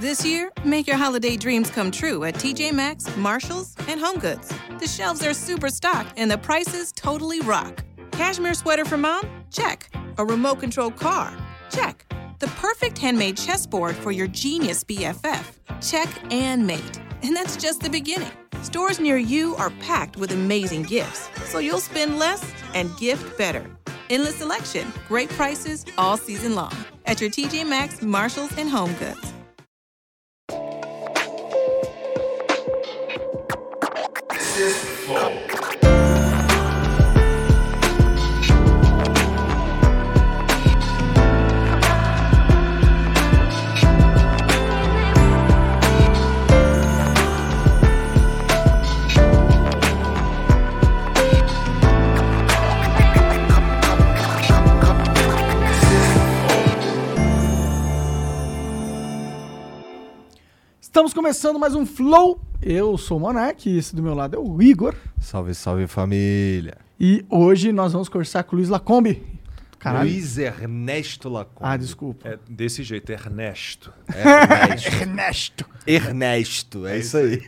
This year, make your holiday dreams come true at TJ Maxx, Marshalls, and HomeGoods. The shelves are super stocked and the prices totally rock. Cashmere sweater for mom? Check. A remote control car? Check. The perfect handmade chessboard for your genius BFF? Check and mate. And that's just the beginning. Stores near you are packed with amazing gifts, so you'll spend less and gift better. Endless selection, great prices all season long at your TJ Maxx, Marshalls, and HomeGoods. This flow. Estamos começando mais um Flow. Eu sou o Monark e esse do meu lado é o Igor. Salve, salve família. E hoje nós vamos conversar com o Luiz Lacombe. Caralho. Luiz Ernesto Lacombe. Ah, desculpa. É desse jeito, Ernesto. Ernesto. Ernesto. Ernesto, é isso aí.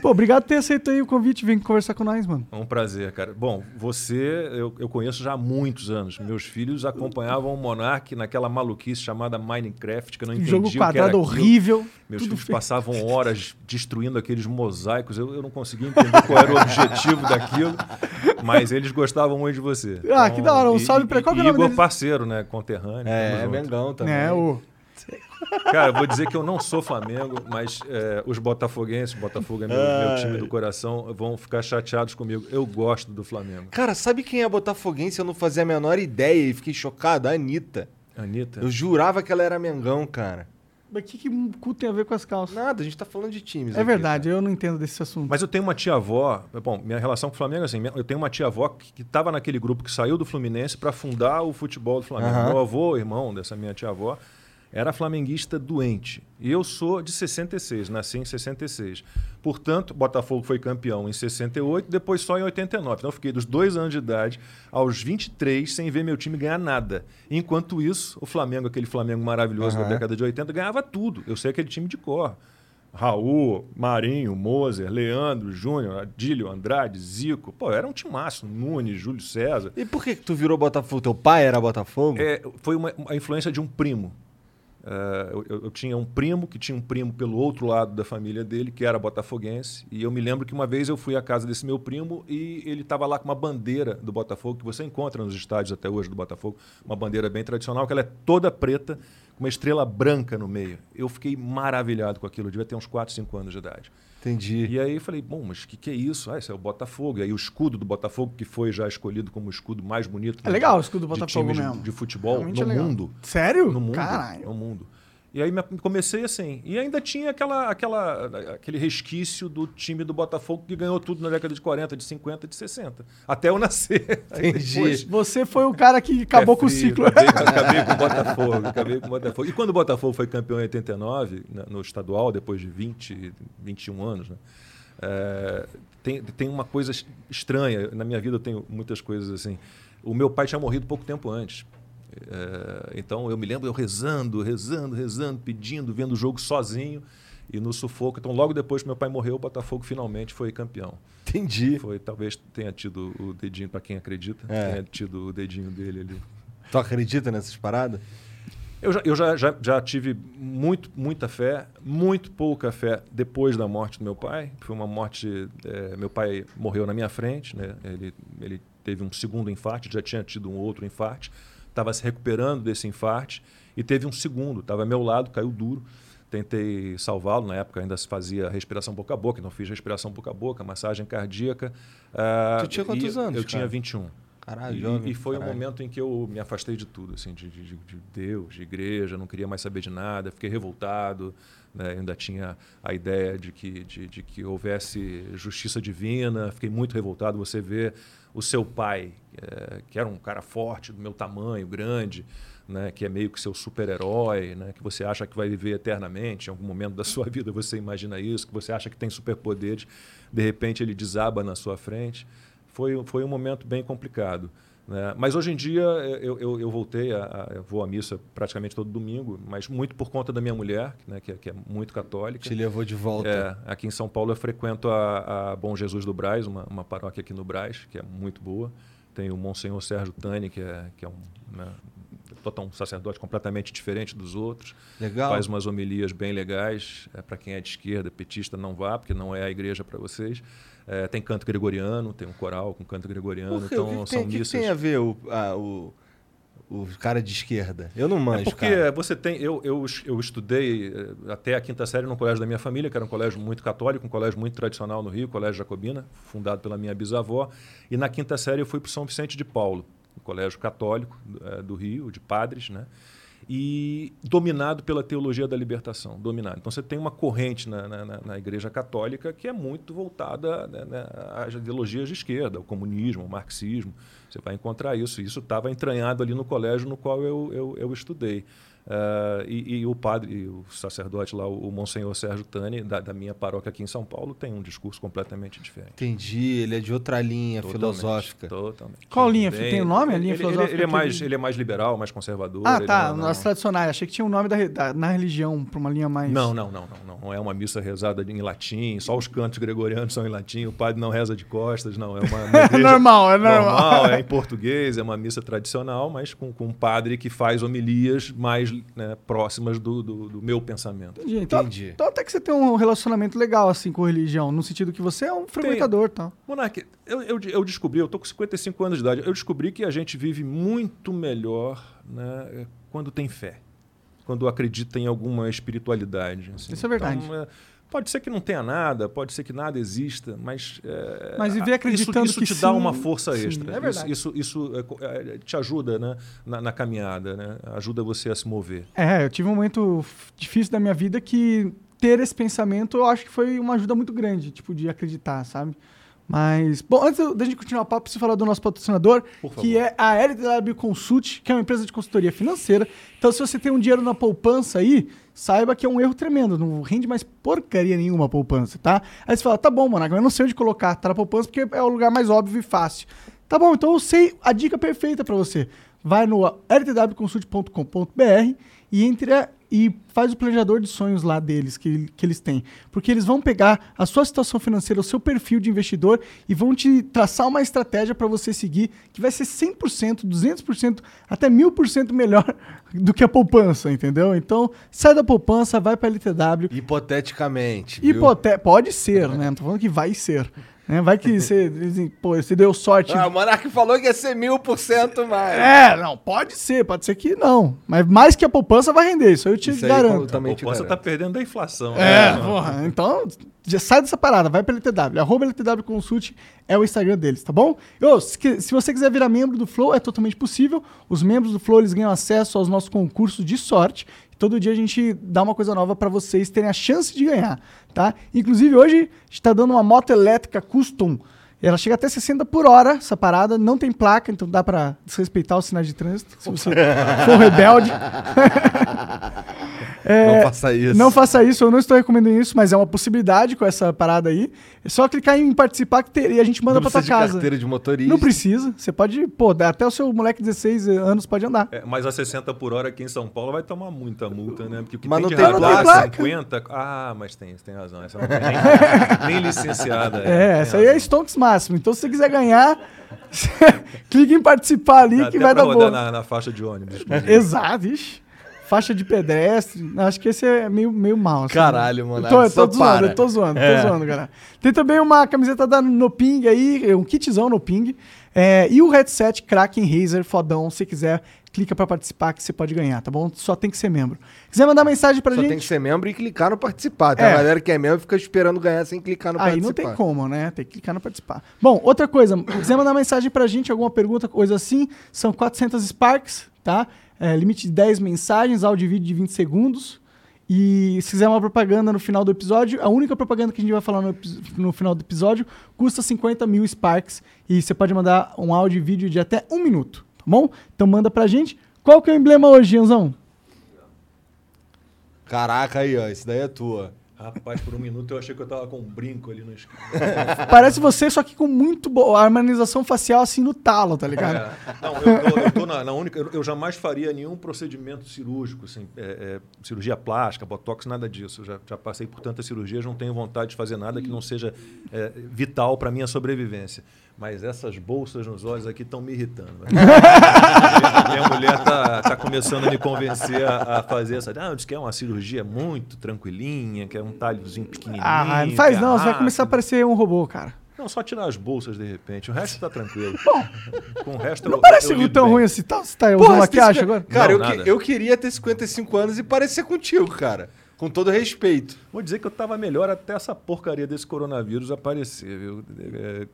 Pô, obrigado por ter aceito aí o convite vir conversar com nós, mano. É um prazer, cara. Bom, você eu, eu conheço já há muitos anos. Meus filhos acompanhavam o Monark naquela maluquice chamada Minecraft, que eu não Um entendi jogo o que era quadrado horrível. Meus filhos feio. passavam horas destruindo aqueles mosaicos. Eu, eu não conseguia entender qual era o objetivo daquilo, mas eles gostavam muito de você. Ah, que da hora. Um e- salve pra- qual que é o nome Parceiro, né? Conterrâneo. É, é. Mengão também. É, o... Cara, eu vou dizer que eu não sou Flamengo, mas é, os botafoguenses, Botafogo é meu, meu time do coração, vão ficar chateados comigo. Eu gosto do Flamengo. Cara, sabe quem é botafoguense? Eu não fazia a menor ideia e fiquei chocado. A Anitta. Anitta. Eu jurava que ela era Mengão, cara. Mas o que, que o cu tem a ver com as calças? Nada, a gente tá falando de times. É aqui, verdade, cara. eu não entendo desse assunto. Mas eu tenho uma tia-avó, bom, minha relação com o Flamengo é assim, eu tenho uma tia-avó que estava naquele grupo que saiu do Fluminense para fundar o futebol do Flamengo. Aham. Meu avô, irmão dessa minha tia-avó, era flamenguista doente. E eu sou de 66, nasci em 66. Portanto, Botafogo foi campeão em 68, depois só em 89. Então eu fiquei dos dois anos de idade aos 23 sem ver meu time ganhar nada. Enquanto isso, o Flamengo, aquele Flamengo maravilhoso da Aham. década de 80, ganhava tudo. Eu sei aquele time de cor. Raul, Marinho, Moser, Leandro, Júnior, Adílio, Andrade, Zico. Pô, era um timaço. Nunes, Júlio César. E por que, que tu virou Botafogo? Teu pai era Botafogo? É, foi uma, a influência de um primo. Eu, eu- eu tinha um primo que tinha um primo pelo outro lado da família dele, que era botafoguense. E eu me lembro que uma vez eu fui à casa desse meu primo e ele estava lá com uma bandeira do Botafogo, que você encontra nos estádios até hoje do Botafogo. Uma bandeira bem tradicional, que ela é toda preta, com uma estrela branca no meio. Eu fiquei maravilhado com aquilo. Eu devia ter uns 4, 5 anos de idade. Entendi. E aí eu falei, bom, mas o que, que é isso? Ah, isso é o Botafogo. E aí o escudo do Botafogo, que foi já escolhido como o escudo mais bonito É legal o de- escudo do Botafogo de- mesmo. de futebol Realmente no é mundo. Sério? No mundo. Caralho. No mundo. E aí me- comecei assim. E ainda tinha aquela, aquela, aquele resquício do time do Botafogo que ganhou tudo na década de 40, de 50, de 60. Até eu nascer. Entendi. depois- Você foi o cara que acabou Pé com o frio, ciclo. Acabei, acabei com o Botafogo. Acabei com o Botafogo. E quando o Botafogo foi campeão em 89, na- no estadual, depois de 20, 21 anos, né? É, tem, tem uma coisa es- estranha. Na minha vida eu tenho muitas coisas assim. O meu pai tinha morrido pouco tempo antes. É, então eu me lembro eu rezando, rezando, rezando, pedindo, vendo o jogo sozinho e no sufoco. Então logo depois que meu pai morreu, o Botafogo finalmente foi campeão. Entendi. Foi, talvez tenha tido o dedinho, para quem acredita, É. tenha tido o dedinho dele ali. Tu acredita nessas paradas? Eu, já, eu já, já, já tive muito, muita fé, muito pouca fé depois da morte do meu pai. Foi uma morte. eh, meu pai morreu na minha frente, né? ele, ele teve um segundo infarte, já tinha tido um outro infarte, estava se recuperando desse infarte e teve um segundo, estava ao meu lado, caiu duro. Tentei salvá-lo, na época ainda se fazia respiração boca a boca, então fiz respiração boca a boca, massagem cardíaca. ah, Tu tinha quantos anos, Eu cara? tinha 21. Caralho, E- jovem. E, foi um caralho. momento em que eu me afastei de tudo, assim, de, de- de- de Deus, de igreja, não queria mais saber de nada, fiquei revoltado, né, ainda tinha a ideia de que, de, de que houvesse justiça divina, fiquei muito revoltado. Você vê o seu pai, eh, que era um cara forte, do meu tamanho, grande, né, que é meio que seu super-herói, né, que você acha que vai viver eternamente, em algum momento da sua vida você imagina isso, que você acha que tem superpoderes, de repente ele desaba na sua frente. Foi, foi um momento bem complicado. Né? Mas hoje em dia eu, eu, eu voltei, a, a, eu vou à missa praticamente todo domingo, mas muito por conta da minha mulher, né, que, é, que é muito católica. Te levou de volta. É, aqui em São Paulo eu frequento a, a Bom Jesus do Braz, uma, uma paróquia aqui no Braz, que é muito boa. Tem o Monsenhor Sérgio Tani, que é, que é um, né, total, um sacerdote completamente diferente dos outros. Legal. Faz umas homilias bem legais. É, para quem é de esquerda, petista, não vá, porque não é a igreja para vocês. É, tem canto gregoriano, tem um coral com canto gregoriano. Por quê? Então que, são tem, missas. que tem a ver o, o, o cara de esquerda? Eu não manjo, É porque cara. você tem. Eu, eu, eu estudei eh, até a quinta série num colégio da minha família, que era um colégio muito católico, um colégio muito tradicional no Rio, Colégio Jacobina, fundado pela minha bisavó. E na quinta série eu fui para São Vicente de Paulo, um colégio católico eh, do Rio, de padres, né? E dominado pela teologia da libertação, dominado. Então você tem uma corrente na, na- na Igreja Católica que é muito voltada né, né, às ideologias de esquerda, o comunismo, o marxismo. Você vai encontrar isso. Isso estava entranhado ali no colégio no qual eu, eu, eu estudei. Ah, e, e o padre, o sacerdote lá, o Monsenhor Sérgio Tani, da, da minha paróquia aqui em São Paulo, tem um discurso completamente diferente. Entendi, ele é de outra linha Totalmente, filosófica. Totalmente. Qual linha? Bem- Tem o nome, a linha ele, filosófica Ele, ele é mais, ele- ele é mais liberal, mais conservador. Ah, tá. não- Nas não- tradicionais. Achei que tinha um nome da, da- na religião, pra uma linha mais. Não, não, não, não, não. Não é uma missa rezada em latim, só os cantos gregorianos são em latim, o padre não reza de costas, não. É uma, uma É normal, é normal. é em português, é uma missa tradicional, mas com, com um padre que faz homilias mais né, próximas do, do, do meu pensamento. Entendi. Então, Entendi. então até que você tem um relacionamento legal assim com religião, no sentido que você é um frequentador, tá? Monark, eu, eu, eu descobri, eu tô com 55 anos de idade, eu descobri que a gente vive muito melhor né, quando tem fé, quando acredita em alguma espiritualidade. assim. Isso é verdade. Então, é, pode ser que não tenha nada, pode ser que nada exista, mas. é, Mas viver acreditando isso, isso que te dá sim, uma força sim, extra. é verdade. Isso, isso, isso, é, é, te ajuda né, na, na caminhada, né? ajuda você a se mover. É, eu tive um momento difícil da minha vida que ter esse pensamento eu acho que foi uma ajuda muito grande, tipo, de acreditar, sabe? Mas, bom, antes da gente continuar o papo, preciso falar do nosso patrocinador, que é a LTW Consult, que é uma empresa de consultoria financeira. Então, se você tem um dinheiro na poupança aí, saiba que é um erro tremendo, não rende mais porcaria nenhuma a poupança, tá? Aí você fala, tá bom, Monaco, eu não sei onde colocar, tá na poupança porque é o lugar mais óbvio e fácil. Tá bom, então eu sei a dica perfeita para você. Vai no ltwconsult.com.br e entre e faz o planejador de sonhos lá deles, que, que eles têm. Porque eles vão pegar a sua situação financeira, o seu perfil de investidor e vão te traçar uma estratégia para você seguir que vai ser 100%, 200%, até 1000% melhor do que a poupança, entendeu? Então, sai da poupança, vai para a LTW. Hipoteticamente. viu? Hipote pode ser, né? Não tô falando que vai ser. Né? Vai que você, dizem, pô, você deu sorte. Ah, o Monark falou que ia ser mil por cento mais. É, não, pode ser, pode ser que não. Mas mais que a poupança vai render, isso eu te Isso aí garanto. eu também A poupança está perdendo da inflação. É, né? porra. Então, já sai dessa parada, vai pra LTW. Arroba LTW Consult é o Instagram deles, tá bom? E, que- se você quiser virar membro do Flow, é totalmente possível. Os membros do Flow, eles ganham acesso aos nossos concursos de sorte. Todo dia a gente dá uma coisa nova pra vocês terem a chance de ganhar, tá? Inclusive, hoje a gente tá dando uma moto elétrica custom. Ela chega até 60 por hora, essa parada. Não tem placa, então dá pra desrespeitar os sinais de trânsito. Se você for rebelde. Não faça isso. Não faça isso, eu não estou recomendando isso, mas é uma possibilidade com essa parada aí. É só clicar em participar que ter, e a gente manda Não pra tua precisa de casa. carteira de motorista. Não precisa. Você pode, pô, dá- até o seu moleque de 16 anos pode andar. É, mas a 60 por hora aqui em São Paulo vai tomar muita multa, né? Porque o que Mas tem não de tem placa. é 50. Ah, mas tem, você tem razão. Essa não tem nem, nem licenciada. É, tem essa aí é. Stonks máximo. Então, se você quiser ganhar, clique em participar ali Dá que até vai dar boa. na, na faixa de ônibus. Exato, ixi. Faixa de pedestre. Acho que esse é meio, meio mal. assim. Caralho, mano. Eu tô, eu só tô zoando, para. eu tô zoando, tô É. zoando, galera. Tem também uma camiseta da Noping aí, um kitzão Noping. É, e o headset Kraken Razer fodão, se quiser, clica pra participar que você pode ganhar, tá bom? Só tem que ser membro. Quiser mandar mensagem pra Só gente? tem que ser membro e clicar no participar. Tem É. a galera que é membro fica esperando ganhar sem clicar no Aí participar. não tem como, né? Tem que clicar no participar. Bom, outra coisa, quiser mandar mensagem pra gente, alguma pergunta, coisa assim, são 400 Sparks, tá? É, limite de 10 mensagens, áudio e vídeo de 20 segundos. E se quiser uma propaganda no final do episódio, a única propaganda que a gente vai falar no, no final do episódio custa 50 mil Sparks. E você pode mandar um áudio e vídeo de até um minuto, tá bom? Então manda pra gente. Qual que é o emblema hoje, Janzão? Caraca, aí, ó. Isso daí é tua. Rapaz, por um minuto eu achei que eu tava com um brinco ali no. Parece você, só que com muito boa harmonização facial assim no talo, tá ligado? É, não, eu tô, eu tô na, na única. Eu, eu jamais faria nenhum procedimento cirúrgico, assim, é, é, cirurgia plástica, botox, nada disso. Eu já, já passei por tantas cirurgias, não tenho vontade de fazer nada que não seja é, vital para minha sobrevivência. Mas essas bolsas nos olhos aqui estão me irritando. minha mulher tá, tá começando a me convencer a, a fazer essa. Ah, diz que é uma cirurgia muito tranquilinha, que é um talhozinho pequenininho. Ah, não faz é não, você vai começar a parecer um robô, cara. Não, só tirar as bolsas de repente. O resto tá tranquilo. Com o resto Não eu- parece eu tão bem. ruim assim, tá? Você tá usando Porra, maquiagem tem agora? cinquenta- Cara, Não, eu, que- eu queria ter 55 anos e parecer contigo, cara. Com todo respeito. Vou dizer que eu estava melhor até essa porcaria desse coronavírus aparecer, viu? É,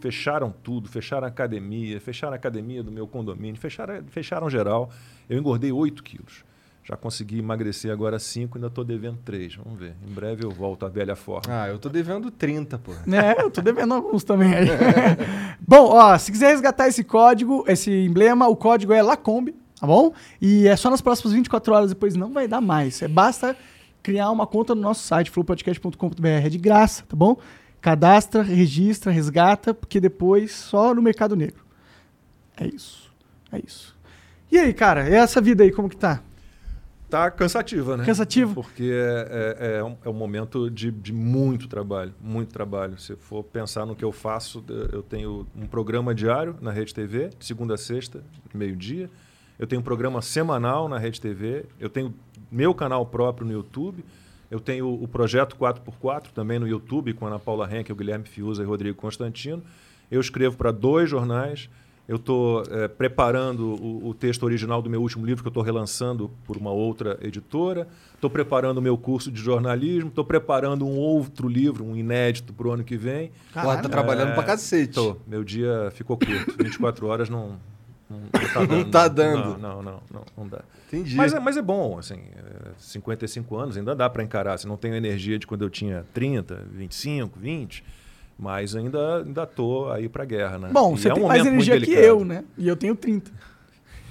fecharam tudo, fecharam a academia, fecharam a academia do meu condomínio, fecharam, fecharam geral. Eu engordei 8 quilos. Já consegui emagrecer agora 5, ainda estou devendo 3. Vamos ver. Em breve eu volto à velha forma. Ah, eu tô devendo 30, pô. É, eu tô devendo alguns também aí. bom, ó, se quiser resgatar esse código, esse emblema, o código é Lacombe, tá bom? E é só nas próximas 24 horas, depois não vai dar mais. É, basta criar uma conta no nosso site, flowpodcast.com.br, é de graça, tá bom? Cadastra, registra, resgata, porque depois só no Mercado Negro. É isso, é isso. E aí, cara, essa vida aí, como que tá? Tá cansativa, né? Cansativo? Porque é, é- é um, é um momento de, de muito trabalho, muito trabalho. Se for pensar no que eu faço, eu tenho um programa diário na Rede TV, segunda a sexta, meio-dia. Eu tenho um programa semanal na Rede TV. Eu tenho meu canal próprio no YouTube. Eu tenho o projeto 4x4 também no YouTube, com a Ana Paula Henke, o Guilherme Fiuza e o Rodrigo Constantino. Eu escrevo para dois jornais. Eu estou preparando o, o texto original do meu último livro, que eu estou relançando por uma outra editora. Estou preparando o meu curso de jornalismo. Estou preparando um outro livro, um inédito, para o ano que vem. Porra, tá trabalhando É, pra cacete. Tô. Meu dia ficou curto. 24 horas não, não, não tá dando. Não tá dando. Não, não, não, não, dá. Entendi. Mas é, mas é bom, assim, é, 55 anos ainda dá para encarar. Você não tem energia de quando eu tinha 30, 25, 20, mas ainda ainda tô aí para guerra, né? Bom, E você é um tem mais energia que eu, né? E eu tenho 30.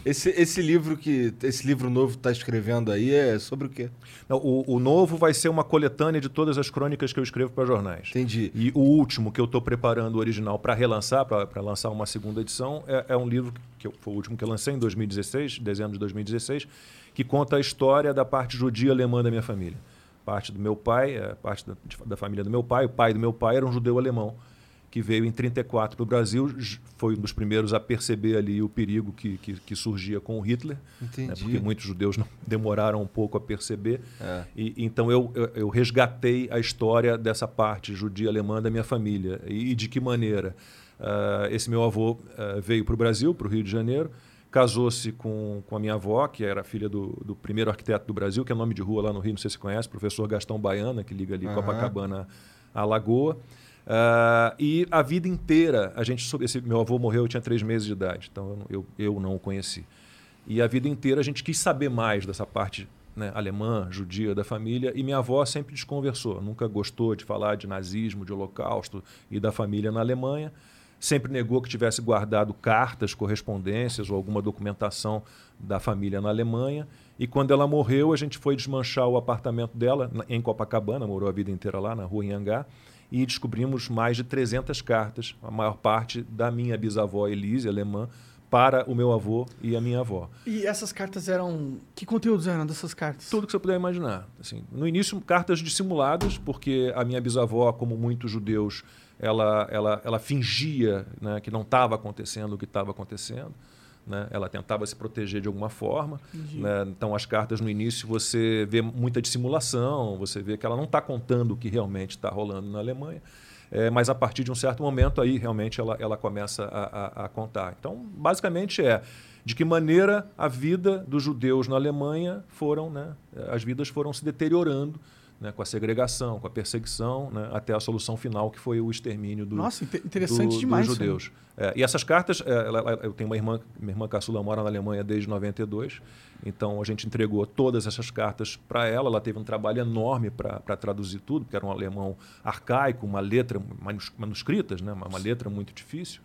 Esse, esse livro que. Esse livro novo que tá escrevendo aí é sobre o quê? Não, o, o novo vai ser uma coletânea de todas as crônicas que eu escrevo para jornais. Entendi. E o último que eu estou preparando, o original, para relançar, para lançar uma segunda edição, é, é um livro que eu- foi o último que eu lancei em 2016, dezembro de 2016, que conta a história da parte judia alemã da minha família. Parte do meu pai, é, parte da, da família do meu pai, o pai do meu pai era um judeu alemão que veio em 34 para o Brasil, foi um dos primeiros a perceber ali o perigo que, que, que surgia com o Hitler, né, porque muitos judeus não demoraram um pouco a perceber. É. E, então eu, eu, eu resgatei a história dessa parte judia alemã da minha família. E, e de que maneira? Ah, esse meu avô ah, veio para o Brasil, para o Rio de Janeiro, casou-se com, com a minha avó, que era filha do, do primeiro arquiteto do Brasil, que é nome de rua lá no Rio, não sei se você conhece, professor Gastão Baiana, que liga ali Aham. Copacabana à Lagoa. Ah, e a vida inteira, a gente soube, esse meu avô morreu, eu tinha três meses de idade, então eu, eu, não o conheci. E a vida inteira a gente quis saber mais dessa parte né, alemã, judia da família, e minha avó sempre desconversou, nunca gostou de falar de nazismo, de holocausto e da família na Alemanha. Sempre negou que tivesse guardado cartas, correspondências ou alguma documentação da família na Alemanha. E quando ela morreu, a gente foi desmanchar o apartamento dela em Copacabana, morou a vida inteira lá na rua Anhangá, e descobrimos mais de 300 cartas, a maior parte da minha bisavó Elise, alemã, para o meu avô e a minha avó. E essas cartas eram. Que conteúdos eram dessas cartas? Tudo que você puder imaginar. Assim, no início, cartas dissimuladas, porque a minha bisavó, como muitos judeus, ela, ela, ela fingia né, que não estava acontecendo o que estava acontecendo. Né? Ela tentava se proteger de alguma forma. né? Então, as cartas no início, você vê muita dissimulação, você vê que ela não está contando o que realmente está rolando na Alemanha. É, mas a partir de um certo momento, aí realmente ela, ela começa a, a- a contar. Então, basicamente é de que maneira a vida dos judeus na Alemanha foram, né, as vidas foram se deteriorando né, com a segregação, com a perseguição, né, até a solução final, que foi o extermínio do, Nossa, inte- interessante do- demais. dos aí. judeus. É, e essas cartas, é, ela- ela- eu tenho uma irmã, minha irmã caçula mora na Alemanha desde 92, então a gente entregou todas essas cartas para ela. Ela teve um trabalho enorme para traduzir tudo, porque era um alemão arcaico, uma letra manus- manuscritas, né, uma, uma letra muito difícil.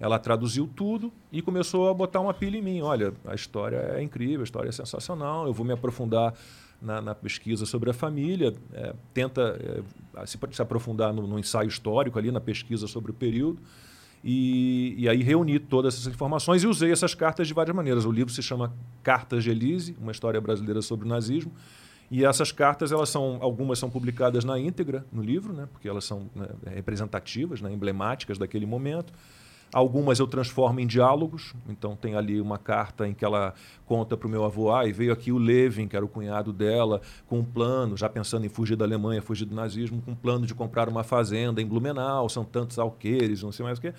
Ela traduziu tudo e começou a botar uma pilha em mim. Olha, a história é incrível, a história é sensacional. Eu vou me aprofundar na, na pesquisa sobre a família, é, tenta é, se, se, aprofundar no, no, ensaio histórico ali, na pesquisa sobre o período. E, e, aí reuni todas essas informações e usei essas cartas de várias maneiras. O livro se chama Cartas de Elise, uma história brasileira sobre o nazismo. E essas cartas, elas são, algumas são publicadas na íntegra no livro, né, porque elas são né, representativas, né, emblemáticas daquele momento. Algumas eu transformo em diálogos, então tem ali uma carta em que ela conta para o meu avô, ah, e veio aqui o Levin, que era o cunhado dela, com um plano, já pensando em fugir da Alemanha, fugir do nazismo, com um plano de comprar uma fazenda em Blumenau, são tantos alqueires, não sei mais o quê.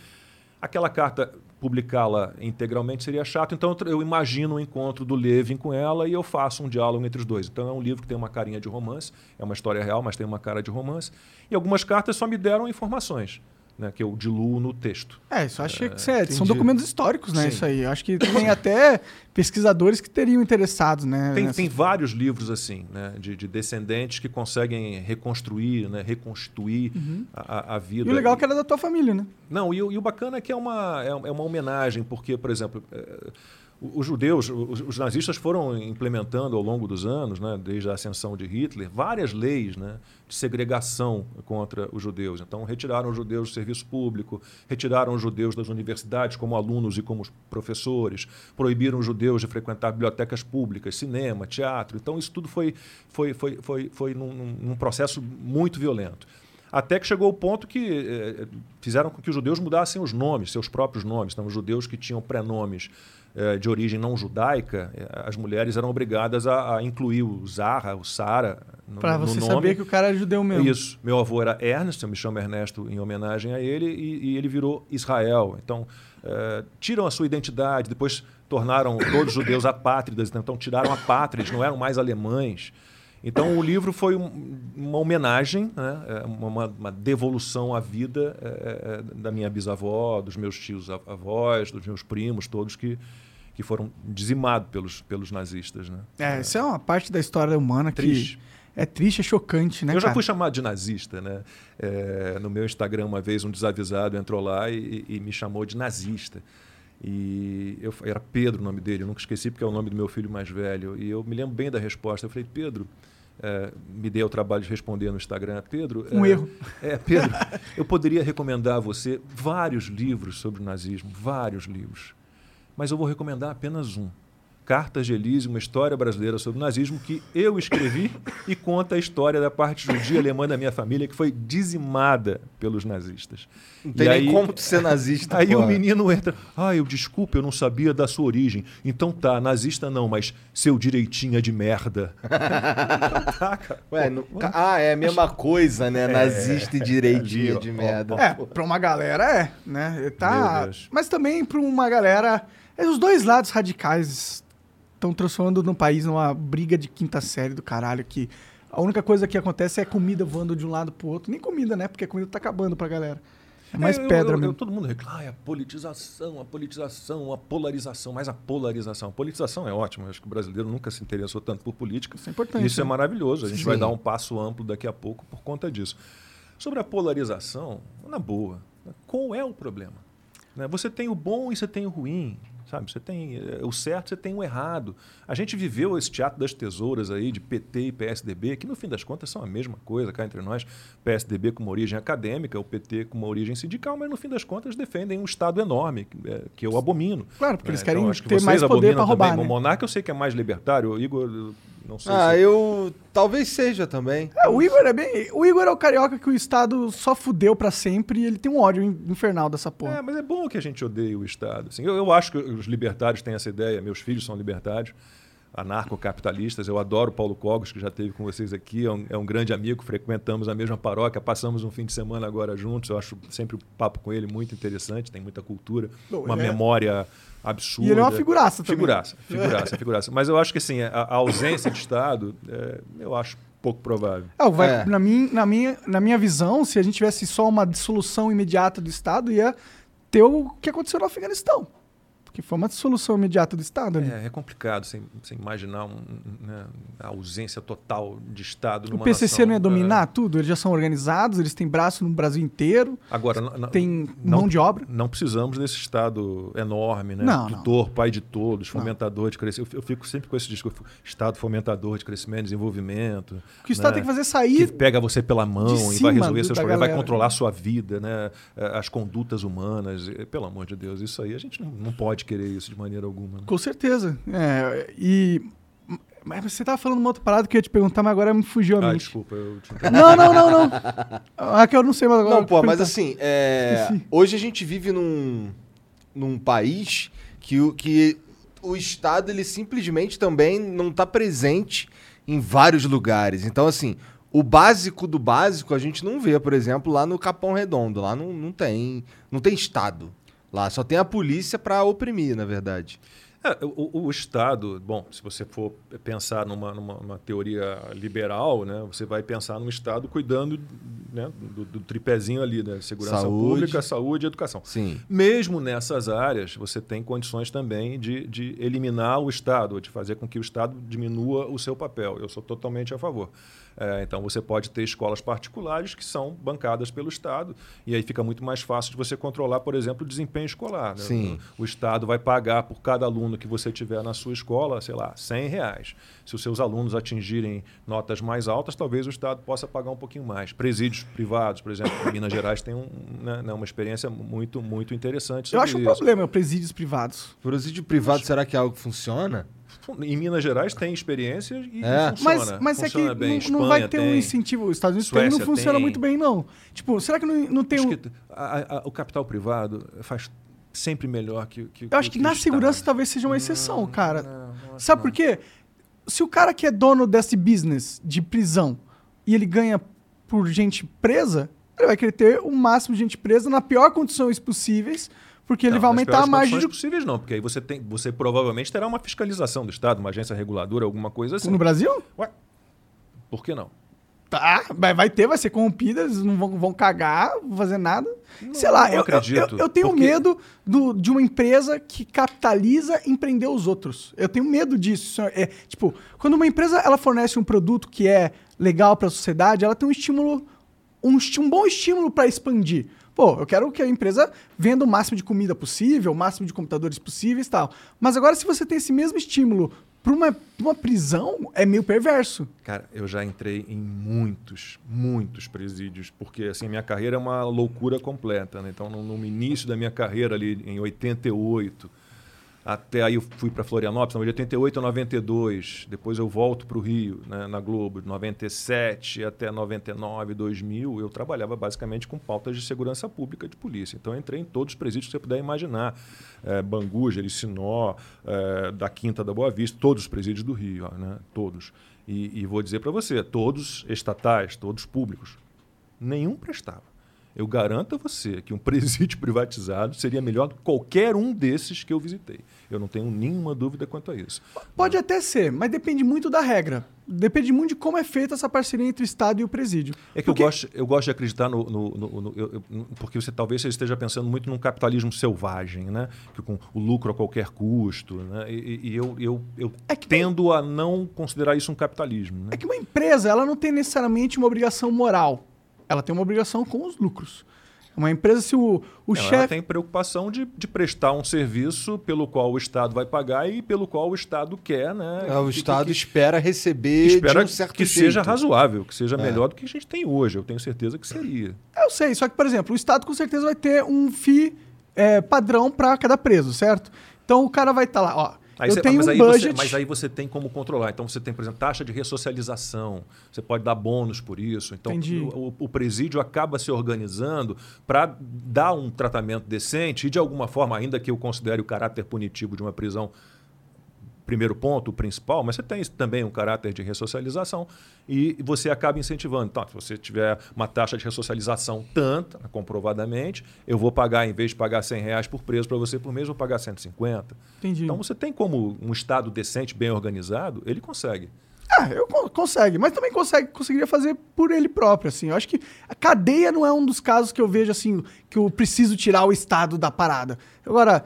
Aquela carta, publicá-la integralmente seria chato, então eu imagino o um encontro do Levin com ela e eu faço um diálogo entre os dois. Então é um livro que tem uma carinha de romance, é uma história real, mas tem uma cara de romance. E algumas cartas só me deram informações né, que eu diluo no texto. É, isso acho é, que é, são documentos históricos, né? Sim. Isso aí. Acho que tem até pesquisadores que teriam interessados, né? Tem, nessa... tem vários livros assim, né, de, de, descendentes que conseguem reconstruir, né, reconstruir uhum. a, a, vida. E o legal é que era da tua família, né? Não, e, e o bacana é que é uma, é, é uma homenagem, porque, por exemplo. É, os judeus, os, nazistas foram implementando ao longo dos anos, né, desde a ascensão de Hitler, várias leis né, de segregação contra os judeus. Então, retiraram os judeus do serviço público, retiraram os judeus das universidades como alunos e como professores, proibiram os judeus de frequentar bibliotecas públicas, cinema, teatro. Então, isso tudo foi, foi, foi, foi, foi num, num processo muito violento. Até que chegou o ponto que eh, fizeram com que os judeus mudassem os nomes, seus próprios nomes. Então, os judeus que tinham prenomes eh, de origem não judaica, eh, as mulheres eram obrigadas a, a incluir o Zara, o Sara no, Para você no nome. saber que o cara era judeu mesmo. Isso. Meu avô era Ernest, eu me chamo Ernesto em homenagem a ele, e, e ele virou Israel. Então, uh, tiram a sua identidade, depois tornaram todos os judeus apátridas, então tiraram a pátria, eles não eram mais alemães. Então o livro foi um, uma homenagem, né? uma, uma, devolução à vida é, da minha bisavó, dos meus tios avós, dos meus primos, todos que, que foram dizimados pelos, pelos nazistas. Né? É, isso é uma parte da história humana triste. que é triste, é chocante, né? Eu já cara? fui chamado de nazista, né? É, no meu Instagram, uma vez, um desavisado entrou lá e, e me chamou de nazista. E eu, era Pedro o nome dele, eu nunca esqueci porque é o nome do meu filho mais velho. E eu me lembro bem da resposta. Eu falei, Pedro, é, me dei o trabalho de responder no Instagram. Pedro. Um é, erro. É, Pedro, eu poderia recomendar a você vários livros sobre o nazismo, vários livros. Mas eu vou recomendar apenas um. Cartas de Elise, uma história brasileira sobre o nazismo, que eu escrevi e conta a história da parte judia alemã da minha família, que foi dizimada pelos nazistas. Não tem e nem aí, como ser nazista. Aí porra. o menino entra, ah, eu desculpe, eu não sabia da sua origem. Então tá, nazista não, mas seu direitinho é de merda. tá, cara. Ué, no, ah, é a mesma coisa, né? É, nazista e direitinho é, de merda. É, pra uma galera é, né? Tá, mas também pra uma galera... É, os dois lados radicais estão transformando no país numa briga de quinta série do caralho que a única coisa que acontece é comida voando de um lado pro outro. Nem comida, né? Porque a comida tá acabando pra galera. É mais é, pedra eu, eu, mesmo. todo mundo reclama, a politização, a politização, a polarização, mas a polarização. A politização é ótima. Acho que o brasileiro nunca se interessou tanto por política. Isso é importante. Isso é né? é maravilhoso. A gente Sim. vai dar um passo amplo daqui a pouco por conta disso. Sobre a polarização, na boa, qual é o problema? Né? Você tem o bom e você tem o ruim. Sabe? Você tem eh, o certo, você tem o errado. A gente viveu esse teatro das tesouras aí de PT e PSDB, que no fim das contas são a mesma coisa cá entre nós. PSDB com uma origem acadêmica, o PT com uma origem sindical, mas no fim das contas defendem um Estado enorme, que eh, eu abomino. Claro, porque eles é, querem então, ter mais poder para roubar. Né? O Monarca eu sei que é mais libertário, o Igor não sei ah, se... eu. Talvez seja também. É, o Igor é bem. O Igor é o carioca que o Estado só fudeu para sempre e ele tem um ódio infernal dessa porra. É, mas é bom que a gente odeie o Estado. Assim, eu, eu acho que os libertários têm essa ideia, meus filhos são libertários anarcocapitalistas. Eu adoro Paulo Cogos, que já teve com vocês aqui, é um, é um, grande amigo, frequentamos a mesma paróquia, passamos um fim de semana agora juntos. Eu acho sempre o papo com ele muito interessante, tem muita cultura, Bom, uma é... memória absurda. E ele é uma figuraça também. Figuraça, figuraça, figuraça. Mas eu acho que assim, a, a ausência de Estado, é, eu acho pouco provável. É, vai, é. Na, minha, na, minha, na minha visão, se a gente tivesse só uma dissolução imediata do Estado, ia ter o que aconteceu no Afeganistão. Porque foi uma solução imediata do Estado ali. É, é complicado você, imaginar um, né, a ausência total de Estado. O PCC nação, não ia dominar é... tudo? Eles já são organizados, eles têm braço no Brasil inteiro. Agora, tem não, mão de obra. Não precisamos desse Estado enorme, né? Não, Tutor, não. pai de todos, fomentador não. de crescimento. Eu, fico sempre com esse discurso: Estado fomentador de crescimento, desenvolvimento. O que o Estado né? tem que fazer é sair. Que pega você pela mão e vai resolver seus problemas, vai controlar a sua vida, né? as condutas humanas. Pelo amor de Deus, isso aí a gente não, não pode querer isso de maneira alguma. Né? Com certeza. É, e. Mas você estava falando uma outra parada que eu ia te perguntar, mas agora me fugiu a ah, mente. desculpa, eu te Não, não, não, não. Ah, que eu não sei mais agora. Não, pô, mas assim, é, hoje a gente vive num, num país que, o, que o Estado, ele simplesmente também não está presente em vários lugares. Então, assim, o básico do básico a gente não vê, por exemplo, lá no Capão Redondo. Lá não, não tem. Não tem Estado. Lá só tem a polícia para oprimir, na verdade. É, o, o, Estado, bom, se você for pensar numa, numa teoria liberal, né, você vai pensar num Estado cuidando né, do, do, tripézinho ali, né, segurança saúde. pública, saúde e educação. Sim. Mesmo nessas áreas, você tem condições também de, de eliminar o Estado, de fazer com que o Estado diminua o seu papel. Eu sou totalmente a favor. É, então você pode ter escolas particulares que são bancadas pelo Estado e aí fica muito mais fácil de você controlar, por exemplo, o desempenho escolar. Né? Sim. O, o, Estado vai pagar por cada aluno que você tiver na sua escola, sei lá, 100 reais. Se os seus alunos atingirem notas mais altas, talvez o Estado possa pagar um pouquinho mais. Presídios privados, por exemplo, em Minas Gerais tem um, né, né uma experiência muito, muito interessante. Eu acho isso. um problema, presídios privados. Presídio privado, será que é algo que funciona? Em Minas Gerais tem experiência e é. funciona. Mas, mas funciona é que bem. não, não vai ter tem, um incentivo. Os Estados Unidos Suécia tem, não funciona tem. muito bem, não. Tipo, será que não, não tem um... A, a, o capital privado faz sempre melhor que, que Eu acho que, que na segurança talvez seja uma exceção, não, cara. Não, Sabe por quê? Se o cara que é dono desse business de prisão e ele ganha por gente presa, ele vai querer ter o máximo de gente presa na pior condições possíveis porque ele vai aumentar a margem de... possíveis não, porque aí você, tem, você provavelmente terá uma fiscalização do Estado, uma agência reguladora, alguma coisa assim. No Brasil? Ué, por que não? Tá, vai ter, vai ser corrompida, eles não vão, vão cagar, vão fazer nada. Não, Sei lá, eu, acredito. Eu, eu, eu tenho porque... medo do, de uma empresa que capitaliza empreender os outros. Eu tenho medo disso. É, tipo, quando uma empresa ela fornece um produto que é legal para a sociedade, ela tem um estímulo, um, um bom estímulo para expandir. Pô, eu quero que a empresa venda o máximo de comida possível, o máximo de computadores possíveis e tal. Mas agora, se você tem esse mesmo estímulo para uma, uma prisão, é meio perverso. Cara, eu já entrei em muitos, muitos presídios, porque assim, minha carreira é uma loucura completa. Né? Então, no, no início da minha carreira, ali em 88, até aí eu fui para Florianópolis, de 88 a 92. Depois eu volto para o Rio, né, na Globo, de 97 até 99, 2000. Eu trabalhava basicamente com pautas de segurança pública de polícia. Então eu entrei em todos os presídios que você puder imaginar. É, Bangu, Jericinó, é, da Quinta da Boa Vista, todos os presídios do Rio, ó, né, todos. E, e vou dizer para você, todos estatais, todos públicos. Nenhum prestava. Eu garanto a você que um presídio privatizado seria melhor do que qualquer um desses que eu visitei. Eu não tenho nenhuma dúvida quanto a isso. Pode até ser, mas depende muito da regra. Depende muito de como é feita essa parceria entre o Estado e o presídio. É que porque... eu, gosto, eu gosto de acreditar no. no, no, no eu, porque você talvez você esteja pensando muito num capitalismo selvagem, né? Que com o lucro a qualquer custo. Né? E, e eu, eu, eu é tendo a não considerar isso um capitalismo. Né? É que uma empresa ela não tem necessariamente uma obrigação moral. Ela tem uma obrigação com os lucros. Uma empresa, se o, o chefe. Ela tem preocupação de, de prestar um serviço pelo qual o Estado vai pagar e pelo qual o Estado quer, né? É, o que, Estado que, espera receber espera de um certo que jeito. seja razoável, que seja é. melhor do que a gente tem hoje. Eu tenho certeza que seria. Eu sei, só que, por exemplo, o Estado com certeza vai ter um FII é, padrão para cada preso, certo? Então o cara vai estar tá lá, ó. Aí eu você, tenho mas, um aí budget... você, mas aí você tem como controlar. Então você tem, por exemplo, taxa de ressocialização. Você pode dar bônus por isso. Então o, o, presídio acaba se organizando para dar um tratamento decente e, de alguma forma, ainda que eu considere o caráter punitivo de uma prisão primeiro ponto, o principal, mas você tem também um caráter de ressocialização e você acaba incentivando. Então, se você tiver uma taxa de ressocialização tanta, comprovadamente, eu vou pagar, em vez de pagar 100 reais por preso para você por mês, vou pagar 150. Entendi. Então, você tem como um Estado decente, bem organizado, ele consegue. Ah, eu consegue, mas também consegue, conseguiria fazer por ele próprio, assim. Eu acho que a cadeia não é um dos casos que eu vejo assim que eu preciso tirar o Estado da parada. Agora,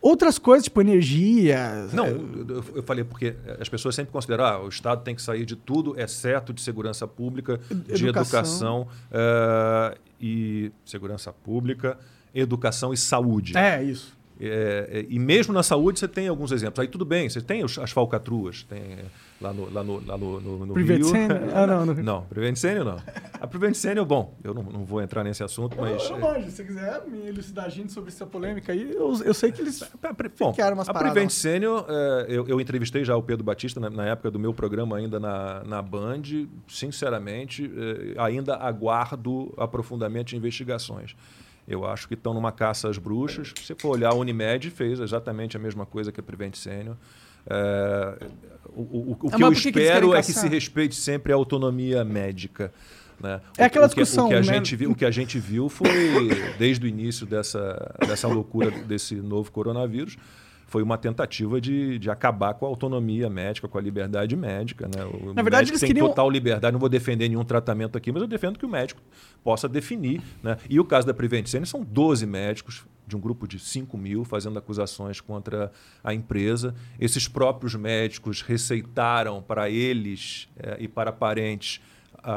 outras coisas, tipo energia. Não, é, eu, eu falei porque as pessoas sempre consideram ah, o Estado tem que sair de tudo, exceto de segurança pública, de Educação. educação eh, e segurança pública, educação e saúde. é isso. É, é, e mesmo na saúde você tem alguns exemplos. Aí tudo bem, você tem as falcatruas, tem é, lá no, lá no, lá no, no, no Private Rio. Senior? Ah, não, no- Não, Prevent Senior não. A Prevent Senior, bom, eu não, não vou entrar nesse assunto, mas... Eu, eu manjo, se você quiser me elucidar a gente sobre essa polêmica aí, eu, eu sei que eles. A, pre- bom, era umas a paradas Prevent lá. Senior, é, eu, eu entrevistei já o Pedro Batista na, na época do meu programa ainda na, na Band. Sinceramente, é, ainda aguardo aprofundamento de investigações. Eu acho que estão numa caça às bruxas. Se você for olhar, a Unimed fez exatamente a mesma coisa que a Prevent Senior. É, o o- o que eu que que espero querem é que se respeite sempre a autonomia médica. né? É aquela o que- discussão, o que a né? gente viu, o que a gente viu foi, desde o início dessa, dessa loucura desse novo coronavírus, foi uma tentativa de, de acabar com a autonomia médica, com a liberdade médica. Né? O Na verdade, eles tem queriam- total liberdade. Não vou defender nenhum tratamento aqui, mas eu defendo que o médico possa definir. Né? E o caso da Prevent Senior são 12 médicos de um grupo de 5 mil fazendo acusações contra a empresa. Esses próprios médicos receitaram para eles eh, e para parentes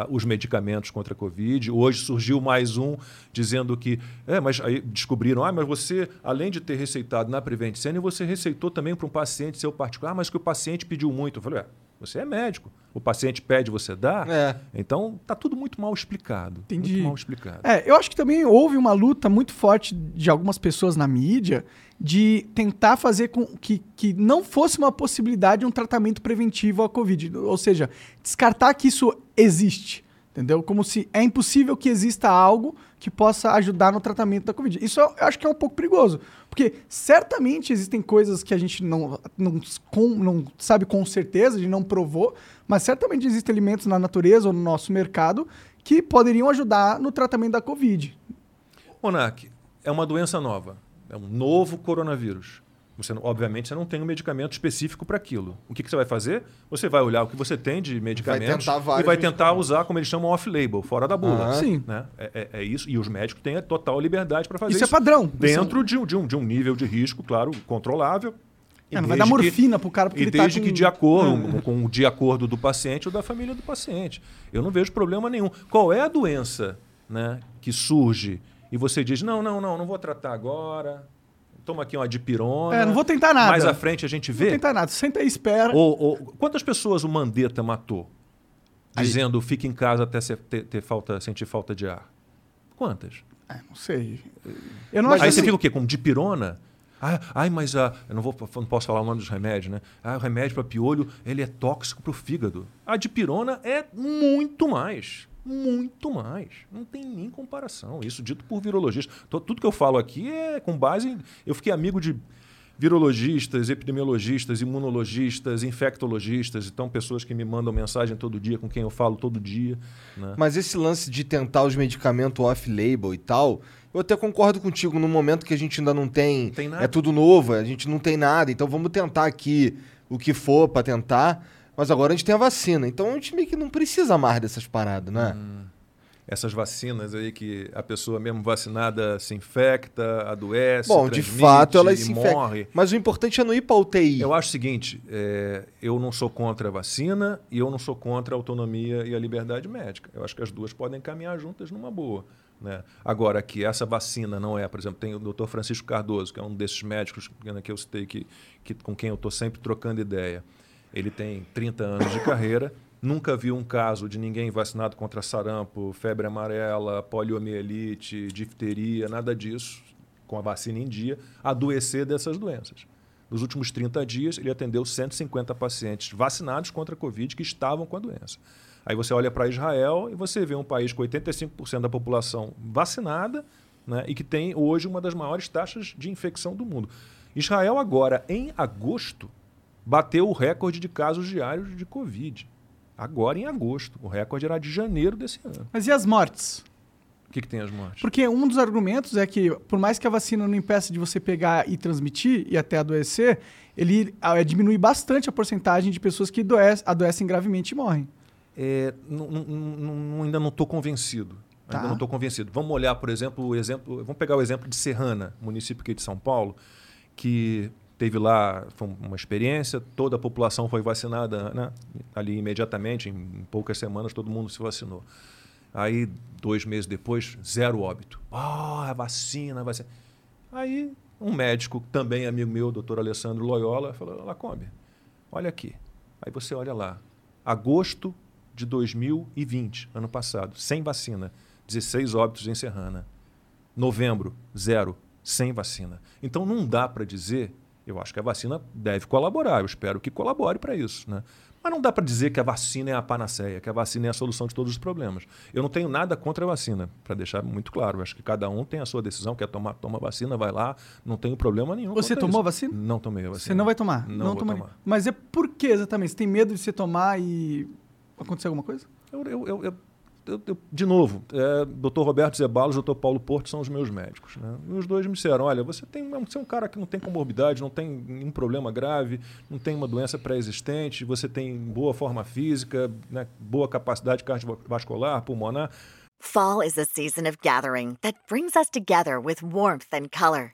os medicamentos contra a Covid. Hoje surgiu mais um dizendo que. É, mas aí descobriram, ah, mas você, além de ter receitado na Prevent Senior, você receitou também para um paciente seu particular. Ah, mas que o paciente pediu muito. Eu falei, é, você é médico. O paciente pede, você dá. É. Então, tá tudo muito mal explicado. Entendi. Muito mal explicado. É, eu acho que também houve uma luta muito forte de algumas pessoas na mídia de tentar fazer com que, que não fosse uma possibilidade um tratamento preventivo à Covid. Ou seja, descartar que isso existe. Entendeu? Como se é impossível que exista algo que possa ajudar no tratamento da Covid. Isso eu acho que é um pouco perigoso. Porque certamente existem coisas que a gente não, não, com- não sabe com certeza, a gente não provou, mas certamente existem alimentos na natureza ou no nosso mercado que poderiam ajudar no tratamento da Covid. Monark, é uma doença nova. É um novo coronavírus. Você, obviamente, você não tem um medicamento específico para aquilo. O que, que você vai fazer? Você vai olhar o que você tem de medicamentos tentar vários e vai tentar usar, como eles chamam, off-label, fora da bula. Aham. Sim. Né? É, é- é isso. E os médicos têm a total liberdade para fazer Isso isso. é padrão. Dentro de, um, de, um, de um nível de risco, claro, controlável. E É, não vai dar morfina pro cara porque e ele tá desde com- que de acordo É. com o de acordo do paciente ou da família do paciente. Eu não vejo problema nenhum. Qual é a doença né, que surge e você diz, não, não, não, não vou tratar agora, toma aqui uma dipirona. É, não vou tentar nada. Mais à frente a gente Não vou vê. tentar nada. Senta aí e espera. Ou, ou- quantas pessoas o Mandetta matou? Dizendo, fique em casa até ser- ter, ter falta, sentir falta de ar. Quantas? É, não sei. Eu não Mas acho Aí assim- você fica o quê? Com dipirona? Ah, ai, mas ah, eu não, vou, não posso falar o nome dos remédios, né? Ah, o remédio para piolho ele é tóxico para o fígado. A dipirona é muito mais. Muito mais. Não tem nem comparação. Isso dito por virologistas. Tô- Tudo que eu falo aqui é com base em. Eu fiquei amigo de virologistas, epidemiologistas, imunologistas, infectologistas. Então, pessoas que me mandam mensagem todo dia, com quem eu falo todo dia. Né? Mas esse lance de tentar os medicamentos off-label e tal, eu até concordo contigo. No momento que a gente ainda não tem. tem nada. É tudo novo, a gente não tem nada. Então vamos tentar aqui o que for pra tentar. Mas agora a gente tem a vacina. Então a gente meio que não precisa mais dessas paradas, né? Hum. essas vacinas aí que a pessoa mesmo vacinada se infecta, adoece, Bom, de fato elas e se morre. Mas o importante é não ir pra UTI. Eu acho o seguinte, é, eu não sou contra a vacina e eu não sou contra a autonomia e a liberdade médica. Eu acho que as duas podem caminhar juntas numa boa. Né? Agora, que essa vacina não é, por exemplo, tem o Dr. Francisco Cardoso, que é um desses médicos né, que eu citei, que, que, com quem eu estou sempre trocando ideia. Ele tem 30 anos de carreira, nunca viu um caso de ninguém vacinado contra sarampo, febre amarela, poliomielite, difteria, nada disso, com a vacina em dia, adoecer dessas doenças. Nos últimos 30 dias, ele atendeu 150 pacientes vacinados contra a Covid que estavam com a doença. Aí você olha para Israel e você vê um país com 85% da população vacinada né, e que tem hoje uma das maiores taxas de infecção do mundo. Israel, agora, em agosto, bateu o recorde de casos diários de Covid. Agora em agosto. O recorde era de janeiro desse ano. Mas e as mortes? O que, que tem as mortes? Porque um dos argumentos é que, por mais que a vacina não impeça de você pegar e transmitir e até adoecer, ele ah, diminui bastante a porcentagem de pessoas que adoecem, adoecem gravemente e morrem. É, ainda não estou convencido. Ainda Tá. não estou convencido. Vamos olhar, por exemplo, o exemplo. Vamos pegar o exemplo de Serrana, município aqui de São Paulo, que teve lá foi uma experiência, toda a população foi vacinada né? ali imediatamente, em poucas semanas todo mundo se vacinou. Aí, dois meses depois, zero óbito. Ah, vacina, a vacina. Aí, um médico, também amigo meu, doutor Alessandro Loyola, falou: Lacombe, olha aqui. Aí você olha lá, agosto de 2020, ano passado, sem vacina, 16 óbitos em Serrana. Novembro, zero, sem vacina. Então não dá para dizer, eu acho que a vacina deve colaborar, eu espero que colabore para isso. Né? Mas não dá para dizer que a vacina é a panaceia, que a vacina é a solução de todos os problemas. Eu não tenho nada contra a vacina, para deixar muito claro. Eu acho que cada um tem a sua decisão, quer tomar, toma vacina, vai lá, não tenho problema nenhum. Você tomou isso. a vacina? Não tomei a vacina. Você não vai tomar? Não, não vou tomar. Mas é por que exatamente? Você tem medo de você tomar e acontecer alguma coisa? eu, eu, eu, eu eu, eu, de novo, é, Dr. Roberto Zebalos e Dr. Paulo Porto são os meus médicos. Né? E os dois me disseram: olha, você, tem, você é um cara que não tem comorbidade, não tem nenhum problema grave, não tem uma doença pré-existente, você tem boa forma física, né, boa capacidade cardiovascular, pulmonar. Fall is a season of gathering that brings us together with warmth and color.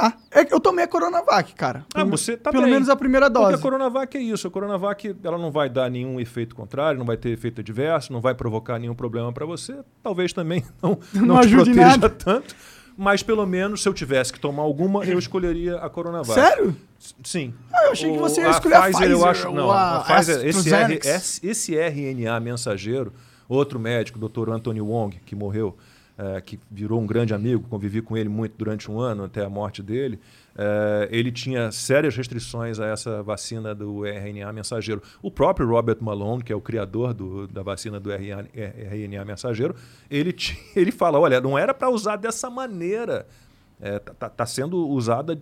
tá. É que eu tomei a Coronavac, cara. Ah, você tá Pelo bem. menos a primeira Porque dose. a Coronavac é isso. A Coronavac ela não vai dar nenhum efeito contrário, não vai ter efeito adverso, não vai provocar nenhum problema para você. Talvez também não, Não não, te ajude proteja nada. tanto. Mas pelo menos se eu tivesse que tomar alguma, eu escolheria a Coronavac. Sério? Sim. Ah, eu achei que O- você ia escolher a Pfizer eu acho, não, a a Pfizer, esse, R, esse, RNA mensageiro, outro médico, Dr. Anthony Wong, que morreu, eh, que virou um grande amigo, convivi com ele muito durante um ano até a morte dele. eh, ele tinha sérias restrições a essa vacina do RNA mensageiro. O próprio Robert Malone, que é o criador do- da vacina do RNA, RNA mensageiro, ele, ele fala: olha, não era para usar dessa maneira. Está tá sendo usada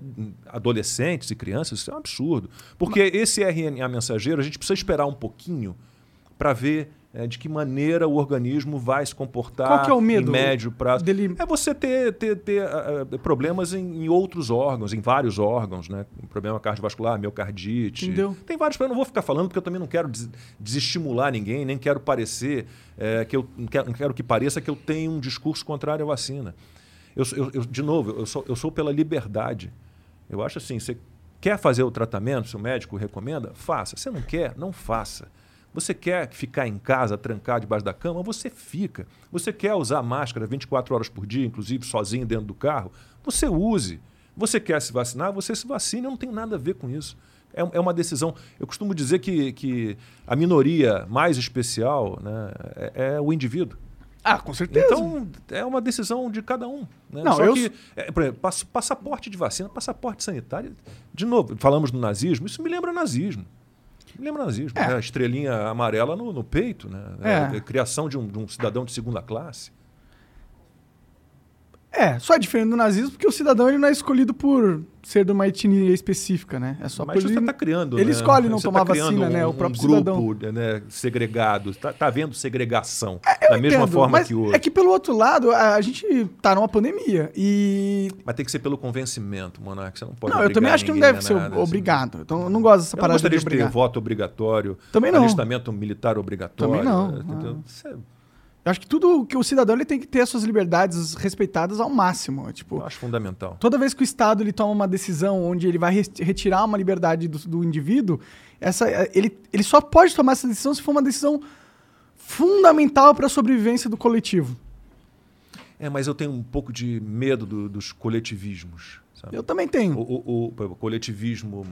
adolescentes e crianças, isso é um absurdo. Porque esse RNA mensageiro, a gente precisa esperar um pouquinho para ver é, de que maneira o organismo vai se comportar Qual que é o medo em médio prazo. dele- É você ter, ter, ter ah, problemas em, em outros órgãos, em vários órgãos, né? Um problema cardiovascular, miocardite. Entendeu? Tem vários problemas, não vou ficar falando porque eu também não quero des- desestimular ninguém, nem quero parecer é, que eu não quero, não quero que pareça que eu tenho um discurso contrário à vacina. Eu, eu- eu- de novo, eu sou, eu sou pela liberdade. Eu acho assim, você quer fazer o tratamento, se o médico recomenda, faça. Você não quer, não faça. Você quer ficar em casa, trancado debaixo da cama, você fica. Você quer usar máscara 24 horas por dia, inclusive sozinho dentro do carro, você use. Você quer se vacinar, você se vacine, eu não tenho nada a ver com isso. É, é uma decisão. Eu costumo dizer que, que a minoria mais especial né, é, é o indivíduo. Ah, com certeza. Então, é uma decisão de cada um. Né? Não, Só eu que, é, por exemplo, pass- passaporte de vacina, passaporte sanitário. De novo, falamos do nazismo, isso me lembra nazismo. Lembra nazismo. É. né? A estrelinha amarela no, no peito, né? É. a criação de um, de um cidadão de segunda classe. É, só é diferente do nazismo porque o cidadão ele não é escolhido por ser de uma etnia específica, né? É só Mas por você ele... está criando. ele né? escolhe não Você tomar tá vacina, um, né? O um próprio grupo cidadão. né, segregado. Está tá havendo segregação. Eu da mesma entendo, forma que hoje. É que pelo outro lado, a a gente tá numa pandemia e. Mas tem que ser pelo convencimento, Monark. Você não pode não, eu também acho que não deve ser nada, assim. obrigado. Então eu não gosto dessa Eu parada gostaria de de ter voto obrigatório, Também não. alistamento militar obrigatório. Também não. entendeu? Ah. Isso é- Eu acho que tudo que o cidadão ele tem que ter as suas liberdades respeitadas ao máximo. Tipo, eu acho fundamental. toda vez que o Estado ele toma uma decisão onde ele vai retirar uma liberdade do, do indivíduo, essa, ele, ele só pode tomar essa decisão se for uma decisão fundamental para a sobrevivência do coletivo. É, mas eu tenho um pouco de medo do- dos coletivismos. sabe? Eu também tenho. O, o- o- o coletivismo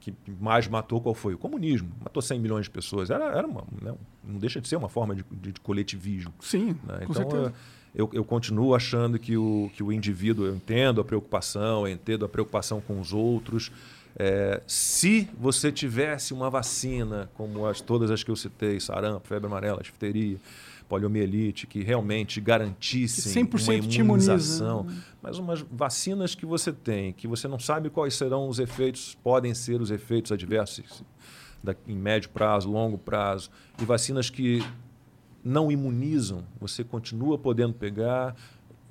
que mais matou qual foi? O comunismo. Matou 100 milhões de pessoas. Era, era uma, né, não deixa de ser uma forma de, de- de coletivismo. Sim, né? com Então, certeza. eu, eu continuo achando que o, que o indivíduo, eu entendo a preocupação, eu entendo a preocupação com os outros. É, se você tivesse uma vacina, como as, todas as que eu citei, sarampo, febre amarela, difteria, poliomielite, que realmente garantissem que uma imunização. Mas umas vacinas que você tem, que você não sabe quais serão os efeitos, podem ser os efeitos adversos em médio prazo, longo prazo, e vacinas que não imunizam, você continua podendo pegar.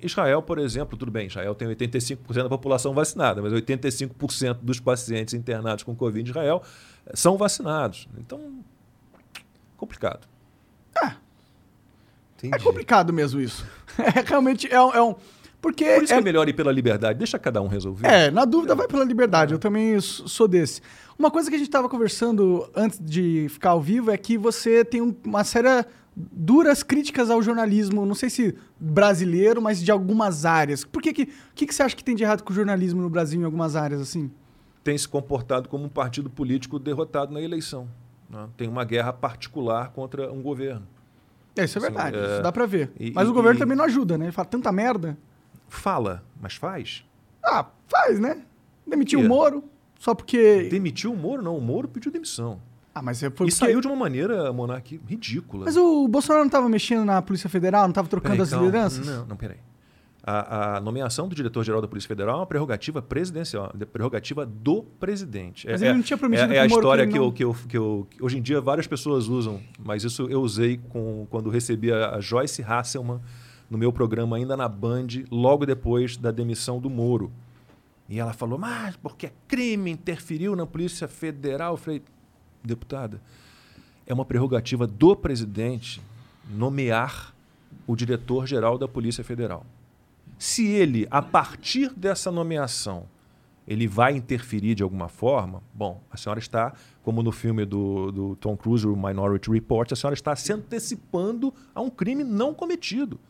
Israel, por exemplo, tudo bem, Israel tem 85% da população vacinada, mas 85% dos pacientes internados com Covid em Israel eh, são vacinados. Então, complicado. É. É complicado mesmo isso. É realmente é um. É um porque Por isso é... que é melhor ir pela liberdade, deixa cada um resolver. É, na dúvida vai pela liberdade, eu também sou desse. Uma coisa que a gente estava conversando antes de ficar ao vivo é que você tem uma série duras críticas ao jornalismo, não sei se brasileiro, mas de algumas áreas. Por que que, que, que você acha que tem de errado com o jornalismo no Brasil em algumas áreas assim? Tem se comportado como um partido político derrotado na eleição. Né? Tem uma guerra particular contra um governo. É, isso é assim, verdade, é... isso dá para ver. E, mas e, o governo e... também não ajuda, né? Ele fala tanta merda. Fala, mas faz? Ah, faz, né? Demitiu o Moro, só porque. Demitiu o Moro? Não, o Moro pediu demissão. Ah, mas foi e porque... saiu de uma maneira, Monarque, ridícula. Mas o Bolsonaro não estava mexendo na Polícia Federal, não estava trocando peraí, as calma. lideranças? Não, não, peraí. A, a nomeação do diretor-geral da Polícia Federal é uma prerrogativa presidencial, é prerrogativa do presidente. Mas é, ele não tinha prometido é, é a história que, eu, que, eu, que eu, que hoje em dia várias pessoas usam, mas isso eu usei com, quando recebi a, a Joyce Hasselman no meu programa ainda na Band, logo depois da demissão do Moro. E ela falou, mas porque é crime, interferiu na Polícia Federal. Eu falei, deputada, é uma prerrogativa do presidente nomear o diretor-geral da Polícia Federal. Se ele, a partir dessa nomeação, ele vai interferir de alguma forma, bom, a senhora está, como no filme do, do Tom Cruise, o Minority Report, a senhora está se antecipando a um crime não cometido.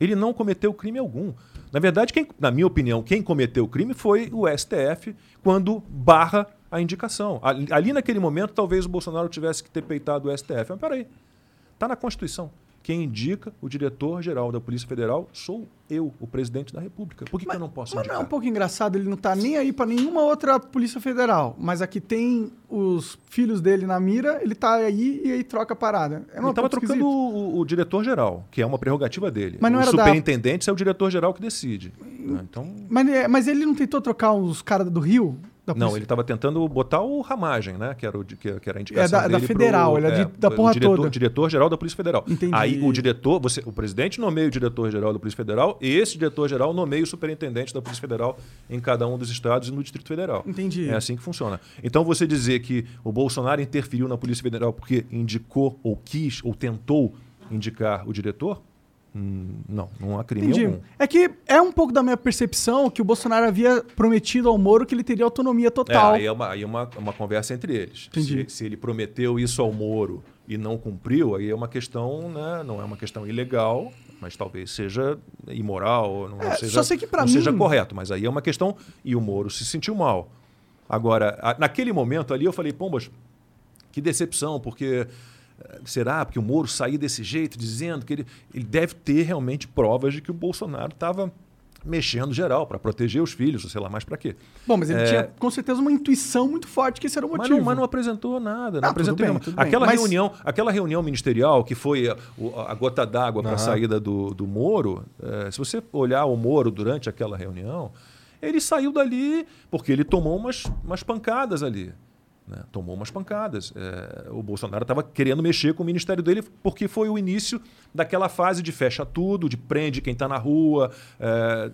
Ele não cometeu crime algum. Na verdade, quem, na minha opinião, quem cometeu o crime foi o STF quando barra a indicação. Ali, ali naquele momento, talvez o Bolsonaro tivesse que ter peitado o STF. Mas peraí, está na Constituição. Quem indica o diretor-geral da Polícia Federal sou eu, o presidente da República. Por que, mas, que eu não posso mas indicar? Mas é um pouco engraçado, ele não está nem aí para nenhuma outra Polícia Federal. Mas aqui tem os filhos dele na mira, ele está aí e aí troca a parada. É ele estava trocando o, o diretor-geral, que é uma prerrogativa dele. Mas não o era superintendente da... é o diretor-geral que decide. Né? Então... Mas, é, mas ele não tentou trocar os caras do Rio? Não, ele estava tentando botar o Ramagem, né? Que era, o, que, que era a indicação é da, da federal, pro, ele é, é de, da porra diretor, toda. Diretor-geral da Polícia Federal. Entendi. Aí o diretor, você, o presidente nomeia o diretor-geral da Polícia Federal e esse diretor-geral nomeia o superintendente da Polícia Federal em cada um dos estados e no Distrito Federal. Entendi. É assim que funciona. Então você dizer que o Bolsonaro interferiu na Polícia Federal porque indicou ou quis ou tentou indicar o diretor, não, não há crime Entendi. algum. É que é um pouco da minha percepção que o Bolsonaro havia prometido ao Moro que ele teria autonomia total. É, aí é uma, aí é uma, uma conversa entre eles. Se, se, ele prometeu isso ao Moro e não cumpriu, aí é uma questão, né, não é uma questão ilegal, mas talvez seja imoral, não, é, seja, só sei que não mim... seja correto. Mas aí é uma questão. E o Moro se sentiu mal. Agora, a, naquele momento ali eu falei, pombas, que decepção, porque Será porque o Moro saiu desse jeito, dizendo que ele, ele deve ter realmente provas de que o Bolsonaro estava mexendo geral para proteger os filhos, sei lá mais para quê. Bom, mas ele é... tinha com certeza uma intuição muito forte que esse era o motivo. Mas não, mas não apresentou nada. Não ah, apresentou bem, aquela mas... reunião, aquela reunião ministerial que foi a, a gota d'água para a saída do, do Moro. É, se você olhar o Moro durante aquela reunião, ele saiu dali porque ele tomou umas, umas pancadas ali. Né? Tomou umas pancadas. É, o Bolsonaro estava querendo mexer com o ministério dele porque foi o início daquela fase de fecha tudo, de prende quem está na rua. É,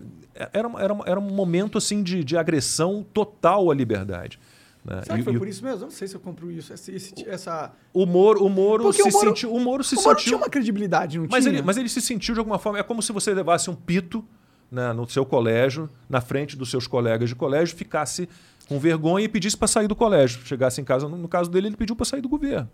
era, era, era um momento assim de, de agressão total à liberdade. Né? Será que foi e, por isso mesmo? Eu não sei se eu compro isso. Esse, esse, essa... O Moro, o Moro se o Moro, sentiu. O Moro se o Moro sentiu. tinha uma credibilidade, não mas tinha? Ele, mas ele se sentiu de alguma forma. É como se você levasse um pito né, no seu colégio, na frente dos seus colegas de colégio, ficasse com vergonha e pedisse para sair do colégio. Chegasse em casa, no, caso dele, ele pediu para sair do governo.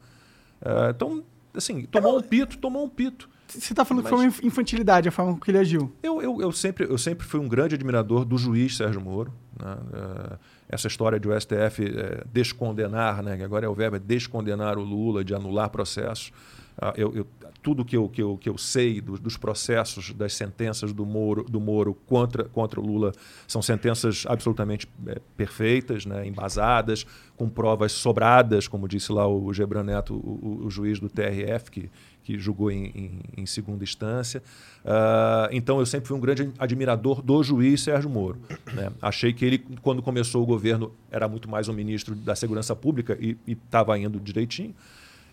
É, então, assim, tomou um pito, tomou um pito. Você está falando Mas, que foi uma infantilidade a forma que ele agiu? Eu, eu, eu, sempre, eu sempre fui um grande admirador do juiz Sérgio Moro. Né? É, essa história de o STF é, descondenar, né? que agora é o verbo, é descondenar o Lula, de anular processos. Ah, eu, eu tudo que eu, que eu, que eu sei do, dos processos, das sentenças do Moro, do Moro contra, contra o Lula, são sentenças absolutamente é, perfeitas, né, embasadas, com provas sobradas, como disse lá o Gebran Neto, o, o, o juiz do TRF, que, que julgou em, em, em segunda instância. Uh, então eu sempre fui um grande admirador do juiz Sérgio Moro. Né? Achei que ele, quando começou o governo, era muito mais um ministro da Segurança Pública e estava indo direitinho.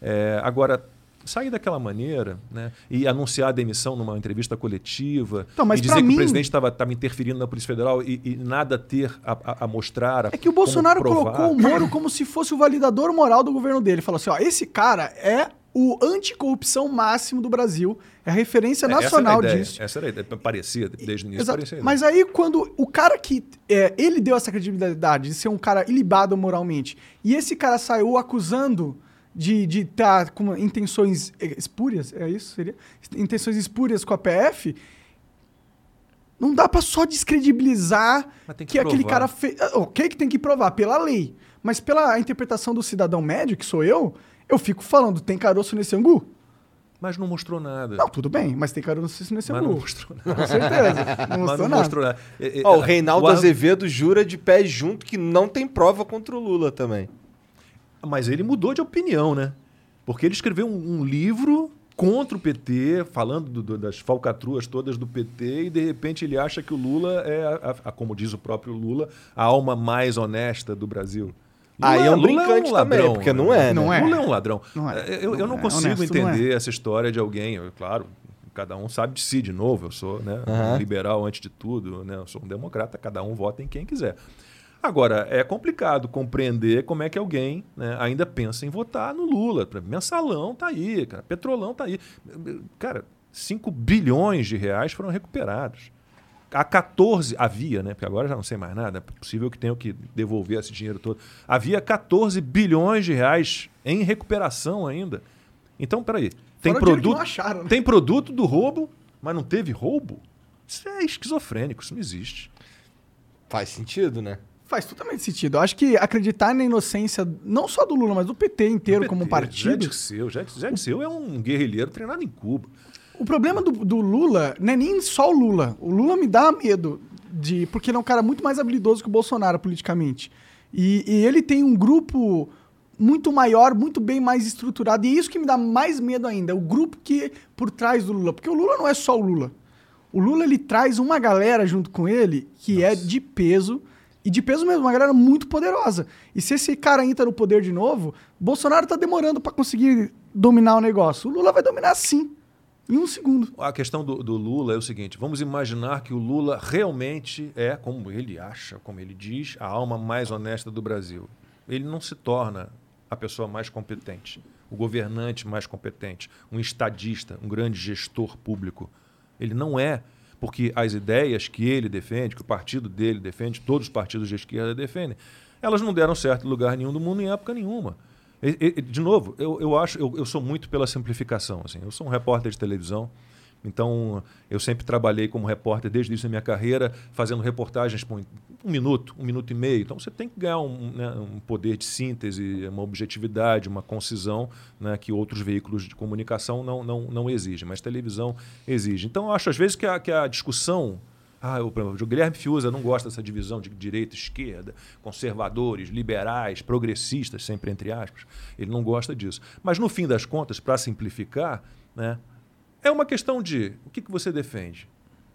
É, agora, sair daquela maneira né, e anunciar a demissão numa entrevista coletiva então, e dizer que mim... o presidente estava interferindo na Polícia Federal e, e nada ter a, a, a mostrar. A, é que o Bolsonaro colocou o Moro como se fosse o validador moral do governo dele. Falou assim: ó, esse cara é o anticorrupção máximo do Brasil. É a referência nacional essa disso. Essa era a ideia. Parecia, desde o início Exato. parecia. Mas aí, quando o cara que. É, ele deu essa credibilidade de ser um cara ilibado moralmente, e esse cara saiu acusando de estar tá com intenções espúrias, é isso? Seria? Intenções espúrias com a PF. Não dá para só descredibilizar que, que aquele cara fez. Ok, que tem que provar pela lei. Mas pela interpretação do cidadão médio, que sou eu, eu fico falando, tem caroço nesse angu? Mas não mostrou nada. Não, tudo bem, mas tem caroço nesse mas angu. Não mostrou nada. Com certeza. Não mostrou mas não nada. mostrou nada. Oh, o Reinaldo o... Azevedo jura de pé junto que não tem prova contra o Lula também. Mas ele mudou de opinião, né? Porque ele escreveu um, um livro contra o PT, falando do, do, das falcatruas todas do PT, e de repente ele acha que o Lula é, a, a, como diz o próprio Lula, a alma mais honesta do Brasil. Lula, Aí é um brincante é um ladrão, também, porque não é, né? não é. Lula é um ladrão. Não é. Eu, eu não, é. consigo Honesto, entender não é. essa história de alguém, eu, claro, cada um sabe de si, de novo, eu sou né, Uhum. um liberal antes de tudo, né, eu sou um democrata, cada um vota em quem quiser. Agora, é complicado compreender como é que alguém né, ainda pensa em votar no Lula. Mensalão tá aí, cara. Petrolão tá aí. Cara, 5 bilhões de reais foram recuperados. Há 14, havia, né? Porque agora já não sei mais nada, é possível que tenham que devolver esse dinheiro todo. Havia 14 bilhões de reais em recuperação ainda. Então, peraí. Tem Fora produto, não acharam, né? tem produto do roubo, mas não teve roubo? Isso é esquizofrênico, isso não existe. Faz sentido, né? Faz totalmente sentido. Eu acho que acreditar na inocência, não só do Lula, mas do PT inteiro PT, como um partido. Dirceu, Dirceu é um guerrilheiro treinado em Cuba. O problema do, do Lula não é nem só o Lula. O Lula me dá medo, de porque ele é um cara muito mais habilidoso que o Bolsonaro politicamente. E, e ele tem um grupo muito maior, muito bem mais estruturado. E é isso que me dá mais medo ainda, o grupo que por trás do Lula. Porque o Lula não é só o Lula. O Lula ele traz uma galera junto com ele que é de peso. E de peso mesmo, uma galera muito poderosa. E se esse cara entra no poder de novo, Bolsonaro tá demorando para conseguir dominar o negócio. O Lula vai dominar sim. Em um segundo. A questão do, do, Lula é o seguinte: vamos imaginar que o Lula realmente é, como ele acha, como ele diz, a alma mais honesta do Brasil. Ele não se torna a pessoa mais competente, o governante mais competente, um estadista, um grande gestor público. Ele não é, porque as ideias que ele defende, que o partido dele defende, todos os partidos de esquerda defendem, elas não deram certo em lugar nenhum do mundo em época nenhuma. De novo, eu, eu acho, eu, eu sou muito pela simplificação. Assim. Eu sou um repórter de televisão, então eu sempre trabalhei como repórter desde o início da minha carreira, fazendo reportagens por um minuto, um minuto e meio. Então você tem que ganhar um, né, um poder de síntese, uma objetividade, uma concisão né, que outros veículos de comunicação não, não, não exigem, mas televisão exige. Então eu acho às vezes que a, que a discussão ah, o, o Guilherme Fiuza não gosta dessa divisão de direita esquerda, conservadores, liberais, progressistas, sempre entre aspas. Ele não gosta disso. Mas, no fim das contas, para simplificar, né, é uma questão de o que, que você defende?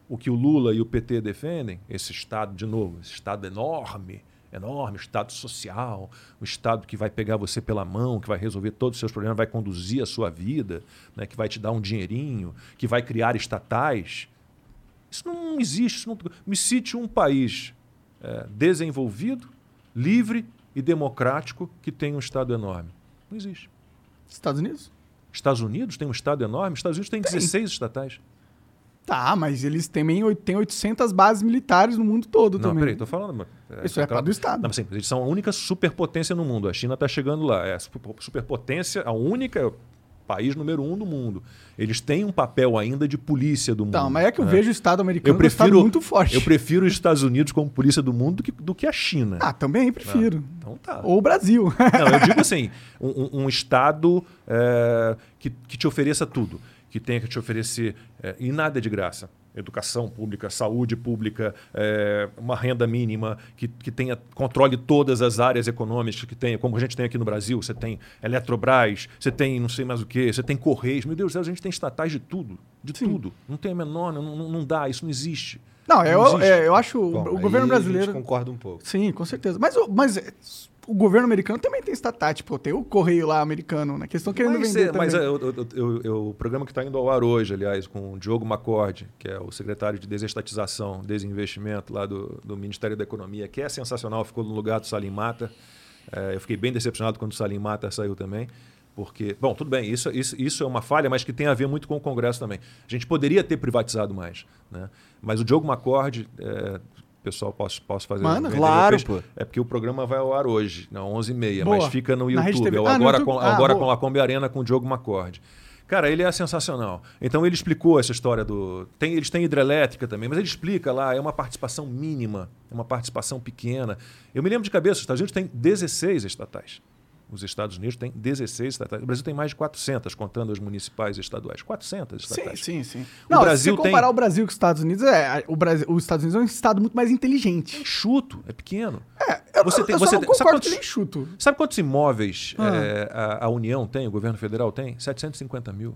O que o Lula e o PT defendem? Esse Estado, de novo, esse Estado enorme, enorme, Estado social, um Estado que vai pegar você pela mão, que vai resolver todos os seus problemas, vai conduzir a sua vida, né, que vai te dar um dinheirinho, que vai criar estatais. Isso não existe. Isso não... Me cite um país é, desenvolvido, livre e democrático que tem um Estado enorme. Não existe. Estados Unidos? Estados Unidos tem um Estado enorme. Estados Unidos tem, tem. 16 estatais. Tá, mas eles também têm 800 bases militares no mundo todo não, também. Peraí, tô falando. É, Isso é para do Estado. Não, sim, eles são a única superpotência no mundo. A China está chegando lá. É a superpotência, a única país número um do mundo. Eles têm um papel ainda de polícia do mundo. Tá, mas é que eu né? vejo o Estado americano eu prefiro, um muito forte. Eu prefiro os Estados Unidos como polícia do mundo do que, do que a China. Ah, também prefiro. Ah, então tá. Ou o Brasil. Não, eu digo assim, um, um Estado é, que, que te ofereça tudo. Que tenha que te oferecer, é, e nada é de graça, educação pública, saúde pública, é, uma renda mínima, que, que tenha controle todas as áreas econômicas que tenha, como a gente tem aqui no Brasil. Você tem Eletrobras, você tem não sei mais o que, você tem Correios. Meu Deus do céu, a gente tem estatais de tudo. De Sim. tudo. Não tem a menor, não, não, não dá, isso não existe. Não, não eu, é, eu acho Bom, o governo brasileiro. concorda um pouco. Sim, com certeza. Mas, mas o governo americano também tem estatais, tipo, tem o correio lá americano, né? Que estão querendo mas, vender é, Mas é, o programa que está indo ao ar hoje, aliás, com o Diogo Macorde, que é o secretário de desestatização, desinvestimento lá do, do Ministério da Economia, que é sensacional, ficou no lugar do Salim Mata. É, eu fiquei bem decepcionado quando o Salim Mata saiu também. Porque, bom, tudo bem, isso, isso, isso é uma falha, mas que tem a ver muito com o Congresso também. A gente poderia ter privatizado mais. Né? Mas o Diogo Macorde, é, pessoal, posso, posso fazer Mano, claro, pô. É porque o programa vai ao ar hoje, não, 11h30, mas fica no YouTube. É ah, agora, YouTube? Com, ah, agora com a Kombi Arena com o Diogo Macorde. Cara, ele é sensacional. Então ele explicou essa história do. Tem, eles têm hidrelétrica também, mas ele explica lá, é uma participação mínima, é uma participação pequena. Eu me lembro de cabeça, os Estados Unidos têm 16 estatais. Os Estados Unidos têm 16 estatais. O Brasil tem mais de 400, contando as municipais e estaduais. 400 estatais. Sim, sim, sim. O Não, Brasil se comparar tem... o Brasil com os Estados Unidos, é, o Brasil, os Estados Unidos é um estado muito mais inteligente. É enxuto, é pequeno. É, eu, você tem, eu você tem, sabe quantos, é enxuto. Sabe quantos imóveis ah. é, a, a, União tem, o governo federal tem? 750 mil.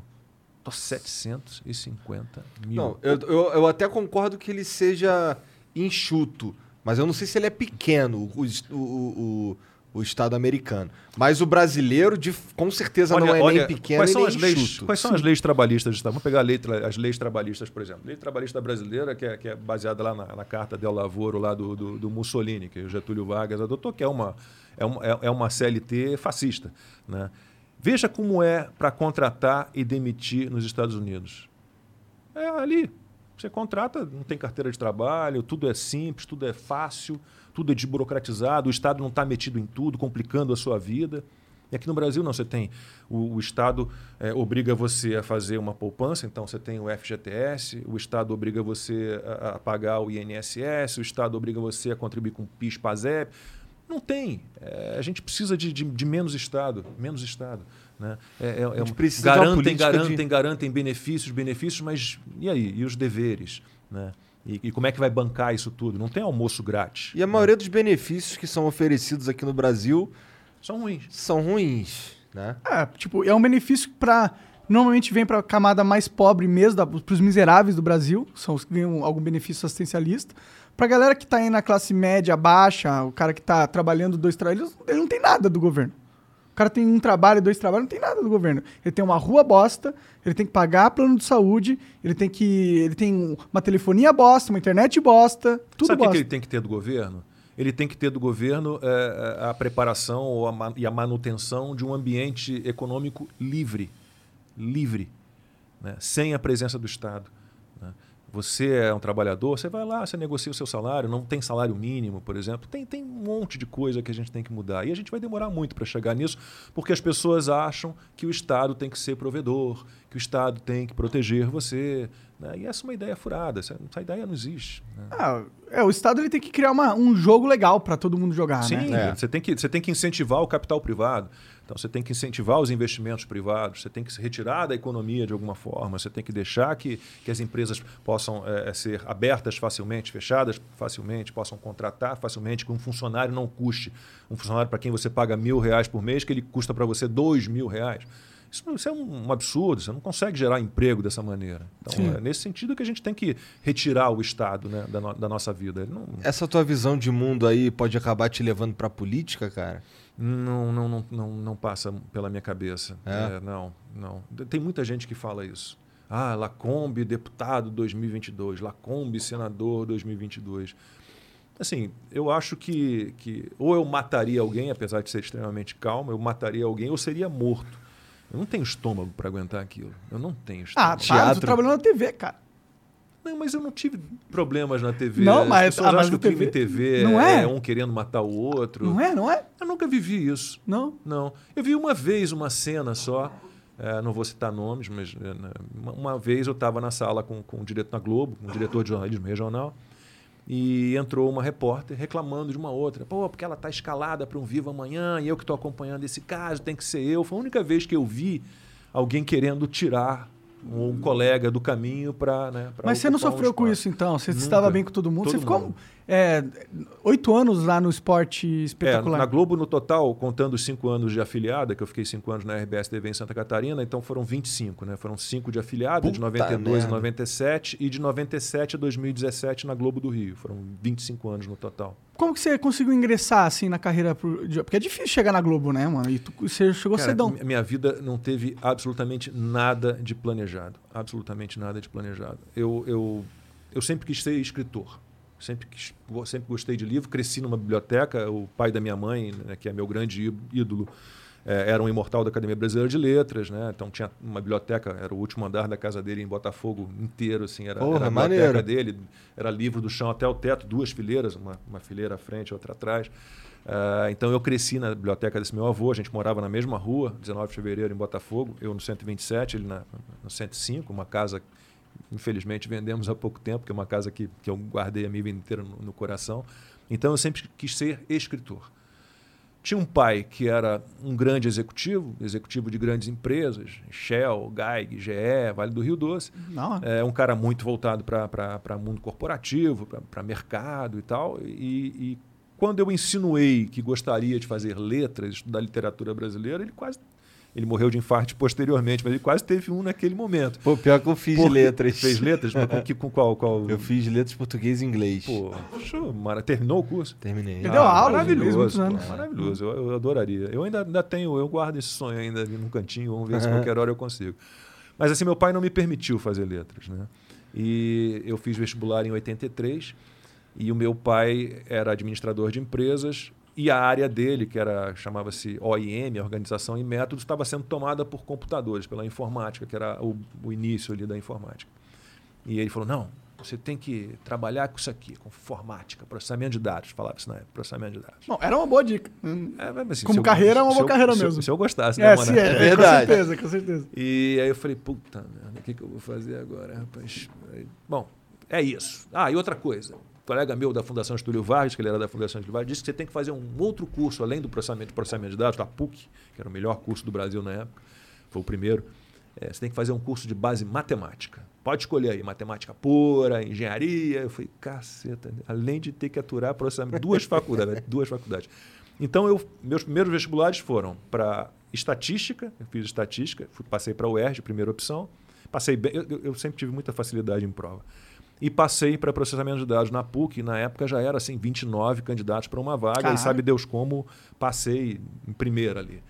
750 mil. Não, eu, eu, eu até concordo que ele seja enxuto, mas eu não sei se ele é pequeno. o, o, o o Estado americano. Mas o brasileiro, de, com certeza, olha, não é olha, nem pequeno quais são as leis, Quais são Sim. as leis trabalhistas? Vamos pegar lei, as leis trabalhistas, por exemplo. A lei trabalhista brasileira, que é, que é baseada lá na, na, Carta del Lavoro lá do, do, do, Mussolini, que o Getúlio Vargas adotou, que é uma, é uma, é, é uma CLT fascista. Né? Veja como é para contratar e demitir nos Estados Unidos. É ali. Você contrata, não tem carteira de trabalho, tudo é simples, tudo é fácil tudo é desburocratizado, o Estado não está metido em tudo, complicando a sua vida. E aqui no Brasil não, você tem o, o Estado é, obriga você a fazer uma poupança, então você tem o FGTS, o Estado obriga você a, a pagar o INSS, o Estado obriga você a contribuir com o PIS, PASEP. Não tem. É, a gente precisa de, de, de, menos Estado, menos Estado. Né? É, é, é garantem, garantem, de... garantem benefícios, benefícios, mas e aí? E os deveres? Né? E, e, como é que vai bancar isso tudo? Não tem almoço grátis. E a maioria dos benefícios que são oferecidos aqui no Brasil são ruins. São ruins, né? É, tipo, é um benefício para normalmente vem para a camada mais pobre mesmo, para os miseráveis do Brasil, são os que ganham algum benefício assistencialista. Para a galera que está aí na classe média, baixa, o cara que está trabalhando dois trabalhos, ele não tem nada do governo. O cara tem um trabalho, dois trabalhos, não tem nada do governo. Ele tem uma rua bosta, ele tem que pagar plano de saúde, ele tem que. Ele tem uma telefonia bosta, uma internet bosta, tudo Sabe bosta. o que ele tem que ter do governo? Ele tem que ter do governo é, a preparação ou a, e a manutenção de um ambiente econômico livre. Livre. Né? Sem a presença do Estado. Né? Você é um trabalhador, você vai lá, você negocia o seu salário, não tem salário mínimo, por exemplo. Tem, tem um monte de coisa que a gente tem que mudar. E a gente vai demorar muito para chegar nisso, porque as pessoas acham que o Estado tem que ser provedor, que o Estado tem que proteger você. Né? E essa é uma ideia furada, essa, essa ideia não existe. Né? Ah, é, o Estado ele tem que criar uma, um jogo legal para todo mundo jogar. Sim, né? é. você, tem que, você tem que incentivar o capital privado. Então você tem que incentivar os investimentos privados, você tem que se retirar da economia de alguma forma, você tem que deixar que, que as empresas possam é, ser abertas facilmente, fechadas facilmente, possam contratar facilmente, que um funcionário não custe. Um funcionário para quem você paga mil reais por mês, que ele custa para você dois mil reais. Isso, isso, é um absurdo, você não consegue gerar emprego dessa maneira. Então, é nesse sentido que a gente tem que retirar o Estado né, da, no, da, nossa vida. Não... Essa tua visão de mundo aí pode acabar te levando para a política, cara? Não, não, não, não, não passa pela minha cabeça. É? É, não, não. Tem muita gente que fala isso. Ah, Lacombe, deputado 2022. Lacombe, senador 2022. Assim, eu acho que, que ou eu mataria alguém, apesar de ser extremamente calmo, eu mataria alguém ou seria morto. Eu não tenho estômago para aguentar aquilo. Eu não tenho ah, estômago. Ah, para, eu tô trabalhando na TV, cara. Não, mas eu não tive problemas na TV. Não, mas, As ah, acham que o crime TV, TV não é? é um querendo matar o outro. Não é, não é? Eu nunca vivi isso. Não? Não. Eu vi uma vez uma cena só, é, não vou citar nomes, mas é, né, uma, uma, vez eu estava na sala com, com o diretor na Globo, um diretor de jornalismo regional, e entrou uma repórter reclamando de uma outra. Pô, porque ela está escalada para um Viva Amanhã e eu que estou acompanhando esse caso, tem que ser eu. Foi a única vez que eu vi alguém querendo tirar um colega do caminho para. Né, Mas você não sofreu um com isso então? Você Nunca. estava bem com todo mundo? Todo você ficou mundo. É, oito anos lá no esporte É, espetacular. na Globo, no total, contando os cinco anos de afiliada, que eu fiquei cinco anos na RBS TV em Santa Catarina, então foram 25, né? Foram cinco de afiliada, de Puta 92 merda. a 97 e de 97 a 2017 na Globo do Rio. Foram 25 anos no total. Como que você conseguiu ingressar assim na carreira? Pro... de- Porque é difícil chegar na Globo, né, mano? E tu- você chegou Cara, cedão. mi- minha vida não teve absolutamente nada de planejado. Absolutamente nada de planejado. Eu, eu, eu sempre quis ser escritor. Sempre, sempre gostei de livro. Cresci numa biblioteca. O pai da minha mãe, né, que é meu grande ídolo, eh, era um imortal da Academia Brasileira de Letras. Né? Então tinha uma biblioteca, era o último andar da casa dele em Botafogo inteiro. Assim, era, Porra, era a maneiro. biblioteca dele. Era livro do chão até o teto, duas fileiras, uma, uma fileira à frente, outra atrás. Ah, então eu cresci na biblioteca desse meu avô, a gente morava na mesma rua, 19 de fevereiro, em Botafogo, eu no 127, ele na, no 105, uma casa infelizmente vendemos há pouco tempo, que é uma casa que, que eu guardei a minha vida inteira no, no coração. Então eu sempre quis ser escritor. Tinha um pai que era um grande executivo, executivo de grandes empresas, Shell, Geig, GE, Vale do Rio Doce. Não, É um cara muito voltado para mundo corporativo, para mercado e tal. E, e quando eu insinuei que gostaria de fazer letras, estudar literatura brasileira, ele quase. Ele morreu de infarto posteriormente, mas ele quase teve um naquele momento. Pô, pior que eu fiz Pô, letras. Fez letras? Mas com, que- com qual? qual? Eu fiz letras português e inglês. Pô, show, mara- terminou o curso? Terminei. Ele deu aula de inglês maravilhoso, pô, maravilhoso. Eu, eu adoraria. Eu ainda, ainda tenho, eu guardo esse sonho ainda ali num cantinho, vamos ver se qualquer hora eu consigo. Mas assim, meu pai não me permitiu fazer letras, né? E eu fiz vestibular em 83 e o meu pai era administrador de empresas e a área dele, que era chamava-se OIM, Organização e Métodos, estava sendo tomada por computadores, pela informática, que era o, o início ali da informática. E ele falou: não, você tem que trabalhar com isso aqui, com informática, processamento de dados. Falava isso na época, processamento de dados. Bom, era uma boa dica. É, mas, assim, Como se eu- carreira, é uma boa eu- carreira se eu- mesmo. Se eu gostasse, né, É, Mané? sim, é, verdade. Com certeza, com certeza. E aí eu falei, puta merda, o que, que eu vou fazer agora, rapaz? Aí, bom, é isso. Ah, e outra coisa. Colega meu da Fundação Estúdio Vargas, que ele era da Fundação Estúdio Vargas, disse que você tem que fazer um outro curso, além do processamento de processamento de dados, da PUC, que era o melhor curso do Brasil na época, foi o primeiro. É, você tem que fazer um curso de base matemática. Pode escolher aí, matemática pura, engenharia. Eu falei, caceta, além de ter que aturar processamento, duas faculdades, duas faculdades. Então, eu, meus primeiros vestibulares foram para estatística, eu fiz estatística, fui, passei para a UERJ, primeira opção. Passei bem, eu- eu sempre tive muita facilidade em prova. E passei para processamento de dados na PUC, na época já era assim, 29 candidatos para uma vaga, Caralho. e sabe Deus como passei em primeira ali.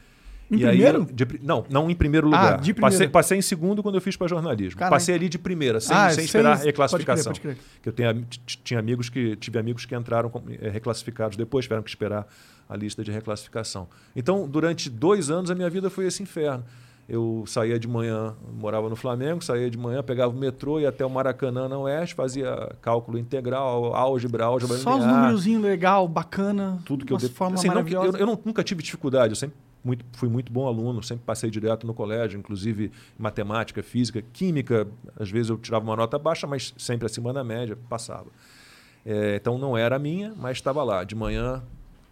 Em e aí, primeiro? eu- de não, não em primeiro Ah, lugar. de primeira. passei, passei em segundo quando eu fiz para jornalismo. Caralho. Passei ali de primeira, sem, Ah, sem sem- esperar pode reclassificação. crer, pode crer. Que eu tenho, tinha amigos que tive amigos que entraram eh, reclassificados depois, tiveram que esperar a lista de reclassificação. Então, durante dois anos a minha vida foi esse inferno. Eu saía de manhã, morava no Flamengo, saía de manhã, pegava o metrô, ia até o Maracanã na Oeste, fazia cálculo integral, álgebra, álgebra Só os linear, númerozinhos legal, bacana. tudo que eu de... forma assim, não eu, eu não- nunca tive dificuldade, eu sempre muito, fui muito bom aluno, sempre passei direto no colégio, inclusive matemática, física, química, às vezes eu tirava uma nota baixa, mas sempre acima da média, passava. É, então não era a minha, mas estava lá, de manhã,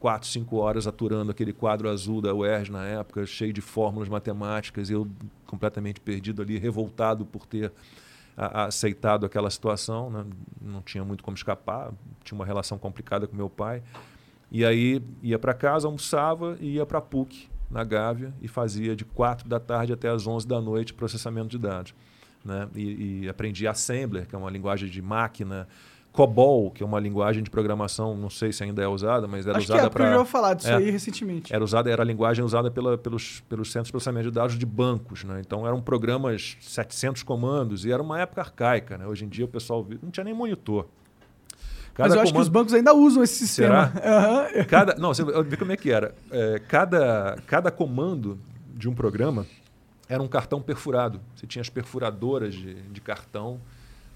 quatro, cinco horas aturando aquele quadro azul da UERJ na época, cheio de fórmulas matemáticas, eu completamente perdido ali, revoltado por ter a- a- aceitado aquela situação, né? não tinha muito como escapar, tinha uma relação complicada com meu pai. E aí ia para casa, almoçava e ia para a PUC, na Gávea, e fazia de 4 da tarde até as 11 da noite processamento de dados. Né? E, e aprendi Assembler, que é uma linguagem de máquina, COBOL, que é uma linguagem de programação, não sei se ainda é usada, mas era Acho que é, usada porque eu já para ouvi falar disso É. aí recentemente. era usada era a linguagem usada pela, pelos, pelos centros de processamento de dados de bancos, né? Então eram programas 700 comandos e era uma época arcaica, né? Hoje em dia o pessoal não tinha nem monitor. Mas eu acho que os bancos ainda usam esse sistema. Aham. Cada, não, você vê como é que era. É, cada, cada comando de um programa era um cartão perfurado. Você tinha as perfuradoras de, de cartão,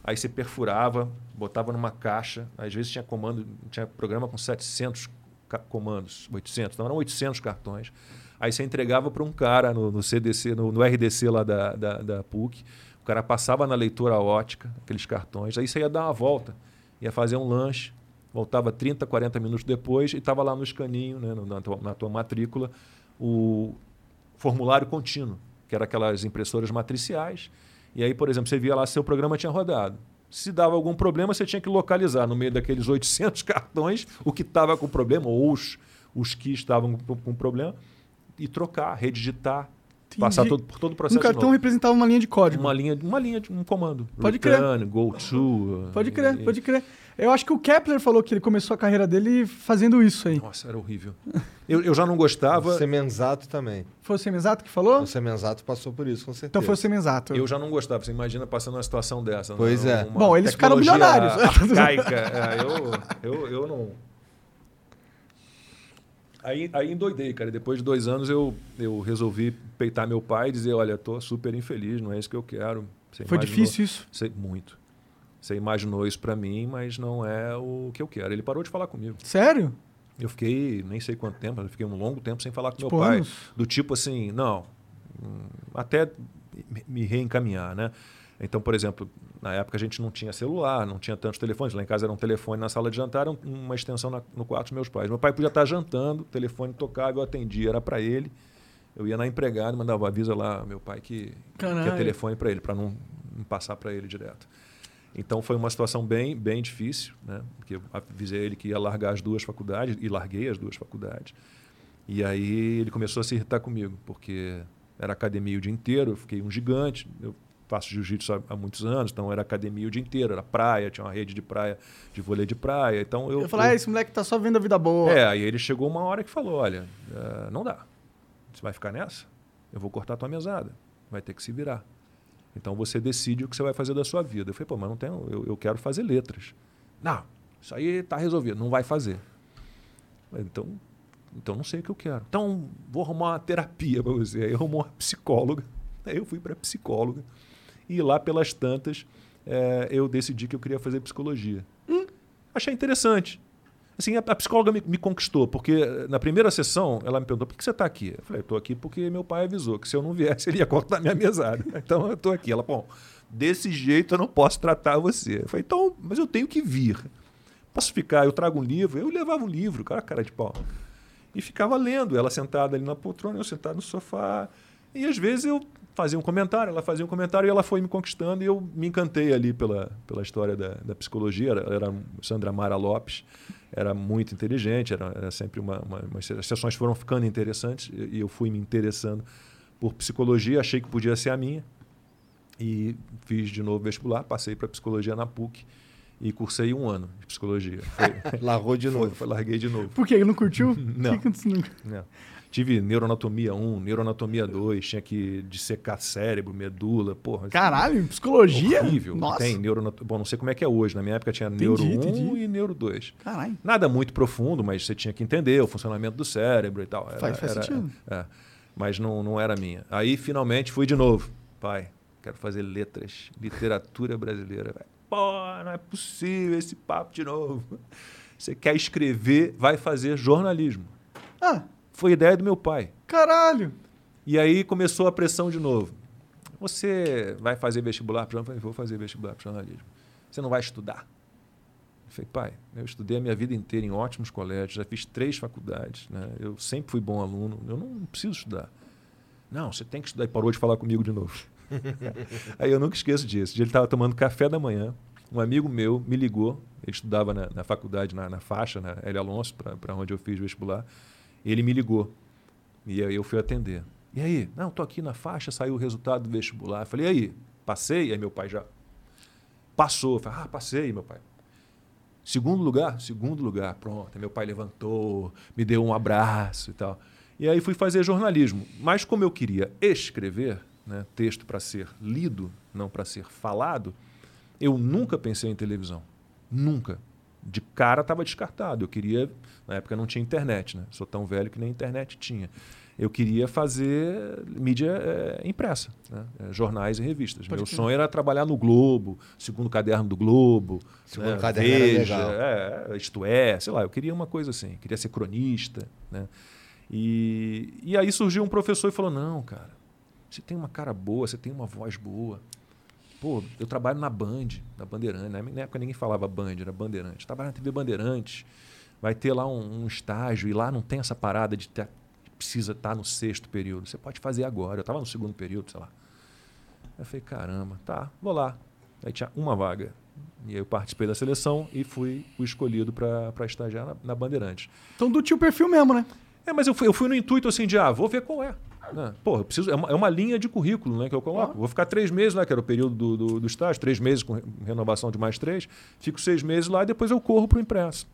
aí você perfurava, botava numa caixa. Às vezes tinha comando, tinha programa com 700 ca- comandos, 800, então eram 800 cartões. Aí você entregava para um cara no, no CDC, no, no RDC lá da, da, da PUC. O cara passava na leitura ótica, aqueles cartões. Aí você ia dar uma volta, ia fazer um lanche, voltava 30, 40 minutos depois e estava lá no escaninho, né, na, tua, na tua matrícula, o formulário contínuo, que era aquelas impressoras matriciais. E aí, por exemplo, você via lá se seu programa tinha rodado. Se dava algum problema, você tinha que localizar no meio daqueles 800 cartões o que estava com problema, ou os, os que estavam com, problema, e trocar, redigitar, Entendi. passar todo, por todo o processo. Um cartão representava uma linha de código. Uma linha, uma linha de um comando. Pode Return, crer. Go to. Pode crer, e, pode crer. Eu acho que o Kepler falou que ele começou a carreira dele fazendo isso aí. Nossa, era horrível. Eu, eu já não gostava. O Semenzato também. Foi o Semenzato que falou? O Semenzato passou por isso, com certeza. Então foi o Semenzato. Eu já não gostava. Você imagina passando uma situação dessa. Pois é. Bom, eles ficaram milionários. Arcaica. é, eu, eu, eu não. Aí, aí endoidei, cara. Depois de dois anos eu, eu resolvi peitar meu pai e dizer: olha, tô super infeliz, não é isso que eu quero. Você foi imaginou... difícil isso? Sei, muito. Você imaginou isso para mim, mas não é o que eu quero. Ele parou de falar comigo. Sério? Eu fiquei nem sei quanto tempo, eu fiquei um longo tempo sem falar com tipo meu pai. Anos? Do tipo assim, não, hum, até me reencaminhar, né? Então, por exemplo, na época a gente não tinha celular, não tinha tantos telefones. Lá em casa era um telefone na sala de jantar, uma extensão na, no quarto dos meus pais. Meu pai podia estar jantando, o telefone tocava, eu atendia, era para ele. Eu ia na empregada, mandava avisa lá meu pai que, que é telefone para ele, para não, não passar para ele direto. Então foi uma situação bem, bem difícil, né? Porque eu avisei ele que ia largar as duas faculdades e larguei as duas faculdades. E aí ele começou a se irritar comigo, porque era academia o dia inteiro, eu fiquei um gigante. Eu faço jiu-jitsu há, muitos anos, então era academia o dia inteiro, era praia, tinha uma rede de praia, de vôlei de praia. Então eu. Eu falei, ah, esse moleque tá só vendo a vida boa. É, aí ele chegou uma hora que falou: olha, uh, não dá. Você vai ficar nessa? Eu vou cortar tua mesada. Vai ter que se virar. Então você decide o que você vai fazer da sua vida. Eu falei, pô, mas não tenho, eu, eu quero fazer letras. Não, isso aí está resolvido, não vai fazer. Então, então não sei o que eu quero. Então vou arrumar uma terapia para você. Aí eu arrumou uma psicóloga. Aí eu fui para psicóloga. E lá pelas tantas é, eu decidi que eu queria fazer psicologia. Hum. Achei interessante. Assim, a, a psicóloga me, me, conquistou, porque eh, na primeira sessão ela me perguntou: por que você está aqui? Eu falei: estou aqui porque meu pai avisou que se eu não viesse ele ia cortar minha mesada. Então eu estou aqui. Ela, bom, desse jeito eu não posso tratar você. Eu falei: então, mas eu tenho que vir. Posso ficar? Eu trago um livro. Eu levava um livro, cara, cara de pau. E ficava lendo, ela sentada ali na poltrona, eu sentado no sofá. E às vezes eu fazia um comentário, ela fazia um comentário e ela foi me conquistando e eu me encantei ali pela, pela história da, da psicologia. Ela era Sandra Mara Lopes era muito inteligente, era, era sempre uma, uma, uma, As sessões foram ficando interessantes e eu fui me interessando por psicologia, achei que podia ser a minha. E fiz de novo vestibular, passei para psicologia na PUC e cursei um ano de psicologia. Foi, Largou de novo. Foi, foi, larguei de novo. Por quê? Ele não curtiu? não. Que que não. Tive neuroanatomia 1, neuroanatomia 2, tinha que dissecar cérebro, medula, porra. Caralho, psicologia? Horrível. Nossa. Tem neuroanatomia. Bom, não sei como é que é hoje. Na minha época tinha entendi, neuro 1 entendi. e neuro 2. Caralho. Nada muito profundo, mas você tinha que entender o funcionamento do cérebro e tal. Era, faz, faz era, sentido. É, mas não, não era minha. Aí, finalmente, fui de novo. Pai, quero fazer letras, literatura brasileira. Pô, não é possível esse papo de novo. Você quer escrever, vai fazer jornalismo. Ah. Foi ideia do meu pai. Caralho! E aí começou a pressão de novo. Você vai fazer vestibular para jornalismo? Vou fazer vestibular para jornalismo. Você não vai estudar? Eu falei, pai, eu estudei a minha vida inteira em ótimos colégios, já fiz três faculdades, né? eu sempre fui bom aluno, eu não, não preciso estudar. Não, você tem que estudar. E parou de falar comigo de novo. Aí eu nunca esqueço disso. Ele estava tomando café da manhã, um amigo meu me ligou, ele estudava na, na faculdade, na, na faixa, na L. Alonso, para onde eu fiz vestibular. Ele me ligou. E aí eu fui atender. E aí? Não, tô aqui na faixa, saiu o resultado do vestibular. Eu falei, e aí? Passei? Aí meu pai já passou. Eu falei, ah, passei, meu pai. Segundo lugar? Segundo lugar. Pronto. Aí meu pai levantou, me deu um abraço e tal. E aí fui fazer jornalismo. Mas como eu queria escrever, né, texto para ser lido, não para ser falado, eu nunca pensei em televisão. Nunca de cara estava descartado. Eu queria, na época não tinha internet, né? Sou tão velho que nem internet tinha. Eu queria fazer mídia é, impressa, né? é, jornais e revistas. Pode Meu sonho era trabalhar no Globo, segundo caderno do Globo, segundo né? caderno Veja, é, isto é, sei lá. Eu queria uma coisa assim, queria ser cronista, né? E, e aí surgiu um professor e falou: não, cara, você tem uma cara boa, você tem uma voz boa. Pô, eu trabalho na Band, na Bandeirante. Na época ninguém falava Band, era Bandeirante. Trabalho na TV Bandeirantes. Vai ter lá um, um estágio e lá não tem essa parada de ter, precisa estar no sexto período. Você pode fazer agora. Eu estava no segundo período, sei lá. eu falei, caramba, tá, vou lá. Aí tinha uma vaga. E aí eu participei da seleção e fui o escolhido para estagiar na, na Bandeirantes. Então do tio perfil mesmo, né? É, mas eu fui, eu fui no intuito assim de, ah, vou ver qual é. Né? Pô, eu preciso, é uma, é, uma, linha de currículo né, que eu coloco. Vou ficar três meses lá, que era o período do, do, do estágio, três meses com renovação de mais três. Fico seis meses lá e depois eu corro para o impresso.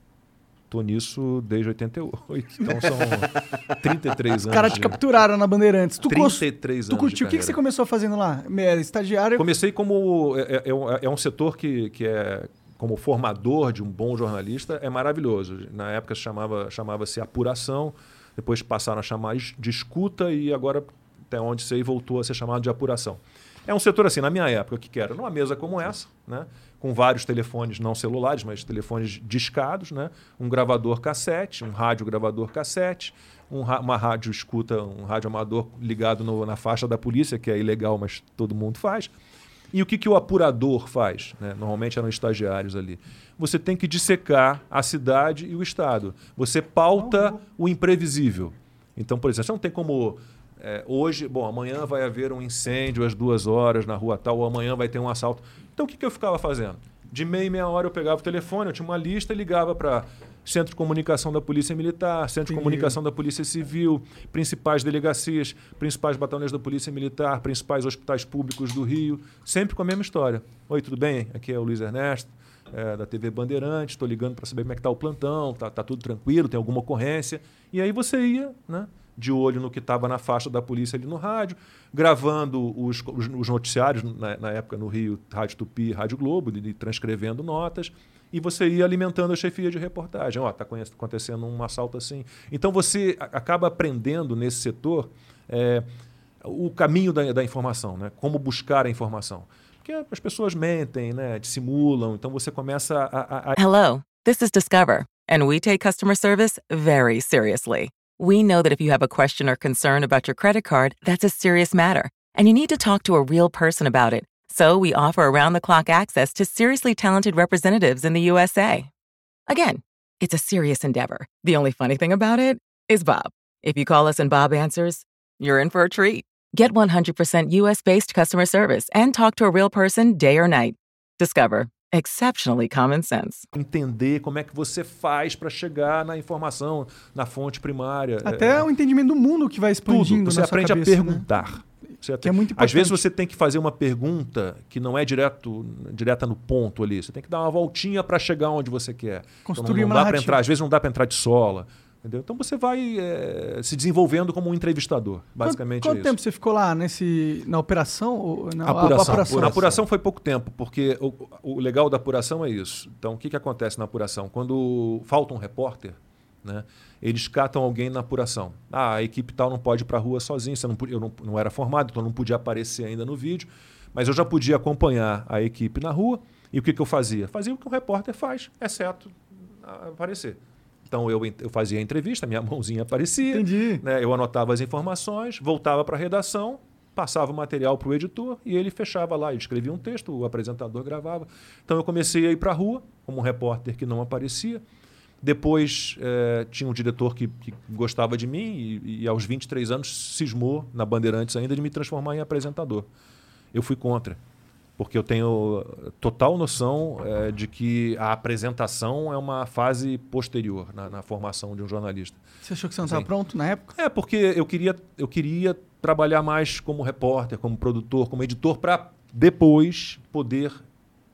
Tô nisso desde 88. Então são 33 anos. Os caras te capturaram na Bandeirantes. Tu 33 tu anos. Tu curtiu? O que, que você começou fazendo lá? Estagiário? Comecei como. É, é, é, é um setor que, que é como formador de um bom jornalista é maravilhoso. Na época chamava chamava-se apuração, depois passaram a chamar de escuta e agora até onde sei voltou a ser chamado de apuração. É um setor assim, na minha época, que era? Numa mesa como essa, né? com vários telefones não celulares, mas telefones discados, né? um gravador cassete, um rádio gravador cassete, um, uma rádio escuta, um rádio amador ligado no, na faixa da polícia, que é ilegal, mas todo mundo faz. E o que, que o apurador faz? Né? Normalmente eram estagiários ali. Você tem que dissecar a cidade e o Estado. Você pauta o imprevisível. Então, por exemplo, você não tem como é, hoje, bom, amanhã vai haver um incêndio às duas horas na rua tal, ou amanhã vai ter um assalto. Então o que, que eu ficava fazendo? De meia e meia hora eu pegava o telefone, eu tinha uma lista e ligava para Centro de Comunicação da Polícia Militar, Centro de Comunicação da Polícia Civil, principais delegacias, principais batalhões da Polícia Militar, principais hospitais públicos do Rio, sempre com a mesma história. Oi, tudo bem? Aqui é o Luiz Ernesto, é, da TV Bandeirantes, estou ligando para saber como é que está o plantão, tá, tá tudo tranquilo, tem alguma ocorrência. E aí você ia, né? de olho no que estava na faixa da polícia ali no rádio, gravando os, os, os noticiários, na, na, época no Rio, Rádio Tupi, Rádio Globo, de, transcrevendo notas, e você ia alimentando a chefia de reportagem. Ó, oh, está acontecendo um assalto assim. Então você acaba aprendendo nesse setor é, o caminho da, da informação, né? como buscar a informação. Porque as pessoas mentem, né? dissimulam, então você começa a, a, a... Hello, this is Discover, and we take customer service very seriously. We know that if you have a question or concern about your credit card, that's a serious matter, and you need to talk to a real person about it. So we offer around the clock access to seriously talented representatives in the USA. Again, it's a serious endeavor. The only funny thing about it is Bob. If you call us and Bob answers, you're in for a treat. Get 100% US based customer service and talk to a real person day or night. Discover Exceptionally common sense. Entender como é que você faz para chegar na informação, na fonte primária. Até é... o entendimento do mundo que vai expandindo Tudo. Você aprende cabeça, a perguntar. Né? Você que é muito importante. Às vezes você tem que fazer uma pergunta que não é direto, direta no ponto ali. Você tem que dar uma voltinha para chegar onde você quer. Construir então, não, não dá para entrar. Às vezes não dá para entrar de sola. Entendeu? Então você vai é, se desenvolvendo como um entrevistador, basicamente quanto, quanto é tempo você ficou lá nesse, na operação? Na apuração. apuração. Na apuração foi pouco tempo, porque o, o, legal da apuração é isso. Então o que, que acontece na apuração? Quando falta um repórter, né, eles catam alguém na apuração. Ah, a equipe tal não pode ir para a rua sozinho, você não, eu não, não era formado, então não podia aparecer ainda no vídeo, mas eu já podia acompanhar a equipe na rua. E o que, que eu fazia? Fazia o que o repórter faz, exceto aparecer. Então eu, eu fazia a entrevista, minha mãozinha aparecia, Entendi. Né, eu anotava as informações, voltava para a redação, passava o material para o editor e ele fechava lá. Ele escrevia um texto, o apresentador gravava. Então eu comecei a ir para a rua, como um repórter que não aparecia. Depois eh, tinha um diretor que, que, gostava de mim e, e, aos 23 anos cismou, na Bandeirantes ainda, de me transformar em apresentador. Eu fui contra porque eu tenho total noção é, de que a apresentação é uma fase posterior na, na, formação de um jornalista. Você achou que você não estava pronto na época? É, porque eu queria, eu queria trabalhar mais como repórter, como produtor, como editor, para depois poder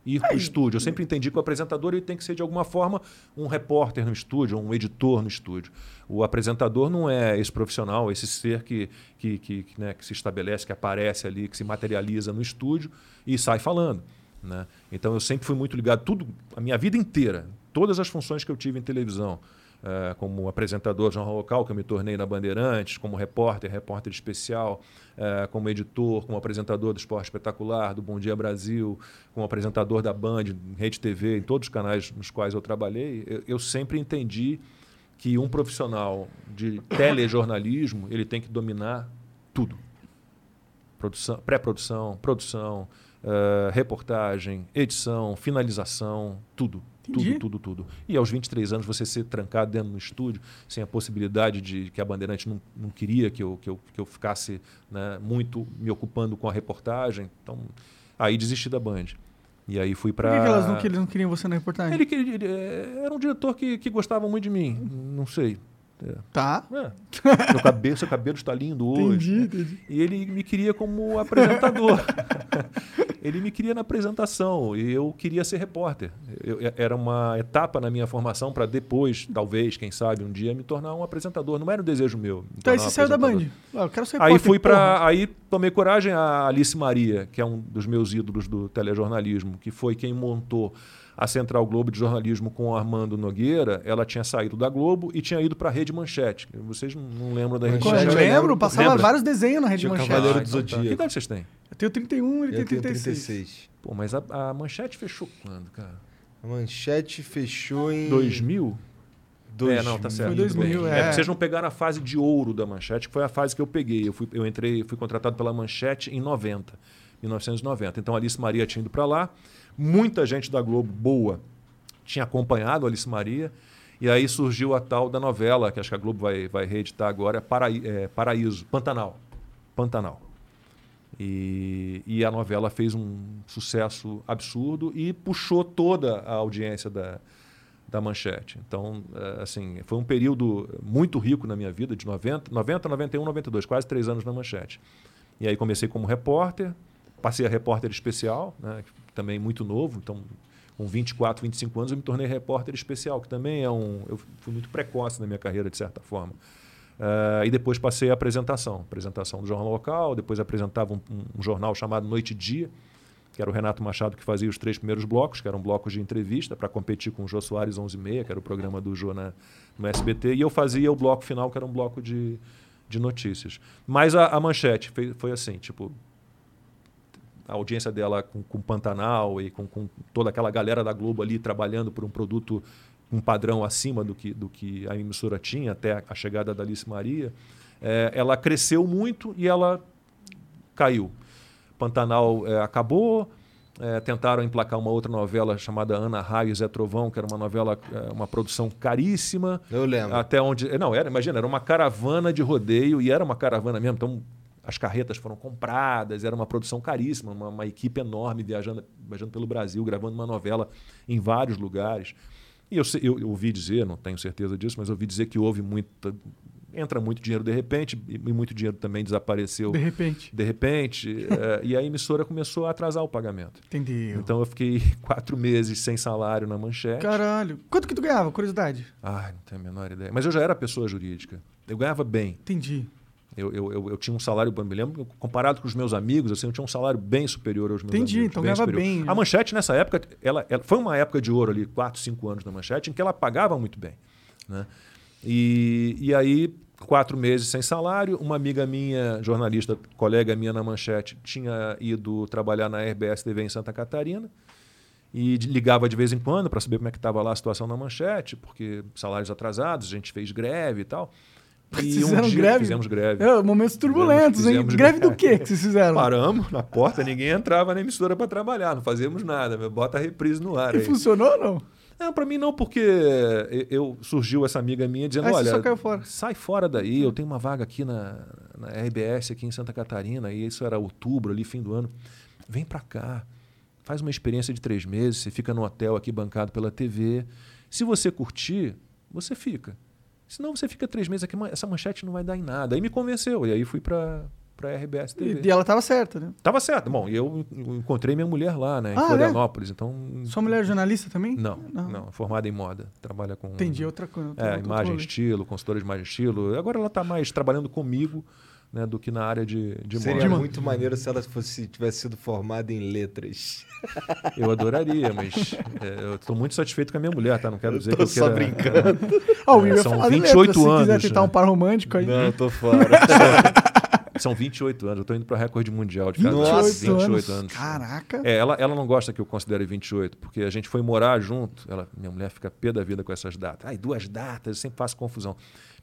ir para o estúdio. Eu sempre entendi que o apresentador ele tem que ser, de alguma forma, um repórter no estúdio, um editor no estúdio. O apresentador não é esse profissional, esse ser que, que, que, que, né, que se estabelece, que aparece ali, que se materializa no estúdio e sai falando. Né? Então eu sempre fui muito ligado, tudo, a minha vida inteira, todas as funções que eu tive em televisão, uh, como apresentador jornal local, que eu me tornei na Bandeirantes, como repórter, repórter especial, uh, como editor, como apresentador do Esporte Espetacular, do Bom Dia Brasil, como apresentador da Band, Rede TV, em todos os canais nos quais eu trabalhei, eu, eu sempre entendi que um profissional de telejornalismo ele tem que dominar tudo. Produção, pré-produção, produção, uh, reportagem, edição, finalização, tudo. Entendi. Tudo, tudo, tudo. E aos 23 anos você ser trancado dentro do estúdio, sem a possibilidade de que a Bandeirante não, não queria que eu, que eu, que eu ficasse né, muito me ocupando com a reportagem. Então, aí desisti da Band. E aí fui para. Por que, que elas não, que eles não queriam você na reportagem? Ele, ele, ele, era um diretor que, que gostava muito de mim. Não sei. É. Tá. É. Meu cabelo, seu cabelo está lindo hoje. Entendi, né? entendi. E ele me queria como apresentador. ele me queria na apresentação e eu queria ser repórter. Eu, era uma etapa na minha formação para depois, talvez, quem sabe, um dia me tornar um apresentador. Não era um desejo meu. Então aí você saiu da Band. Ah, eu quero ser repórter, Aí fui para, aí tomei coragem a Alice Maria, que é um dos meus ídolos do telejornalismo, que foi quem montou a Central Globo de Jornalismo com o Armando Nogueira, ela tinha saído da Globo e tinha ido para a Rede Manchete. Vocês não lembram da Rede Eu Manchete, eu lembro, lembro. passava Lembra? vários desenhos na Rede Manchete. Cavaleiro Ah, do então tá. Zodíaco. Que idade vocês têm? Eu tenho 31, ele Eu tem tenho 36. 36. Pô, mas a, a Manchete fechou quando, cara? A manchete fechou em. 2000? Dois É, não, tá certo. Foi tudo 2000, bem. é. porque vocês não pegaram a fase de ouro da Manchete, que foi a fase que eu peguei. Eu, fui, eu entrei, fui contratado pela Manchete em 90, 1990. Então Alice Maria tinha ido para lá. Muita gente da Globo boa tinha acompanhado Alice Maria. E aí surgiu a tal da novela, que acho que a Globo vai, vai reeditar agora, é, Paraí- é, Paraíso, Pantanal. Pantanal. E, e a novela fez um sucesso absurdo e puxou toda a audiência da, da Manchete. Então, eh, assim, foi um período muito rico na minha vida, de 90, 90 91, 92, quase três anos na Manchete. E aí comecei como repórter, passei a repórter especial, né, também muito novo, então com 24, 25 anos eu me tornei repórter especial, que também é um... Eu fui muito precoce na minha carreira, de certa forma. Eh, e depois passei a apresentação, apresentação do jornal local, depois apresentava um, um jornal chamado Noite e Dia, que era o Renato Machado que fazia os três primeiros blocos, que eram blocos de entrevista, para competir com o Jô Soares 11 e meia, que era o programa do Jô na, no SBT, e eu fazia o bloco final, que era um bloco de, de notícias. Mas a, a manchete foi, foi assim, tipo, a audiência dela com, com Pantanal e com, com toda aquela galera da Globo ali trabalhando por um produto um padrão acima do que, do que a emissora tinha até a chegada da Alice Maria, eh, ela cresceu muito e ela caiu. Pantanal eh, acabou, eh, tentaram emplacar uma outra novela chamada Ana Raio e Zé Trovão, que era uma novela, eh, uma produção caríssima. Eu lembro. Até onde. Não, era, imagina, era uma caravana de rodeio, e era uma caravana mesmo. Então, as carretas foram compradas, era uma produção caríssima, uma, uma equipe enorme viajando, viajando pelo Brasil, gravando uma novela em vários lugares. E eu, eu, eu ouvi dizer, não tenho certeza disso, mas ouvi dizer que houve muita. Entra muito dinheiro de repente, e muito dinheiro também desapareceu De repente. de repente, eh, e a emissora começou a atrasar o pagamento. Entendeu. Então eu fiquei quatro meses sem salário na manchete. Caralho. Quanto que tu ganhava? Curiosidade. Ai, não tenho a menor ideia. Mas eu já era pessoa jurídica. Eu ganhava bem. Entendi. Eu, eu, eu, eu tinha um salário, eu me lembro, comparado com os meus amigos, assim, eu tinha um salário bem superior aos meus Entendi, amigos. então bem ganhava superior. bem, né? A Manchete, nessa época, ela, ela- foi uma época de ouro ali, 4, 5 anos na Manchete, em que ela pagava muito bem. Né? E, e aí, quatro meses sem salário, uma amiga minha, jornalista, colega minha na Manchete, tinha ido trabalhar na RBS TV em Santa Catarina e ligava de vez em quando para saber como é que estava lá a situação na Manchete, porque salários atrasados, a gente fez greve e tal. Vocês fizeram greve? um Fizemos greve. É, momentos turbulentos, hein? fizemos Greve do greve. quê que vocês fizeram? Paramos na porta, ninguém entrava na emissora para trabalhar, não fazíamos nada. Bota a reprise no ar E aí. funcionou ou não? Não, para mim não, porque eu, surgiu essa amiga minha dizendo, Aí olha, fora. sai fora daí, eu tenho uma vaga aqui na, na RBS aqui em Santa Catarina, e isso era outubro, ali, fim do ano. Vem para cá, faz uma experiência de três meses, você fica no hotel aqui bancado pela TV. Se você curtir, você fica. Senão você fica três meses aqui, essa manchete não vai dar em nada. Aí me convenceu, e aí fui para a RBS TV. E, ela tava certa, né? Tava certo. Bom, e eu en- encontrei minha mulher lá, né, em Ah, é? Florianópolis. Então. Sua mulher é jornalista também? Não, não, formada em moda. Trabalha com. Entendi, outra coisa. É, imagem, estilo, consultora de imagem e estilo. Agora ela está mais trabalhando comigo né, do que na área de, de Seria moda. muito maneiro se ela fosse, tivesse sido formada em letras. Eu adoraria, mas é, eu estou muito satisfeito com a minha mulher, tá? Não quero dizer tô que eu só queira- brincando. Ó, o Will ia São falar de 28 letra, se quiser anos, tentar né? um par romântico aí. Não, eu tô fora. São 28 anos. Eu estou indo para recorde mundial de casal. Nossa, 28, 28 anos. anos. Caraca. É, ela, ela não gosta que eu considere 28, porque a gente foi morar junto. Ela, minha mulher fica pé da vida com essas datas. Ai, duas datas, eu sempre faço confusão.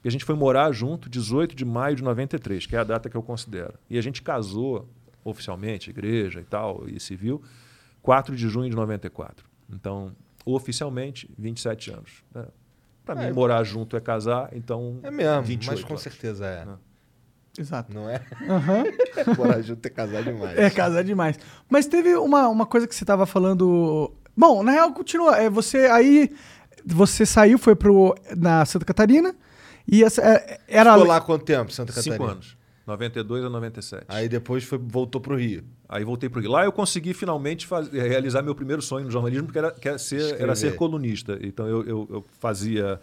Porque a gente foi morar junto 18 de maio de 93, que é a data que eu considero. E a gente casou oficialmente, igreja e tal, e civil, 4 de junho de 94. Então, oficialmente, 27 anos. Né? Para É. mim, morar junto é casar, então. É mesmo, 28 mas com anos. certeza é. Não. Exato. Não é? Aham. Morar junto é casar demais. É, casar demais. Mas teve uma, uma coisa que você tava falando. Bom, na real, continua. É, você aí. Você saiu, foi pro, na Santa Catarina. E essa, é, era. Ficou lá há quanto tempo, Santa Catarina? Cinco anos. 92 a 97. Aí depois foi, voltou pro Rio. Aí voltei para Lá eu consegui finalmente faz- realizar meu primeiro sonho no jornalismo, que era, que era ser, era ser colunista. Então eu, eu- eu fazia.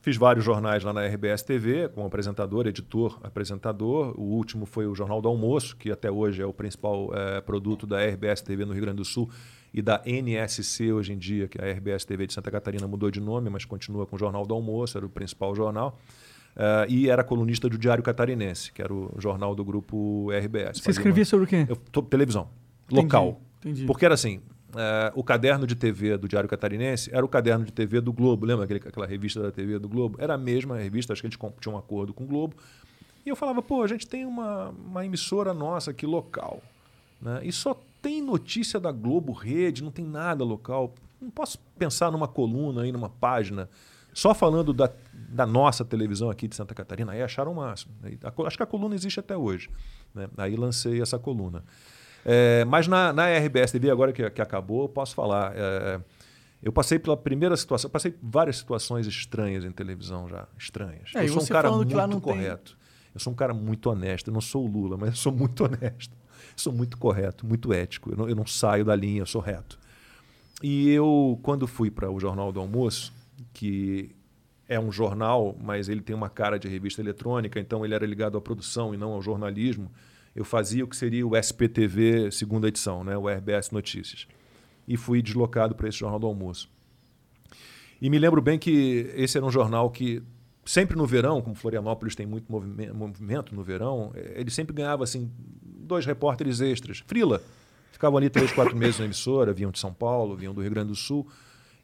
Fiz vários jornais lá na RBS TV, como apresentador, editor, apresentador. O último foi o Jornal do Almoço, que até hoje é o principal eh, produto da RBS TV no Rio Grande do Sul e da NSC hoje em dia, que a RBS TV de Santa Catarina mudou de nome, mas continua com o Jornal do Almoço, era o principal jornal. Eh, e era colunista do Diário Catarinense, que era o jornal do grupo RBS. Você escrevia uma- sobre o quê? eu, tô- televisão, Entendi, local. entendi. Porque era assim, eh, o caderno de TV do Diário Catarinense era o caderno de TV do Globo. Lembra aquele, aquela revista da TV do Globo? Era a mesma revista, acho que a gente tinha um acordo com o Globo. E eu falava, pô, a gente tem uma, uma emissora nossa aqui local. Né? E só tem notícia da Globo Rede, não tem nada local. Não posso pensar numa coluna aí, numa página, só falando da, da nossa televisão aqui de Santa Catarina. Aí acharam o máximo. Acho que a coluna existe até hoje. né? Aí lancei essa coluna. É, mas na, na RBS TV, agora que, que acabou, eu posso falar. é, eu passei pela primeira situação, passei por várias situações estranhas em televisão já. Estranhas. É, eu sou um cara muito não tem- correto. Eu sou um cara muito honesto. Eu não sou o Lula, mas eu sou muito honesto. Sou muito correto, muito ético. Eu não, eu não saio da linha, eu sou reto. E eu, quando fui para o Jornal do Almoço, que é um jornal, mas ele tem uma cara de revista eletrônica, então ele era ligado à produção e não ao jornalismo, eu fazia o que seria o SPTV segunda edição, né, o RBS Notícias. E fui deslocado para esse Jornal do Almoço. E me lembro bem que esse era um jornal que sempre no verão, como Florianópolis tem muito movime- movimento no verão, eh, ele sempre ganhava assim dois repórteres extras, frila. Ficavam ali três, quatro meses na emissora, vinham de São Paulo, vinham do Rio Grande do Sul.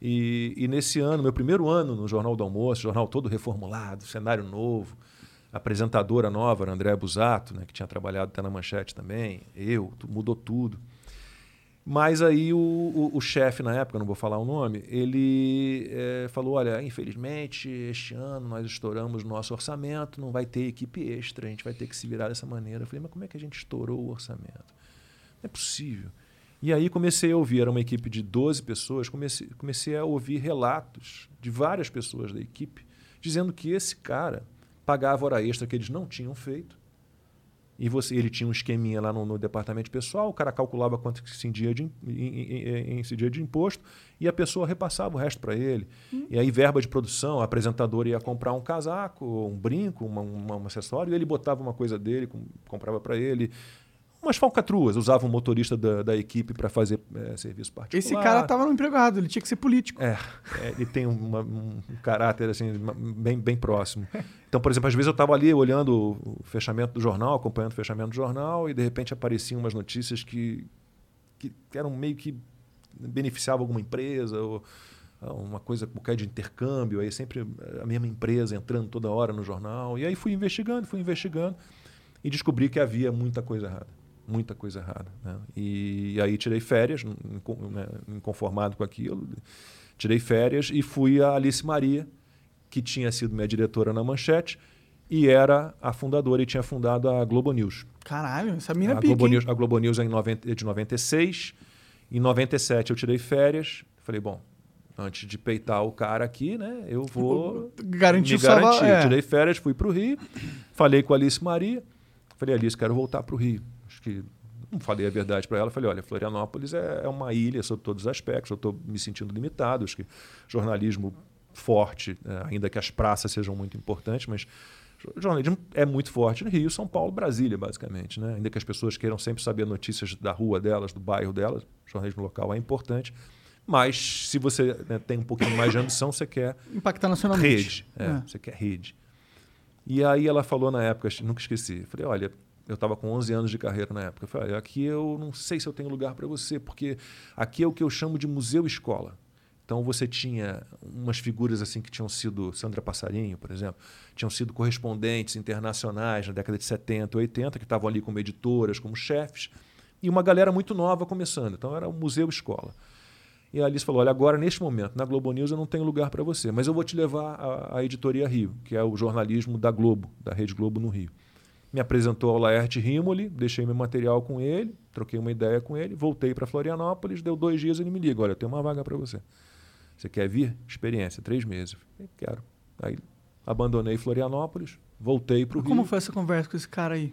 E, e nesse ano, meu primeiro ano no Jornal do Almoço, jornal todo reformulado, cenário novo, apresentadora nova, era Andréa Busato, né, que tinha trabalhado até na Manchete também, eu, mudou tudo. Mas aí o, o, o chefe na época, não vou falar o nome, ele eh, falou: olha, infelizmente este ano nós estouramos nosso orçamento, não vai ter equipe extra, a gente vai ter que se virar dessa maneira. Eu falei, mas como é que a gente estourou o orçamento? Não é possível. E aí comecei a ouvir, era uma equipe de 12 pessoas, comecei, comecei a ouvir relatos de várias pessoas da equipe dizendo que esse cara pagava hora extra que eles não tinham feito. E você, ele tinha um esqueminha lá no, no departamento pessoal, o cara calculava quanto que se incidia de, em- incidia de imposto e a pessoa repassava o resto para ele. E aí, verba de produção, a apresentadora ia comprar um casaco, um brinco, uma, uma- um acessório, e ele botava uma coisa dele, com- comprava para ele. Umas falcatruas, usava um motorista da, da equipe para fazer eh, serviço particular. Esse cara tava no emprego errado, ele tinha que ser político. É, é, ele tem uma- um, caráter assim bem, bem próximo. Então, por exemplo, às vezes eu estava ali olhando o fechamento do jornal, acompanhando o fechamento do jornal, e de repente apareciam umas notícias que, que eram meio que beneficiavam alguma empresa, ou uma coisa qualquer de intercâmbio, aí sempre a mesma empresa entrando toda hora no jornal. E aí fui investigando, fui investigando, e descobri que havia muita coisa errada. Muita coisa errada. né? E, aí tirei férias, né, inconformado com aquilo, tirei férias e fui a Alice Maria, que tinha sido minha diretora na Manchete e era a fundadora e tinha fundado a Globo News. Caralho, essa mina é a, pica, Globo hein? News a Globo News é em 90 é de 96. Em 97 eu tirei férias. Falei, bom, antes de peitar o cara aqui, né, eu vou Garantir me o salva- garantir. é. Tirei férias, fui para o Rio, falei com a Alice Maria. Falei, Alice, quero voltar para o Rio. Que não falei a verdade para ela. Falei, olha, Florianópolis é, é uma ilha sob todos os aspectos. Eu estou me sentindo limitado. Acho que jornalismo forte, eh, ainda que as praças sejam muito importantes, mas jo- jornalismo é muito forte no Rio, São Paulo, Brasília, basicamente. Né? Ainda que as pessoas queiram sempre saber notícias da rua delas, do bairro delas, jornalismo local é importante. Mas se você né, tem um pouquinho mais de ambição, você quer Impactar nacionalmente. Rede. É, É. Você quer rede. E aí ela falou na época, nunca esqueci. Falei, olha, eu estava com 11 anos de carreira na época. Eu falei, aqui eu não sei se eu tenho lugar para você, porque aqui é o que eu chamo de museu-escola. Então você tinha umas figuras assim que tinham sido, Sandra Passarinho, por exemplo, tinham sido correspondentes internacionais na década de 70, 80, que estavam ali como editoras, como chefes, e uma galera muito nova começando. Então era o museu-escola. E a Alice falou: Olha, agora, neste momento, na Globo News eu não tenho lugar para você, mas eu vou te levar à, à Editoria Rio, que é o jornalismo da Globo, da Rede Globo no Rio. Me apresentou ao Laerte Rimoli, deixei meu material com ele, troquei uma ideia com ele, voltei para Florianópolis, deu dois dias ele me liga: Olha, eu tenho uma vaga para você. Você quer vir? Experiência, três meses. Eu falei, Quero. Aí abandonei Florianópolis, voltei para o Rio. Como foi essa conversa com esse cara aí?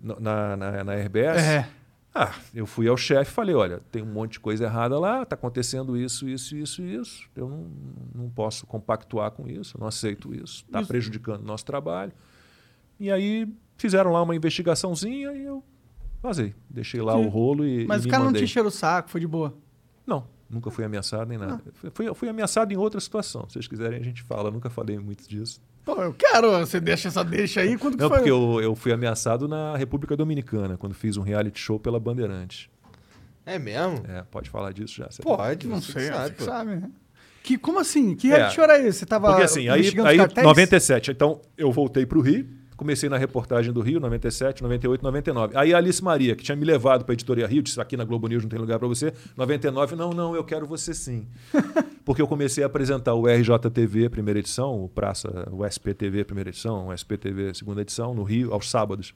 Na, na, na RBS? É. Ah, eu fui ao chefe e falei, olha, tem um monte de coisa errada lá, está acontecendo isso, isso, isso, isso. Eu não, não posso compactuar com isso, não aceito isso. Está prejudicando o nosso trabalho. E aí fizeram lá uma investigaçãozinha e eu vazei. Deixei lá Sim. o rolo e Mas e o me cara não mandei. te encheu o saco, foi de boa. Não, nunca fui ameaçado nem Ah. nada. Fui, fui ameaçado em outra situação. Se vocês quiserem, a gente fala. Nunca falei muito disso. Pô, eu quero, você deixa essa deixa aí. Quando que Não, foi? porque eu, eu fui ameaçado na República Dominicana, quando fiz um reality show pela Bandeirantes. É mesmo? É, pode falar disso já. você- Pode, Não você sei, você sabe. sabe, né? Que, como assim? Que É. reality show era esse? Você tava Porque assim, aí, aí os cartéis? 97. Então, eu voltei para o Rio, comecei na reportagem do Rio, 97, 98, 99. Aí a Alice Maria, que tinha me levado para a editoria Rio, disse aqui na Globo News não tem lugar para você. 99, não, não, eu quero você sim. Porque eu comecei a apresentar o RJTV, primeira edição, o Praça, o SPTV, primeira edição, o SPTV, segunda edição, no Rio, aos sábados.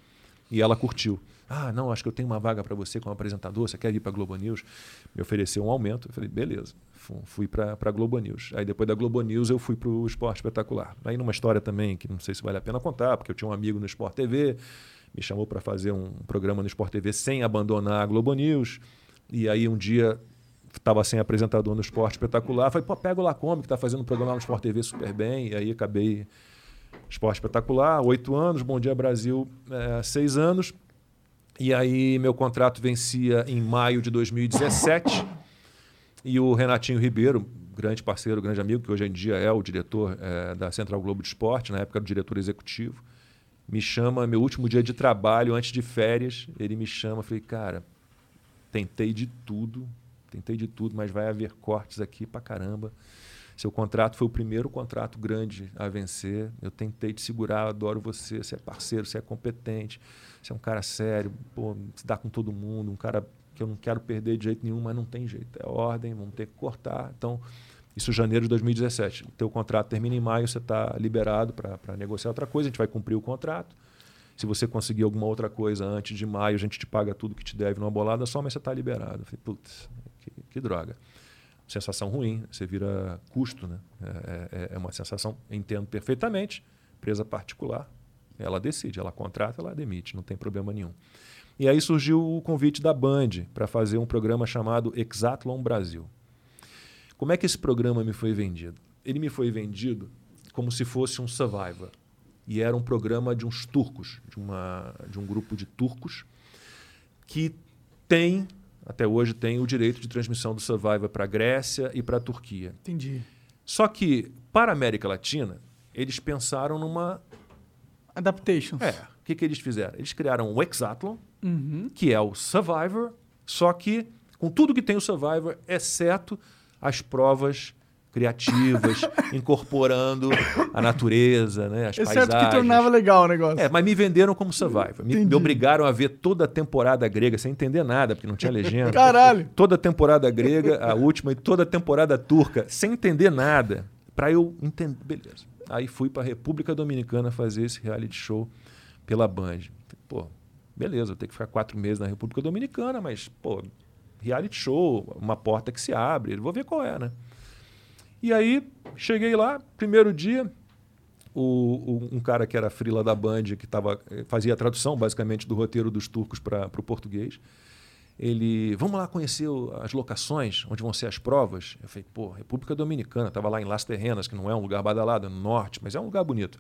E ela curtiu. Ah, não, acho que eu tenho uma vaga para você como apresentador, você quer ir para a Globo News? Me ofereceu um aumento. Eu falei, beleza. Fu- Fui para a Globo News. Aí depois da Globo News eu fui para o Esporte Espetacular. Aí numa história também que não sei se vale a pena contar, porque eu tinha um amigo no Sport TV, me chamou para fazer um programa no Sport TV sem abandonar a Globo News. E aí um dia estava sem apresentador no Esporte Espetacular. Falei, pô, pega o Lacombe, que está fazendo um programa no Sport TV super bem. E aí acabei Esporte Espetacular, oito anos, Bom Dia Brasil, eh, seis anos. E aí meu contrato vencia em maio de 2017. E o Renatinho Ribeiro, grande parceiro, grande amigo, que hoje em dia é o diretor eh, da Central Globo de Esporte, na época era o diretor executivo, me chama, meu último dia de trabalho, antes de férias, ele me chama, falei, cara, tentei de tudo, tentei de tudo, mas vai haver cortes aqui pra caramba. Seu contrato foi o primeiro contrato grande a vencer. Eu tentei te segurar, adoro você, você é parceiro, você é competente, você é um cara sério, pô, se dá com todo mundo, um cara que eu não quero perder de jeito nenhum, mas não tem jeito. É ordem, vamos ter que cortar. Então, isso janeiro de 2017. O teu contrato termina em maio, você está liberado para negociar outra coisa, a gente vai cumprir o contrato. Se você conseguir alguma outra coisa antes de maio, a gente te paga tudo que te deve numa bolada só, mas você está liberado. Eu falei, putz, que, que droga sensação ruim, você vira custo, né? É, é- é uma sensação, entendo perfeitamente, empresa particular, ela decide, ela contrata, ela demite, não tem problema nenhum. E aí surgiu o convite da Band para fazer um programa chamado Exatlon Brasil. Como é que esse programa me foi vendido? Ele me foi vendido como se fosse um Survivor. E era um programa de uns turcos, de, uma, de um grupo de turcos, que tem, até hoje, tem o direito de transmissão do Survivor para a Grécia e para a Turquia. Entendi. Só que, para a América Latina, eles pensaram numa. Adaptations. É, o que, que eles fizeram? Eles criaram o Exatlon, Uhum. que é o Survivor, só que com tudo que tem o Survivor, exceto as provas criativas, incorporando a natureza, né, as Exceto paisagens. que tornava legal o negócio. É, mas me venderam como Survivor. Me, me obrigaram a ver toda a temporada grega sem entender nada, porque não tinha legenda. Caralho. Toda a temporada grega, a última, e toda a temporada turca, sem entender nada. Pra eu entender. Beleza. Aí fui pra República Dominicana fazer esse reality show pela Band. Pô, beleza, eu tenho que ficar quatro meses na República Dominicana, mas, pô, reality show, uma porta que se abre, vou ver qual é, né? E aí, cheguei lá, primeiro dia, o, o- um cara que era frila da Band, que tava, eh, fazia a tradução, basicamente, do roteiro dos turcos para o português, ele, vamos lá conhecer as locações, onde vão ser as provas. Eu falei, pô, República Dominicana, estava lá em Las Terrenas, que não é um lugar badalado, é no norte, mas é um lugar bonito.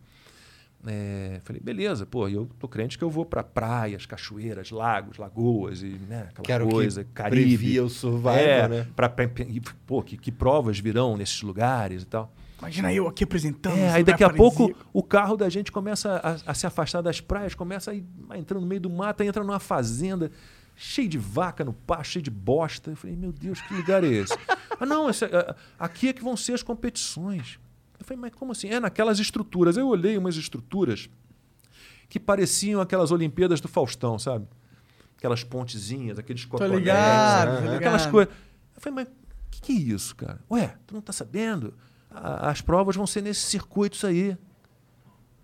É, falei, beleza, pô, eu tô crente que eu vou para praias, cachoeiras, lagos, lagoas e né, aquela Quero coisa, que Caribe. previa o Survivor, é, né? pra- pra- e, pô, que, que provas virão nesses lugares e tal. Imagina eu aqui apresentando. É, aí daqui a pouco o carro da gente começa a, a se afastar das praias, começa a, ir, a entrar no meio do mato, entra numa fazenda cheio de vaca no pasto, cheio de bosta. Eu falei, meu Deus, que lugar é esse? ah, não, esse, aqui é que vão ser as competições. Eu falei, mas como assim? É naquelas estruturas. Eu olhei umas estruturas que pareciam aquelas Olimpíadas do Faustão, sabe? Aquelas pontezinhas, aqueles cotonetes, ligado, né? aquelas coisas. Eu falei, mas que, que é isso, cara? Ué, tu não tá sabendo? A, as provas vão ser nesses circuitos aí.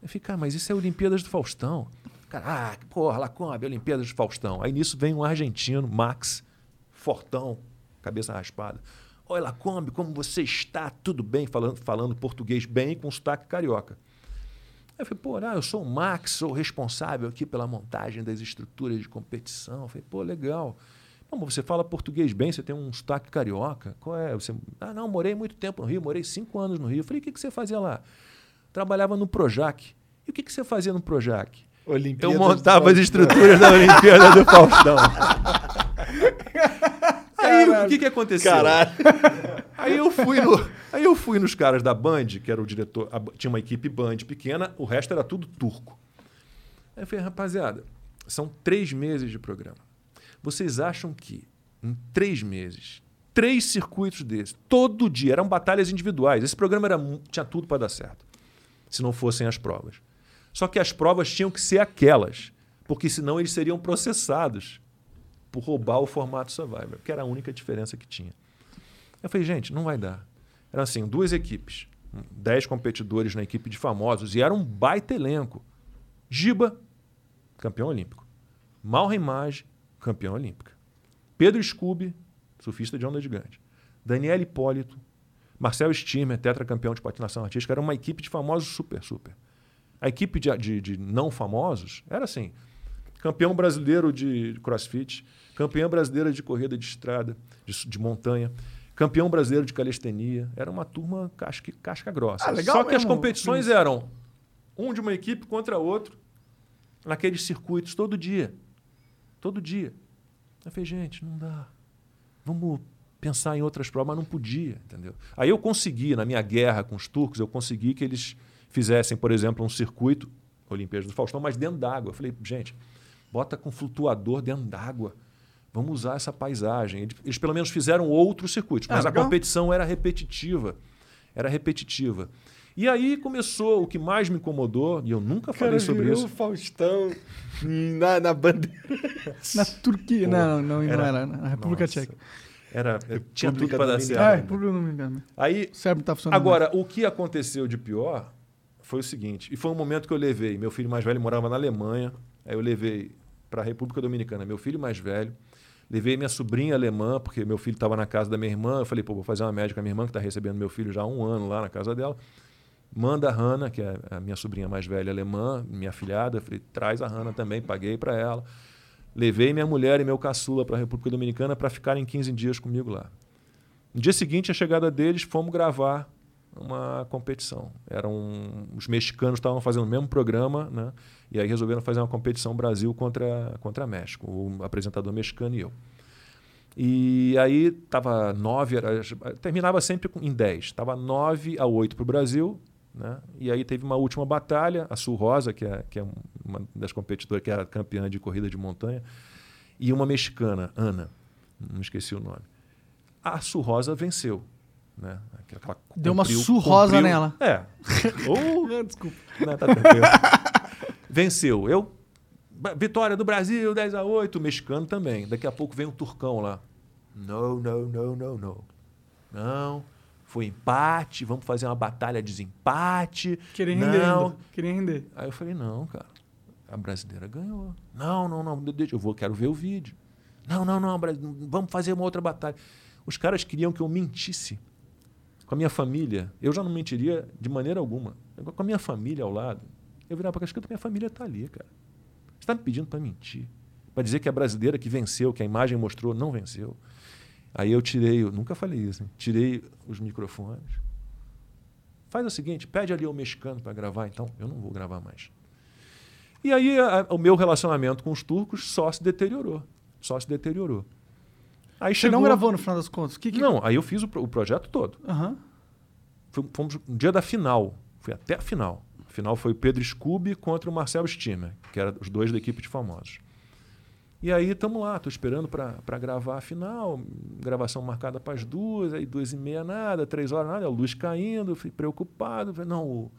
Eu fiquei, cara, mas isso é Olimpíadas do Faustão. Cara, ah, porra, Lacombe, Olimpíadas do Faustão. Aí nisso vem um argentino, Max, fortão, cabeça raspada. Oi, Lacombe, como você está? Tudo bem? Falando, falando português bem com sotaque carioca. Aí eu falei, pô, ah, eu sou o Max, sou responsável aqui pela montagem das estruturas de competição. Eu falei, pô, legal. Como você fala português bem, você tem um sotaque carioca. Qual é? Você, ah, não, morei muito tempo no Rio, morei cinco anos no Rio. Eu falei, o que, que você fazia lá? Trabalhava no Projac. E o que, que você fazia no Projac? Olimpíadas eu montava as estruturas da Olimpíada do Faustão. Aí o que, que aconteceu? Caralho. Aí eu fui no, aí eu fui nos caras da Band, que era o diretor, a, tinha uma equipe Band pequena, o resto era tudo turco. Aí eu falei, rapaziada, são três meses de programa. Vocês acham que em três meses, três circuitos desses, todo dia, eram batalhas individuais. Esse programa era, tinha tudo para dar certo, se não fossem as provas. Só que as provas tinham que ser aquelas, porque senão eles seriam processados roubar o formato Survivor, que era a única diferença que tinha. Eu falei, gente, não vai dar. Eram assim, duas equipes, dez competidores na equipe de famosos, e era um baita elenco. Giba, campeão olímpico. Malren Mage, campeão olímpica. Pedro Scooby, surfista de onda gigante. Daniel Hipólito, Marcel Stimmer, tetracampeão de patinação artística, era uma equipe de famosos super, super. A equipe de, de, de não famosos era assim: campeão brasileiro de crossfit, campeã brasileira de corrida de estrada, de, de montanha, campeão brasileiro de calistenia. Era uma turma casca, casca grossa. Ah, Só que as competições eram um de uma equipe contra outro, naqueles circuitos, todo dia. Todo dia. Eu falei, gente, não dá. Vamos pensar em outras provas, mas não podia, entendeu? Aí eu consegui, na minha guerra com os turcos, eu consegui que eles fizessem, por exemplo, um circuito, Olimpíadas do Faustão, mas dentro d'água. Eu falei, gente, bota com flutuador dentro d'água. Vamos usar essa paisagem. Eles, pelo menos fizeram outros circuitos, mas Ah, a legal. competição era repetitiva. Era repetitiva. E aí começou o que mais me incomodou, e eu nunca falei sobre isso. o Faustão na, na bandeira. Na Turquia. Pô, não, não, não era- era. Na República Nossa. Tcheca. Era, tinha tudo para dar Dominicana. Ah, certo. República Dominicana. Aí O cérebro tá funcionando. Agora, o que aconteceu de pior foi o seguinte, e foi um momento que eu levei, meu filho mais velho morava na Alemanha, aí eu levei para a República Dominicana, meu filho mais velho, levei minha sobrinha alemã, porque meu filho estava na casa da minha irmã, eu falei, pô, vou fazer uma médica com a minha irmã, que está recebendo meu filho já há um ano lá na casa dela, manda a Hanna, que é a minha sobrinha mais velha alemã, minha afilhada, eu falei, traz a Hanna também, paguei para ela, levei minha mulher e meu caçula para a República Dominicana para ficarem 15 dias comigo lá. No dia seguinte, a chegada deles, fomos gravar uma competição. Eram os mexicanos estavam fazendo o mesmo programa, né? E aí resolveram fazer uma competição Brasil contra contra México, o apresentador mexicano e eu. E aí tava nove, era- terminava sempre em 10. Tava 9 a 8 para o Brasil, né? E aí teve uma última batalha, a Sul Rosa, que é, que é uma das competidoras que era campeã de corrida de montanha, e uma mexicana, Ana, não esqueci o nome. A Sul Rosa venceu, né? Aquela- Deu uma surrosa nela. É. Ou Desculpa. não, tá tranquilo. Venceu. Eu. Vitória do Brasil, 10 a 8 o mexicano também. Daqui a pouco vem um turcão lá. Não, não, não, não, não. Não. Foi empate, vamos fazer uma batalha de desempate. Queria render não. ainda. Queria render. Aí eu falei, não, cara. A brasileira ganhou. Não, não, não. Deixa, eu vou, quero ver o vídeo. Não, não, não. Vamos fazer uma outra batalha. Os caras queriam que eu mentisse com a minha família. Eu já não mentiria de maneira alguma. Com a minha família ao lado. Eu virava para a minha família está ali, cara. Você está me pedindo para mentir. Para dizer que a brasileira que venceu, que a imagem mostrou, não venceu. Aí eu tirei, eu nunca falei isso, hein? tirei os microfones. Faz o seguinte, pede ali ao mexicano para gravar, então. Eu não vou gravar mais. E aí a- o meu relacionamento com os turcos só se deteriorou. Só se deteriorou. Aí Você chegou... não gravou no final das contas? Que que... Não, aí eu fiz o, o projeto todo. Fui- Fomos no dia da final. Fui até a final. A final foi o Pedro Scooby contra o Marcel Stimmer, que eram os dois da equipe de famosos. E aí estamos lá, estou esperando para gravar a final, gravação marcada para as duas, aí duas e meia nada, três horas nada, a luz caindo, fui preocupado. Falei, não, o,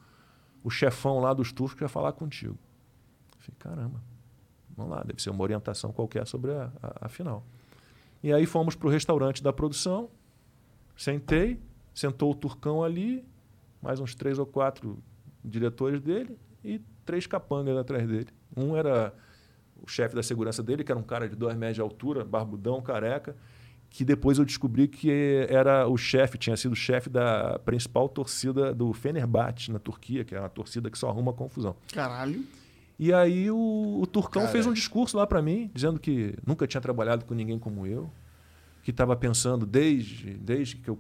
o chefão lá dos turcos quer falar contigo. Falei, caramba, vamos lá, deve ser uma orientação qualquer sobre a, a, a final. E aí fomos para o restaurante da produção, Sentei, sentou o Turcão ali, mais uns três ou quatro diretores dele e três capangas atrás dele. Um era o chefe da segurança dele, que era um cara de dois metros de altura, barbudão, careca, que depois eu descobri que era o chefe, tinha sido chefe da principal torcida do Fenerbahçe na Turquia, que é uma torcida que só arruma confusão. Caralho. E aí o, o Turcão fez um discurso lá para mim, dizendo que nunca tinha trabalhado com ninguém como eu, que estava pensando desde, desde que eu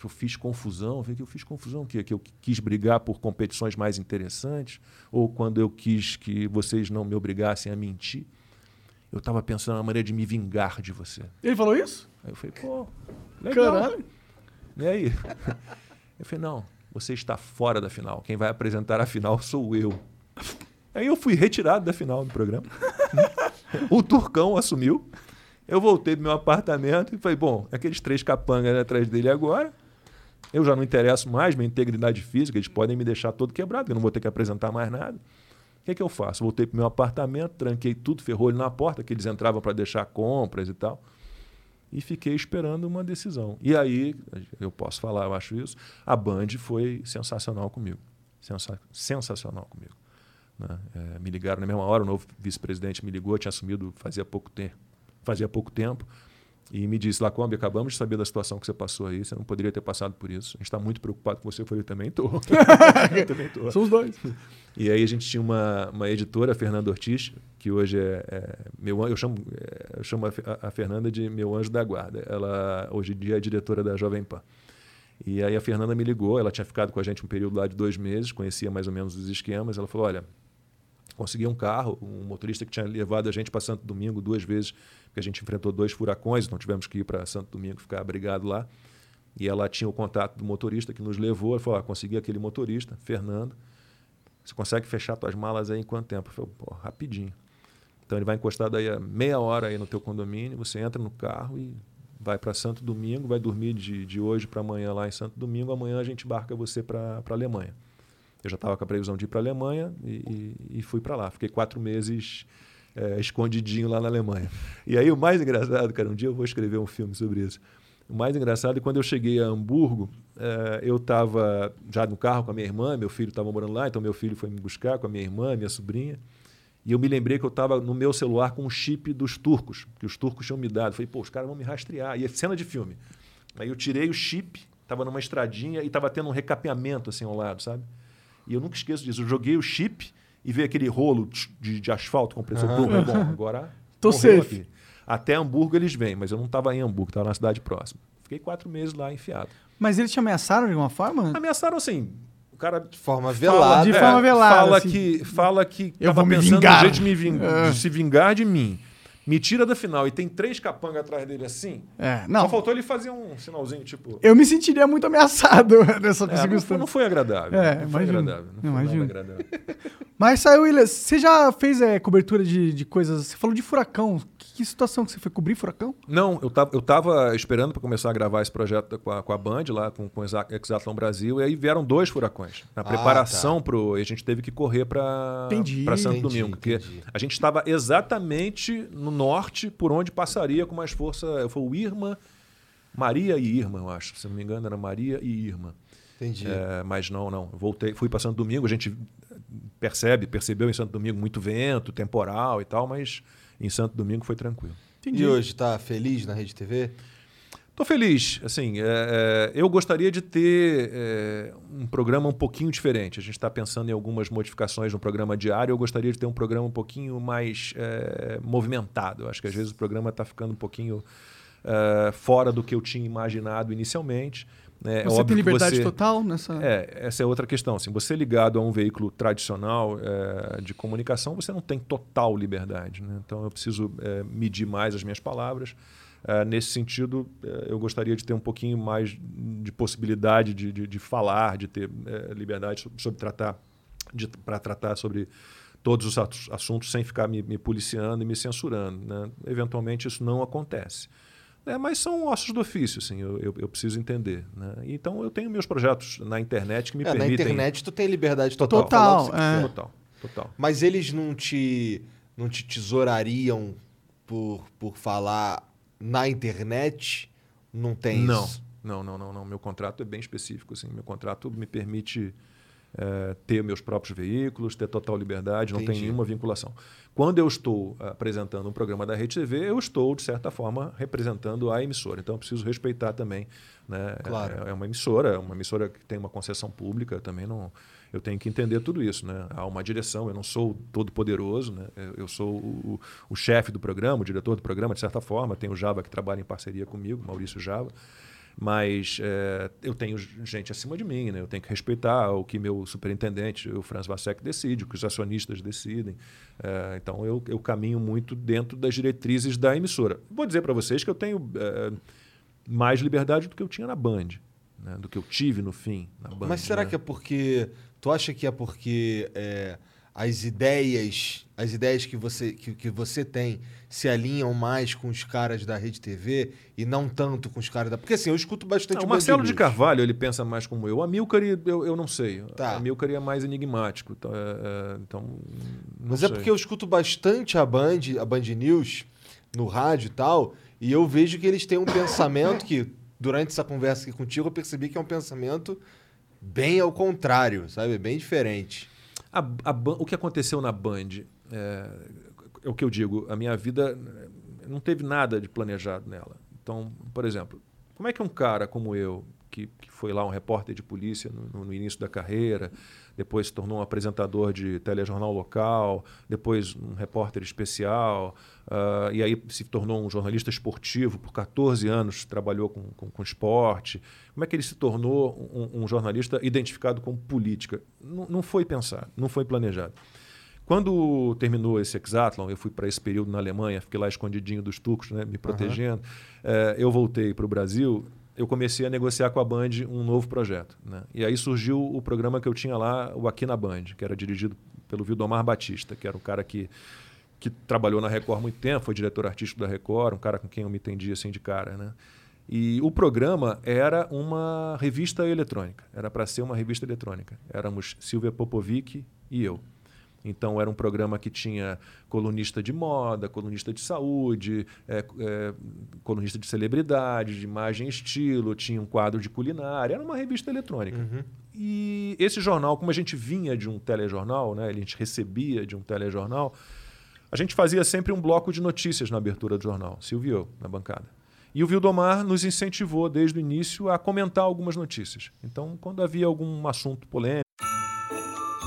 que eu fiz confusão, que eu fiz confusão, que, que eu quis brigar por competições mais interessantes, ou quando eu quis que vocês não me obrigassem a mentir. Eu estava pensando na maneira de me vingar de você. Ele falou isso? Aí eu falei, pô, legal. Caralho. E aí? Eu falei, não, você está fora da final. Quem vai apresentar a final sou eu. Aí eu fui retirado da final do programa. o Turcão assumiu. Eu voltei pro meu apartamento e falei, bom, aqueles três capangas atrás dele agora, eu já não interesso mais, minha integridade física, eles podem me deixar todo quebrado, eu não vou ter que apresentar mais nada. O que, é que eu faço? Voltei para o meu apartamento, tranquei tudo, ferrolho na porta, que eles entravam para deixar compras e tal. E fiquei esperando uma decisão. E aí, eu posso falar, eu acho isso, a Band foi sensacional comigo. Sensa sensacional comigo. Né? É, me ligaram na mesma hora, o novo vice-presidente me ligou, tinha assumido fazia pouco, te fazia pouco tempo. E me disse, Lacombe, acabamos de saber da situação que você passou aí, você não poderia ter passado por isso. A gente está muito preocupado com você. Eu falei, eu também estou. eu também estou. São os dois. E aí a gente tinha uma, uma editora, a Fernanda Ortiz, que hoje é, é meu eu chamo, é, eu chamo a, a, Fernanda de meu anjo da guarda. Ela hoje em dia é diretora da Jovem Pan. E aí a Fernanda me ligou, ela tinha ficado com a gente um período lá de dois meses, conhecia mais ou menos os esquemas. Ela falou, olha, consegui um carro, um motorista que tinha levado a gente para Santo Domingo duas vezes porque a gente enfrentou dois furacões, então tivemos que ir para Santo Domingo ficar abrigado lá. E ela tinha o contato do motorista que nos levou. Ela falou: ah, consegui aquele motorista, Fernando. Você consegue fechar suas malas aí em quanto tempo? Eu falei: pô, rapidinho. Então ele vai encostar daí a meia hora aí no teu condomínio, você entra no carro e vai para Santo Domingo, vai dormir de, de hoje para amanhã lá em Santo Domingo. Amanhã a gente embarca você para a Alemanha. Eu já estava com a previsão de ir para a Alemanha e, e, e fui para lá. Fiquei quatro meses é, escondidinho lá na Alemanha. E aí o mais engraçado, cara, um dia eu vou escrever um filme sobre isso. O mais engraçado é quando eu cheguei a Hamburgo, é, eu estava já no carro com a minha irmã, meu filho estava morando lá, então meu filho foi me buscar com a minha irmã, minha sobrinha. E eu me lembrei que eu estava no meu celular com um chip dos turcos, que os turcos tinham me dado. falei, pô, os caras vão me rastrear. E é cena de filme. Aí eu tirei o chip, estava numa estradinha e estava tendo um recapeamento assim ao lado, sabe? E eu nunca esqueço disso. Eu joguei o chip e ver aquele rolo de, de asfalto compressor. Uhum. Bom, agora. Tô safe. Aqui. Até Hamburgo eles vêm, mas eu não estava em Hamburgo, estava na cidade próxima. Fiquei quatro meses lá enfiado. Mas eles te ameaçaram de alguma forma? Ameaçaram assim. O cara de forma velada. De forma velada. Fala assim. que fala que eu vou me vingar. jeito de, me ving... é. de se vingar de mim me tira da final e tem três capangas atrás dele assim. É, não. Só faltou ele fazer um sinalzinho, tipo. Eu me sentiria muito ameaçado nessa é, circunstância. Não, não foi agradável. É, não foi agradável. Não foi imagino. agradável. Mas saiu, Williams, você já fez é, cobertura de, de coisas. Você falou de furacão. Que, que, situação que você foi cobrir furacão? Não, eu tava, eu tava esperando para começar a gravar esse projeto com a, com a Band, lá com, com o Exatlon Brasil, e aí vieram dois furacões. Na preparação ah, tá. pro. E a gente teve que correr para Santo entendi, Domingo. Porque entendi. a gente estava exatamente no norte, por onde passaria com mais força. Foi o Irma, Maria e Irma, eu acho. Se não me engano, era Maria e Irma. Entendi. É, mas não, não. voltei, fui para Santo Domingo, a gente percebe, percebeu em Santo Domingo muito vento, temporal e tal, mas em Santo Domingo foi tranquilo. Entendi. E hoje está feliz na Rede TV? Estou feliz. Assim, é, é, eu gostaria de ter é, um programa um pouquinho diferente. A gente está pensando em algumas modificações no programa diário. Eu gostaria de ter um programa um pouquinho mais é, movimentado. Acho que às vezes o programa está ficando um pouquinho é, fora do que eu tinha imaginado inicialmente. É, você tem liberdade você, total nessa. É, essa é outra questão. Se você é ligado a um veículo tradicional é, de comunicação, você não tem total liberdade. Né? Então eu preciso é, medir mais as minhas palavras. É, nesse sentido, é, eu gostaria de ter um pouquinho mais de possibilidade de, de, de falar, de ter é, liberdade sobre, sobre tratar, para tratar sobre todos os assuntos sem ficar me, me policiando e me censurando. Né? Eventualmente isso não acontece. É, mas são ossos do ofício, assim, eu, eu, eu preciso entender. Né? Então eu tenho meus projetos na internet que me é, permitem. Na internet tu tem liberdade total. Total, é. total, total. Mas eles não te, não te tesourariam por, por falar na internet? Não tem não. isso? não, não, não, não. Meu contrato é bem específico. Assim. Meu contrato me permite é, ter meus próprios veículos, ter total liberdade, não tem nenhuma vinculação. Quando eu estou apresentando um programa da Rede TV, eu estou, de certa forma, representando a emissora. Então, eu preciso respeitar também. Né? Claro. É, é uma emissora, uma emissora que tem uma concessão pública, também não. Eu tenho que entender tudo isso. Né? Há uma direção, eu não sou todo poderoso, né? eu sou o, o chefe do programa, o diretor do programa, de certa forma. Tem o Java que trabalha em parceria comigo, Maurício Java mas é, eu tenho gente acima de mim, né? eu tenho que respeitar o que meu superintendente, o Franz Vassek, decide, o que os acionistas decidem. É, então eu, eu, caminho muito dentro das diretrizes da emissora. Vou dizer para vocês que eu tenho é, mais liberdade do que eu tinha na Band, né? do que eu tive no fim na Band. Mas será né? que é porque. Tu acha que é porque as ideias, as ideias que você, que, que você tem se alinham mais com os caras da Rede TV e não tanto com os caras da. Porque assim, eu escuto bastante não, o Marcelo de Carvalho, ele pensa mais como eu. A Milcar, eu, eu não sei. Tá. A Milcar é mais enigmático. Então, é, é então Mas é sei. é porque eu escuto bastante a Band, a Band News, no rádio e tal, e eu vejo que eles têm um pensamento que, durante essa conversa aqui contigo, eu percebi que é um pensamento bem ao contrário, sabe? Bem diferente. A, a, o que aconteceu na Band é, é, o que eu digo. A minha vida não teve nada de planejado nela. Então, por exemplo, como é que um cara como eu, que, que foi lá um repórter de polícia no, no, início da carreira, depois se tornou um apresentador de telejornal local, depois um repórter especial, uh, e aí se tornou um jornalista esportivo, por 14 anos trabalhou com, com, com esporte. Como é que ele se tornou um, um jornalista identificado com política? N não foi pensado, não foi planejado. Quando terminou esse Hexatlon, eu fui para esse período na Alemanha, fiquei lá escondidinho dos turcos, né, me protegendo. Uhum. É, eu voltei para o Brasil, eu comecei a negociar com a Band um novo projeto. Né? E aí surgiu o programa que eu tinha lá, o Aqui na Band, que era dirigido pelo Vildomar Batista, que era o cara que, que trabalhou na Record muito tempo, foi diretor artístico da Record, um cara com quem eu me entendia assim de cara. Né? E o programa era uma revista eletrônica, era para ser uma revista eletrônica. Éramos Silvia Popovic e eu. Então, era um programa que tinha colunista de moda, colunista de saúde, é, é, colunista de celebridade, de imagem e estilo, tinha um quadro de culinária. Era uma revista eletrônica. Uhum. E esse jornal, como a gente vinha de um telejornal, né, a gente recebia de um telejornal, a gente fazia sempre um bloco de notícias na abertura do jornal, Silvio, na bancada. E o Vildomar nos incentivou desde o início a comentar algumas notícias. Então, quando havia algum assunto polêmico,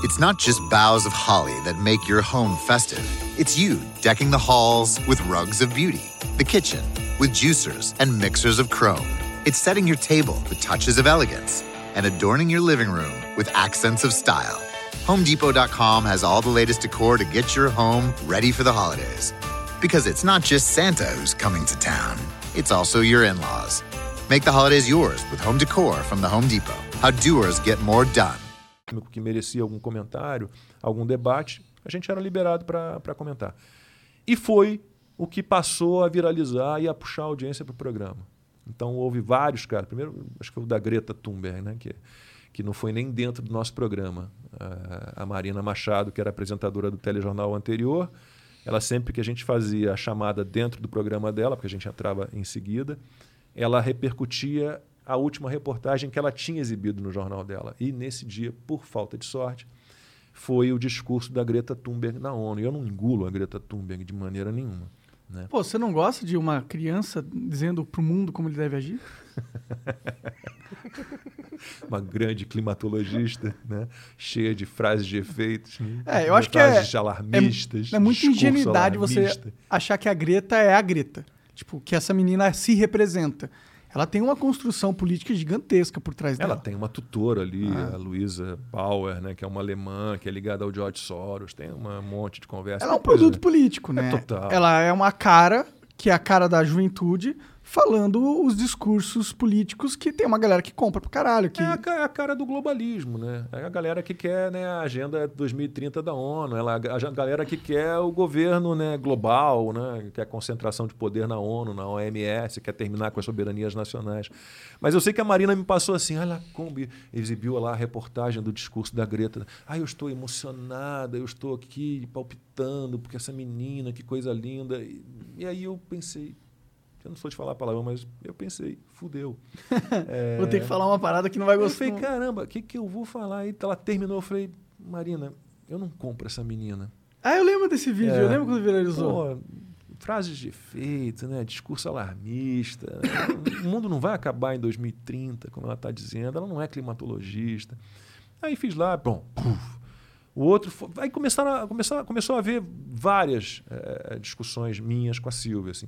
It's not just boughs of holly that make your home festive. It's you decking the halls with rugs of beauty, the kitchen with juicers and mixers of chrome. It's setting your table with touches of elegance and adorning your living room with accents of style. HomeDepot.com has all the latest decor to get your home ready for the holidays. Because it's not just Santa who's coming to town, it's also your in laws. Make the holidays yours with home decor from the Home Depot. How doers get more done. Que merecia algum comentário, algum debate, a gente era liberado para comentar. E foi o que passou a viralizar e a puxar a audiência para o programa. Então houve vários caras. Primeiro, acho que foi o da Greta Thunberg, né? que, que não foi nem dentro do nosso programa. A Marina Machado, que era apresentadora do telejornal anterior, ela sempre que a gente fazia a chamada dentro do programa dela, porque a gente entrava em seguida, ela repercutia a última reportagem que ela tinha exibido no jornal dela. E nesse dia, por falta de sorte, foi o discurso da Greta Thunberg na ONU. E eu não engulo a Greta Thunberg de maneira nenhuma. Né? Pô, você não gosta de uma criança dizendo para o mundo como ele deve agir? uma grande climatologista, né? cheia de frases de efeitos. É, eu acho que é, alarmistas. É, é muita ingenuidade você achar que a Greta é a Greta. Tipo, que essa menina se representa ela tem uma construção política gigantesca por trás ela dela. Ela tem uma tutora ali, ah. a Luisa Bauer, né, que é uma alemã, que é ligada ao George Soros, tem um monte de conversa. Ela é um produto político, é né? É total. Ela é uma cara, que é a cara da juventude, falando os discursos políticos que tem uma galera que compra pro caralho. Que... É, a, é a cara do globalismo, né? É a galera que quer né, a Agenda 2030 da ONU, ela, a galera que quer o governo né, global, né? quer a concentração de poder na ONU, na OMS, quer terminar com as soberanias nacionais. Mas eu sei que a Marina me passou assim, olha, Kombi exibiu lá a reportagem do discurso da Greta. Ah, eu estou emocionada, eu estou aqui palpitando, porque essa menina, que coisa linda. E, e aí eu pensei, Eu não sou de falar palavrão, mas eu pensei, fudeu. É... Vou ter que falar uma parada que não vai gostar. Eu falei, caramba, o que, que eu vou falar? Aí ela terminou, eu falei, Marina, eu não compro essa menina. Ah, eu lembro desse vídeo, é, eu lembro quando viralizou. Pô, frases de efeito, né? discurso alarmista. Né? o mundo não vai acabar em 2030, como ela está dizendo. Ela não é climatologista. Aí fiz lá, bom, puf, o outro. Foi, aí começaram a, começou, começou a haver várias é, discussões minhas com a Silvia. Assim,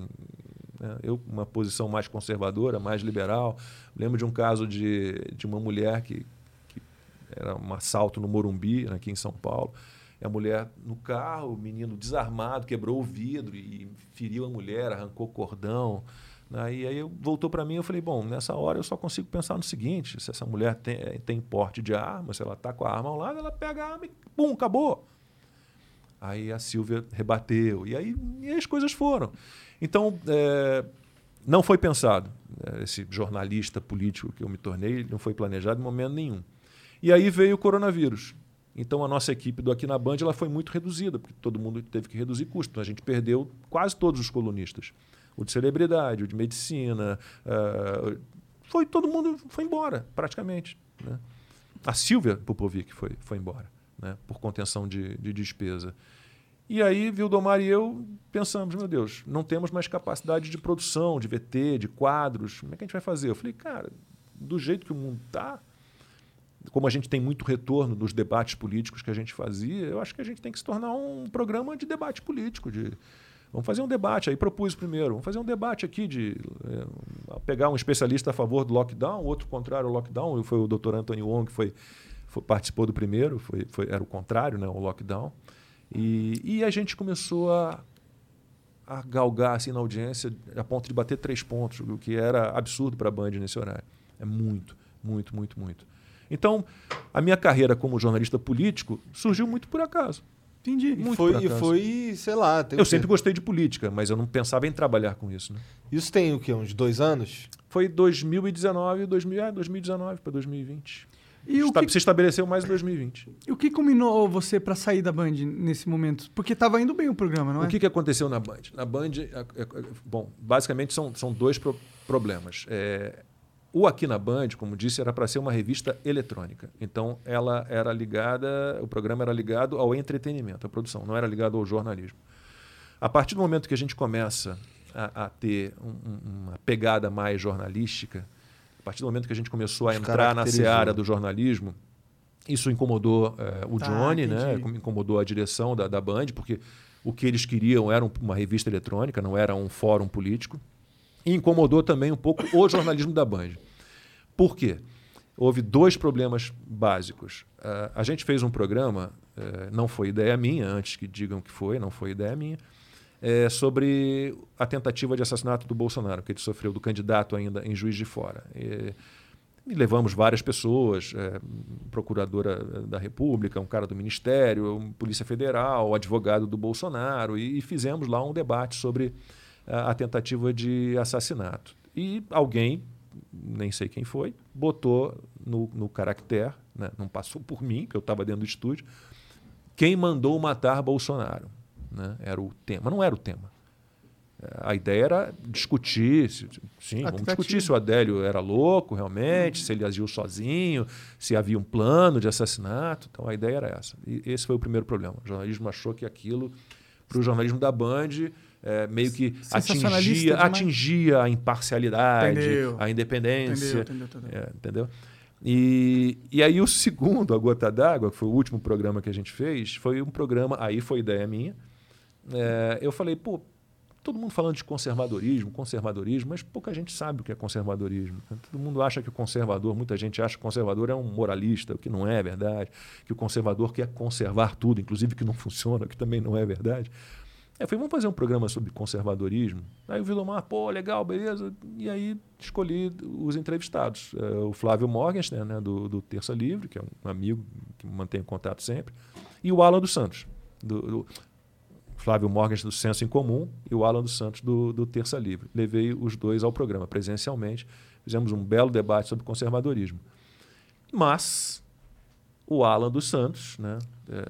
né? Eu, uma posição mais conservadora, mais liberal. Lembro de um caso de, de uma mulher que, que era um assalto no Morumbi, aqui em São Paulo. E a mulher no carro, o menino desarmado, quebrou o vidro e feriu a mulher, arrancou cordão. Né? E aí voltou para mim eu falei, bom, nessa hora eu só consigo pensar no seguinte, se essa mulher tem, tem porte de arma, se ela está com a arma ao lado, ela pega a arma e pum, acabou. Aí a Silvia rebateu, e aí e as coisas foram. Então, é, não foi pensado. É, esse jornalista político que eu me tornei não foi planejado em momento nenhum. E aí veio o coronavírus. Então a nossa equipe do Aqui na Band ela foi muito reduzida, porque todo mundo teve que reduzir custos. Então, a gente perdeu quase todos os colunistas. O de celebridade, o de medicina. Uh, foi todo mundo foi embora, praticamente. Né? A Silvia Popovic foi, foi embora, né? por contenção de, de despesa. E aí, Vildomar e eu pensamos, meu Deus, não temos mais capacidade de produção, de VT, de quadros. Como é que a gente vai fazer? Eu falei, cara, do jeito que o mundo está, como a gente tem muito retorno dos debates políticos que a gente fazia, eu acho que a gente tem que se tornar um programa de debate político. De, vamos fazer um debate. Aí propus primeiro, vamos fazer um debate aqui de é, pegar um especialista a favor do lockdown, outro contrário ao lockdown. Foi o doutor Antônio Wong que foi, foi, participou do primeiro, foi, foi, era o contrário, né, o lockdown. E, e a gente começou a, a galgar assim, na audiência a ponto de bater três pontos, o que era absurdo para a Band nesse horário. É muito, muito, muito, muito. Então, a minha carreira como jornalista político surgiu muito por acaso. Entendi. Muito e foi, e foi, sei lá. eu sempre gostei de política, mas eu não pensava em trabalhar com isso. Né? Isso tem o quê? Uns dois anos? Foi 2019, 2000, é, 2019 para 2020. E o que... Se estabeleceu mais em 2020. E o que combinou você para sair da Band nesse momento? Porque estava indo bem o programa, não é? O que, que aconteceu na Band? Na Band, é, é, bom, basicamente são, são dois pro problemas. É, o Aqui na Band, como disse, era para ser uma revista eletrônica. Então, ela era ligada, o programa era ligado ao entretenimento, à produção, não era ligado ao jornalismo. A partir do momento que a gente começa a, a ter um, uma pegada mais jornalística, partir do momento que a gente começou a entrar na seara do jornalismo, isso incomodou é, o tá, Johnny, né? incomodou a direção da, da Band, porque o que eles queriam era uma revista eletrônica, não era um fórum político. E incomodou também um pouco o jornalismo da Band. Por quê? Houve dois problemas básicos. Uh, a gente fez um programa, uh, não foi ideia minha, antes que digam que foi, não foi ideia minha, é, sobre a tentativa de assassinato do Bolsonaro, que ele sofreu do candidato ainda em Juiz de Fora. E, e levamos várias pessoas, é, procuradora da República, um cara do Ministério, um Polícia Federal, advogado do Bolsonaro, e, e fizemos lá um debate sobre a, a tentativa de assassinato. E alguém nem sei quem foi, botou no, no caractere, né? não passou por mim, que eu estava dentro do estúdio, quem mandou matar Bolsonaro. Né? Era o tema. Não era o tema. A ideia era discutir, se, sim, vamos discutir se o Adélio era louco realmente, se ele agiu sozinho, se havia um plano de assassinato. Então a ideia era essa. E esse foi o primeiro problema. O jornalismo achou que aquilo, para o jornalismo da Band, é, meio que atingia, atingia a imparcialidade, entendeu. a independência. Entendeu, entendeu, é, entendeu? E, e aí o segundo, A Gota d'Água, que foi o último programa que a gente fez, foi um programa, aí foi ideia minha. É, eu falei, pô, todo mundo falando de conservadorismo, conservadorismo, mas pouca gente sabe o que é conservadorismo. Todo mundo acha que o conservador, muita gente acha que o conservador é um moralista, o que não é verdade, que o conservador quer conservar tudo, inclusive que não funciona, o que também não é verdade. Eu falei, vamos fazer um programa sobre conservadorismo. Aí o Vilomar, pô, legal, beleza. E aí escolhi os entrevistados. É, o Flávio Morgenstern, né, do, do Terça Livre, que é um amigo que mantém contato sempre, e o Alan dos Santos. Do, do Flávio Morgenstern do Senso em Comum e o Alan dos Santos do, do Terça Livre. Levei os dois ao programa presencialmente. Fizemos um belo debate sobre conservadorismo. Mas o Alan dos Santos, né, é,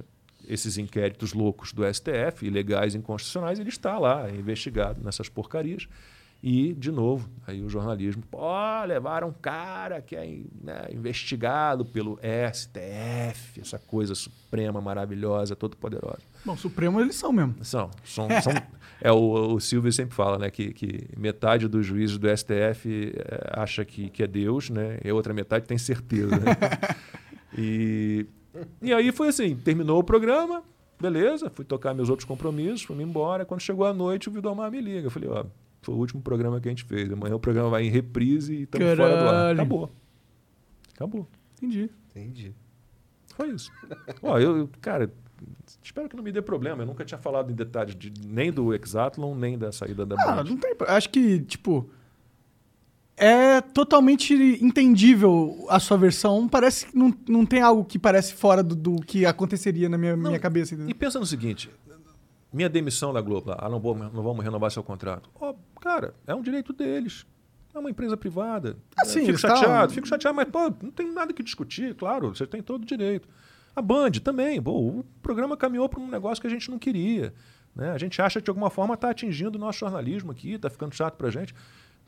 esses inquéritos loucos do STF, ilegais e inconstitucionais, ele está lá, investigado nessas porcarias. E, de novo, aí o jornalismo, pô, levaram um cara que é né, investigado pelo STF, essa coisa suprema, maravilhosa, todo poderosa. Bom, Supremo eles são mesmo. São. são, são é, o, o Silvio sempre fala né, que, que metade dos juízes do STF é, acha que, que é Deus, né? E a outra metade tem certeza. Né? e, e aí foi assim, terminou o programa, beleza, fui tocar meus outros compromissos, fui embora. Quando chegou a noite, o Vidomar me liga. Eu falei, ó, foi o último programa que a gente fez. Amanhã o programa vai em reprise e estamos fora do ar. Acabou. Acabou. Entendi. Entendi. Foi isso. Ó, eu, cara, espero que não me dê problema. Eu nunca tinha falado em detalhes de, nem do Exatlon, nem da saída da Ah, não tem. Acho que, tipo. É totalmente entendível a sua versão. Parece que não, não tem algo que parece fora do, do que aconteceria na minha, Não, minha cabeça. E pensa no seguinte: minha demissão da Globo, ah, não, vou, não vamos renovar seu contrato. Ó, cara, é um direito deles. É uma empresa privada. Ah, sim, fico eles chateado, tavam- fico chateado, mas pô, não tem nada que discutir, claro, você tem todo o direito. A Band também, o programa caminhou para um negócio que a gente não queria. Né? A gente acha que de alguma forma está atingindo o nosso jornalismo aqui, está ficando chato para a gente.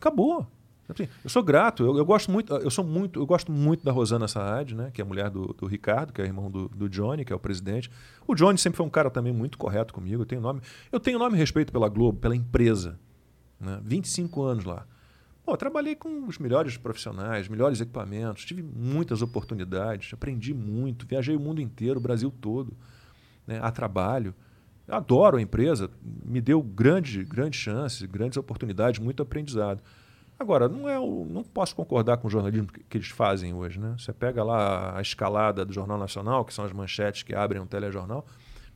Acabou. Assim, eu sou grato, eu, eu gosto muito, eu sou muito, eu gosto muito da Rosana Saad, né, que é a mulher do, do Ricardo, que é irmão do, do Johnny, que é o presidente. O Johnny sempre foi um cara também muito correto comigo. Eu tenho nome, eu tenho nome e respeito pela Globo, pela empresa. Né? 25 anos lá. Pô, trabalhei com os melhores profissionais, melhores equipamentos, tive muitas oportunidades, aprendi muito, viajei o mundo inteiro, o Brasil todo, né, a trabalho. Adoro a empresa, me deu grande, grandes chances, grandes oportunidades, muito aprendizado. Agora, não, é o, não posso concordar com o jornalismo que, que eles fazem hoje. Né? Você pega lá a escalada do Jornal Nacional, que são as manchetes que abrem um telejornal,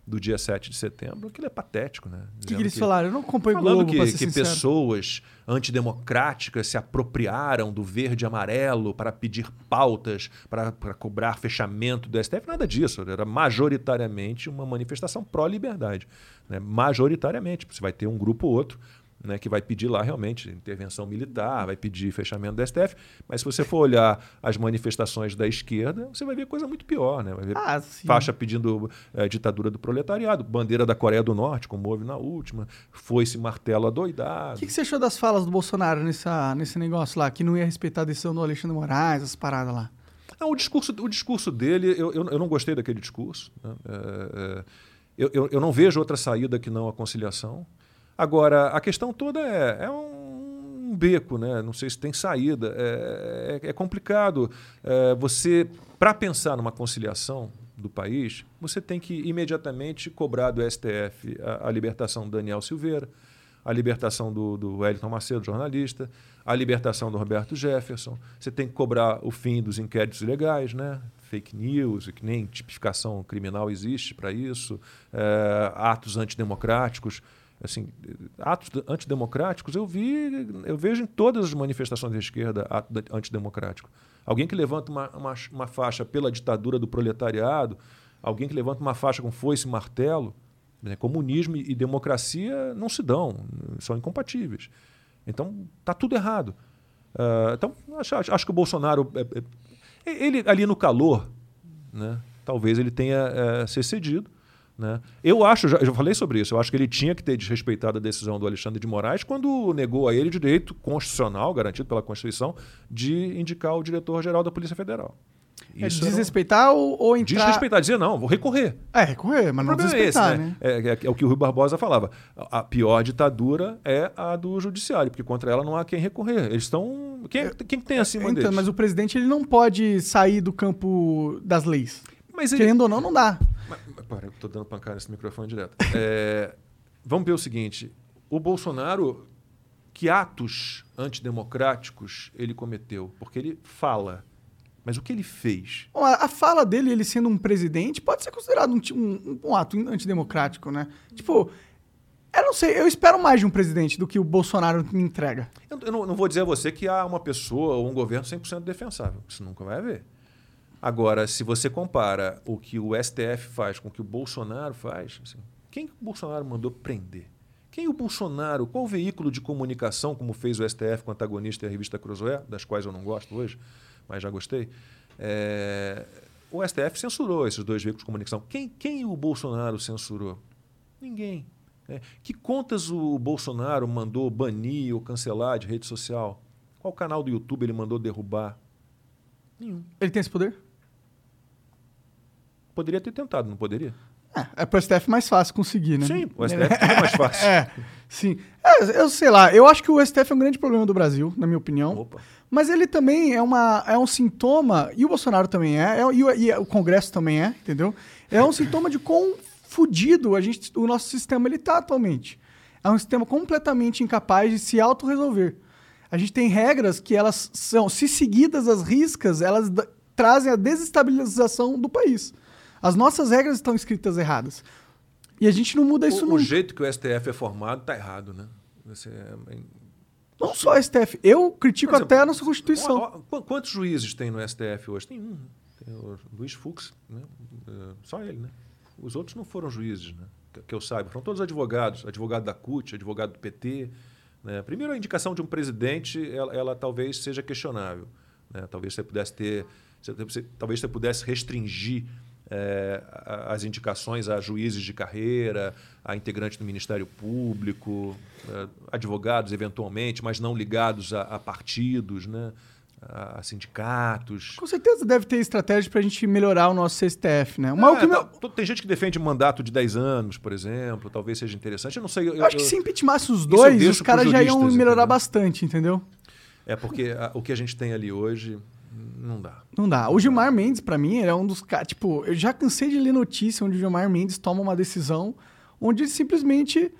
do dia 7 de setembro, aquilo é patético. Né? O que, que eles falaram? Eu não acompanho Falando Globo, que, que pessoas antidemocráticas se apropriaram do verde e amarelo para pedir pautas, para, para cobrar fechamento do STF, nada disso. Era majoritariamente uma manifestação pró-liberdade. Né? Majoritariamente. Você vai ter um grupo ou outro né, que vai pedir lá realmente intervenção militar, vai pedir fechamento do STF. Mas se você for olhar as manifestações da esquerda, você vai ver coisa muito pior. Né? Vai ver Ah, faixa pedindo eh, ditadura do proletariado, bandeira da Coreia do Norte, como houve na última, foi-se martelo adoidado. O que, que você achou das falas do Bolsonaro nessa, nesse negócio lá, que não ia respeitar a decisão do Alexandre Moraes, as paradas lá? Não, o, discurso, o discurso dele, eu, eu, eu não gostei daquele discurso. né? É, é, eu, eu, eu não vejo outra saída que não a conciliação. Agora, a questão toda é, é um beco, né? não sei se tem saída. É, é, é complicado. É, você, para pensar numa conciliação do país, você tem que imediatamente cobrar do STF a, a libertação do Daniel Silveira, a libertação do, do Wellington Macedo, jornalista, a libertação do Roberto Jefferson. Você tem que cobrar o fim dos inquéritos ilegais, né? fake news, que nem tipificação criminal existe para isso, é, atos antidemocráticos. Assim, atos de- antidemocráticos eu vi, eu vejo em todas as manifestações da esquerda ato de- antidemocrático. Alguém que levanta uma, uma, uma faixa pela ditadura do proletariado, alguém que levanta uma faixa com foice e martelo, né? comunismo e democracia não se dão, são incompatíveis. Então, está tudo errado. Ah, então, acho, acho- que o Bolsonaro, é, é, ele ali no calor, né, talvez ele tenha é, se excedido. Né? Eu acho, já, eu já falei sobre isso, eu acho que ele tinha que ter desrespeitado a decisão do Alexandre de Moraes quando negou a ele o direito constitucional, garantido pela Constituição, de indicar o diretor-geral da Polícia Federal. É Isso um- desrespeitar ou, ou entrar... Desrespeitar, dizer não, vou recorrer. É, recorrer, mas O não problema é esse, desrespeitar, né? né? É, é- é o que o Rui Barbosa falava. A pior ditadura é a do judiciário, porque contra ela não há quem recorrer. Eles estão. Quem, quem que tem acima Então, deles? mas o presidente ele não pode sair do campo das leis. Mas ele- Querendo ou não, não dá. Pera, eu tô dando pancada nesse microfone direto. É, vamos ver o seguinte: o Bolsonaro, que atos antidemocráticos ele cometeu? Porque ele fala. Mas o que ele fez? Bom, a, a fala dele, ele sendo um presidente, pode ser considerado um, um- um ato antidemocrático, né? Tipo, eu não sei, eu espero mais de um presidente do que o Bolsonaro me entrega. Eu, eu não, não vou dizer a você que há uma pessoa ou um governo 100% defensável. Isso nunca vai haver. Agora, se você compara o que o STF faz com o que o Bolsonaro faz, assim, quem que o Bolsonaro mandou prender? Quem o Bolsonaro, qual veículo de comunicação, como fez o STF com o antagonista e a revista Cruzoé, das quais eu não gosto hoje, mas já gostei, é, o STF censurou esses dois veículos de comunicação. Quem, quem o Bolsonaro censurou? Ninguém. É. Que contas o Bolsonaro mandou banir ou cancelar de rede social? Qual canal do YouTube ele mandou derrubar? Nenhum. Ele tem esse poder? Poderia ter tentado, não poderia? É, é pro STF mais fácil conseguir, né? Sim, o STF é mais fácil. É, sim. É, eu sei lá, eu acho que o STF é um grande problema do Brasil, na minha opinião. Opa. Mas ele também é, uma, é um sintoma, e o Bolsonaro também é, é e, o, e o Congresso também é, entendeu? É um sintoma de quão fudido a gente, o nosso sistema ele tá atualmente. É um sistema completamente incapaz de se autorresolver. A gente tem regras que elas são, se seguidas as riscas, elas trazem a desestabilização do país. As nossas regras estão escritas erradas. E a gente não muda isso O, o nunca. jeito que o STF é formado está errado, né? Você é- Não só a STF. Eu critico exemplo, até a nossa Constituição. Quantos juízes tem no STF hoje? Tem um. Tem o Luiz Fux, né? É, só ele, né? Os outros não foram juízes, né? Que, eu saiba. Foram todos advogados. Advogado da CUT, advogado do PT. Né? Primeiro, a indicação de um presidente, ela, ela talvez seja questionável. Né? Talvez você pudesse ter... você- talvez você pudesse restringir é, a- as indicações a juízes de carreira, a integrantes do Ministério Público, é, advogados eventualmente, mas não ligados a, a partidos, né? a, a sindicatos. Com certeza deve ter estratégia pra gente melhorar o nosso STF, né? O É, que tá- Tem gente que defende mandato de 10 anos, por exemplo, talvez seja interessante. Eu não sei. Eu, eu acho que eu- se impeachmasse os dois, os caras já iam melhorar entendeu? bastante, entendeu? É porque a- o que a gente tem ali hoje não dá. Não dá. O Gilmar Mendes, pra mim, ele é um dos caras. Tipo, eu já cansei de ler notícia onde o Gilmar Mendes toma uma decisão onde ele simplesmente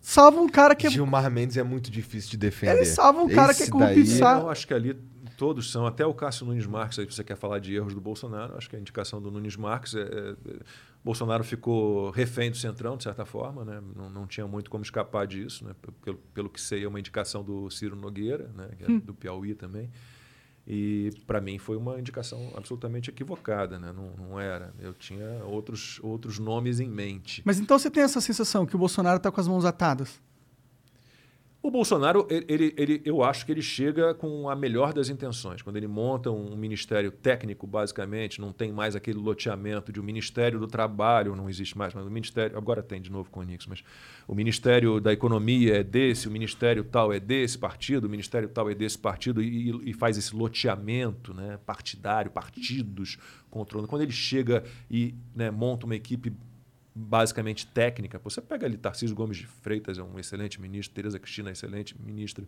salva um cara que é. Gilmar Mendes é muito difícil de defender. Ele salva um cara que é Esse corrupto, sabe? Eu acho que ali todos são, até o Cássio Nunes Marques, aí você quer falar de erros do Bolsonaro, acho que a indicação do Nunes Marques é, é- é- Bolsonaro ficou refém do Centrão, de certa forma, né? não, não tinha muito como escapar disso, né? pelo, pelo que sei, é uma indicação do Ciro Nogueira, né? que é Hum. do Piauí também. E para mim foi uma indicação absolutamente equivocada, né? não, não era. Eu tinha outros, outros nomes em mente. Mas então você tem essa sensação que o Bolsonaro tá com as mãos atadas. O Bolsonaro, ele, ele- eu acho que ele chega com a melhor das intenções. Quando ele monta um ministério técnico, basicamente, não tem mais aquele loteamento de um Ministério do Trabalho, não existe mais, mas o Ministério, agora tem de novo com o Nix, mas o Ministério da Economia é desse, o Ministério tal é desse partido, o Ministério tal é desse partido, e, e faz esse loteamento né, partidário, partidos controlando. Quando ele chega e né, monta uma equipe basicamente técnica. Você pega ali Tarcísio Gomes de Freitas, é um excelente ministro, Tereza Cristina é excelente ministra.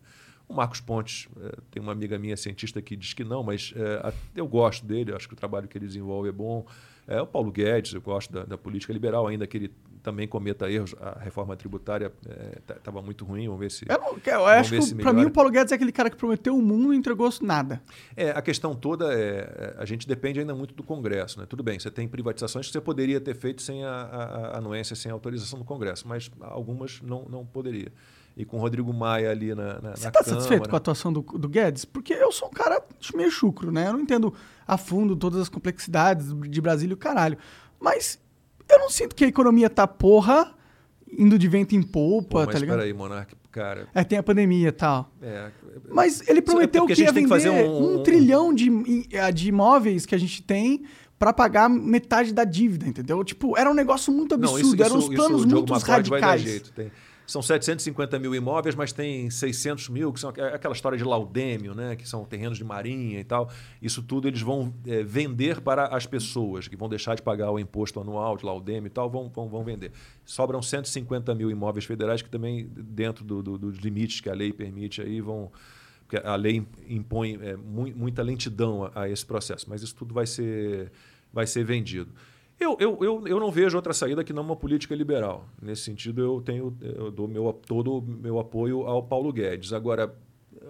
O Marcos Pontes, eh, tem uma amiga minha cientista que diz que não, mas a- eu gosto dele, acho que o trabalho que ele desenvolve é bom. É, o Paulo Guedes, eu gosto da, da política liberal, ainda que ele também cometa erros. A reforma tributária estava muito ruim, vamos ver se... Eu, não, eu acho que, pra mim, o Paulo Guedes é aquele cara que prometeu o mundo e entregou nada. É, a questão toda é, é, a gente depende ainda muito do Congresso, né? Tudo bem, você tem privatizações que você poderia ter feito sem a, a- a anuência, sem a autorização do Congresso, mas algumas não, não poderia. E com o Rodrigo Maia ali na, na, Você tá Câmara... satisfeito com a atuação do, do Guedes? Porque eu sou um cara meio chucro, né? Eu não entendo a fundo todas as complexidades de Brasília e o caralho. Mas eu não sinto que a economia tá porra, indo de vento em polpa, Pô, mas tá ligado? peraí, Monark, cara... É, tem a pandemia e tal. É, Mas ele prometeu porque a que ia tem que vender fazer um, um- trilhão de, de imóveis que a gente tem pra pagar metade da dívida, entendeu? Tipo, era um negócio muito Não, absurdo, isso, eram uns isso, planos isso o Diogo muito Macquarie vai dar radicais. jeito. Tem, são 750 mil imóveis, mas tem 600 mil, que são aqu- aquela história de laudêmio, né? que são terrenos de marinha e tal. Isso tudo eles vão é, vender para as pessoas, que vão deixar de pagar o imposto anual de laudêmio e tal, vão, vão, vão vender. Sobram 150 mil imóveis federais que também, dentro do- do- dos limites que a lei permite, aí vão... Porque a lei impõe é, mu- muita lentidão a, a esse processo, mas isso tudo vai ser, vai ser vendido. Eu, eu, eu, eu não vejo outra saída que não uma política liberal. Nesse sentido, eu tenho eu dou meu, todo o meu apoio ao Paulo Guedes. Agora,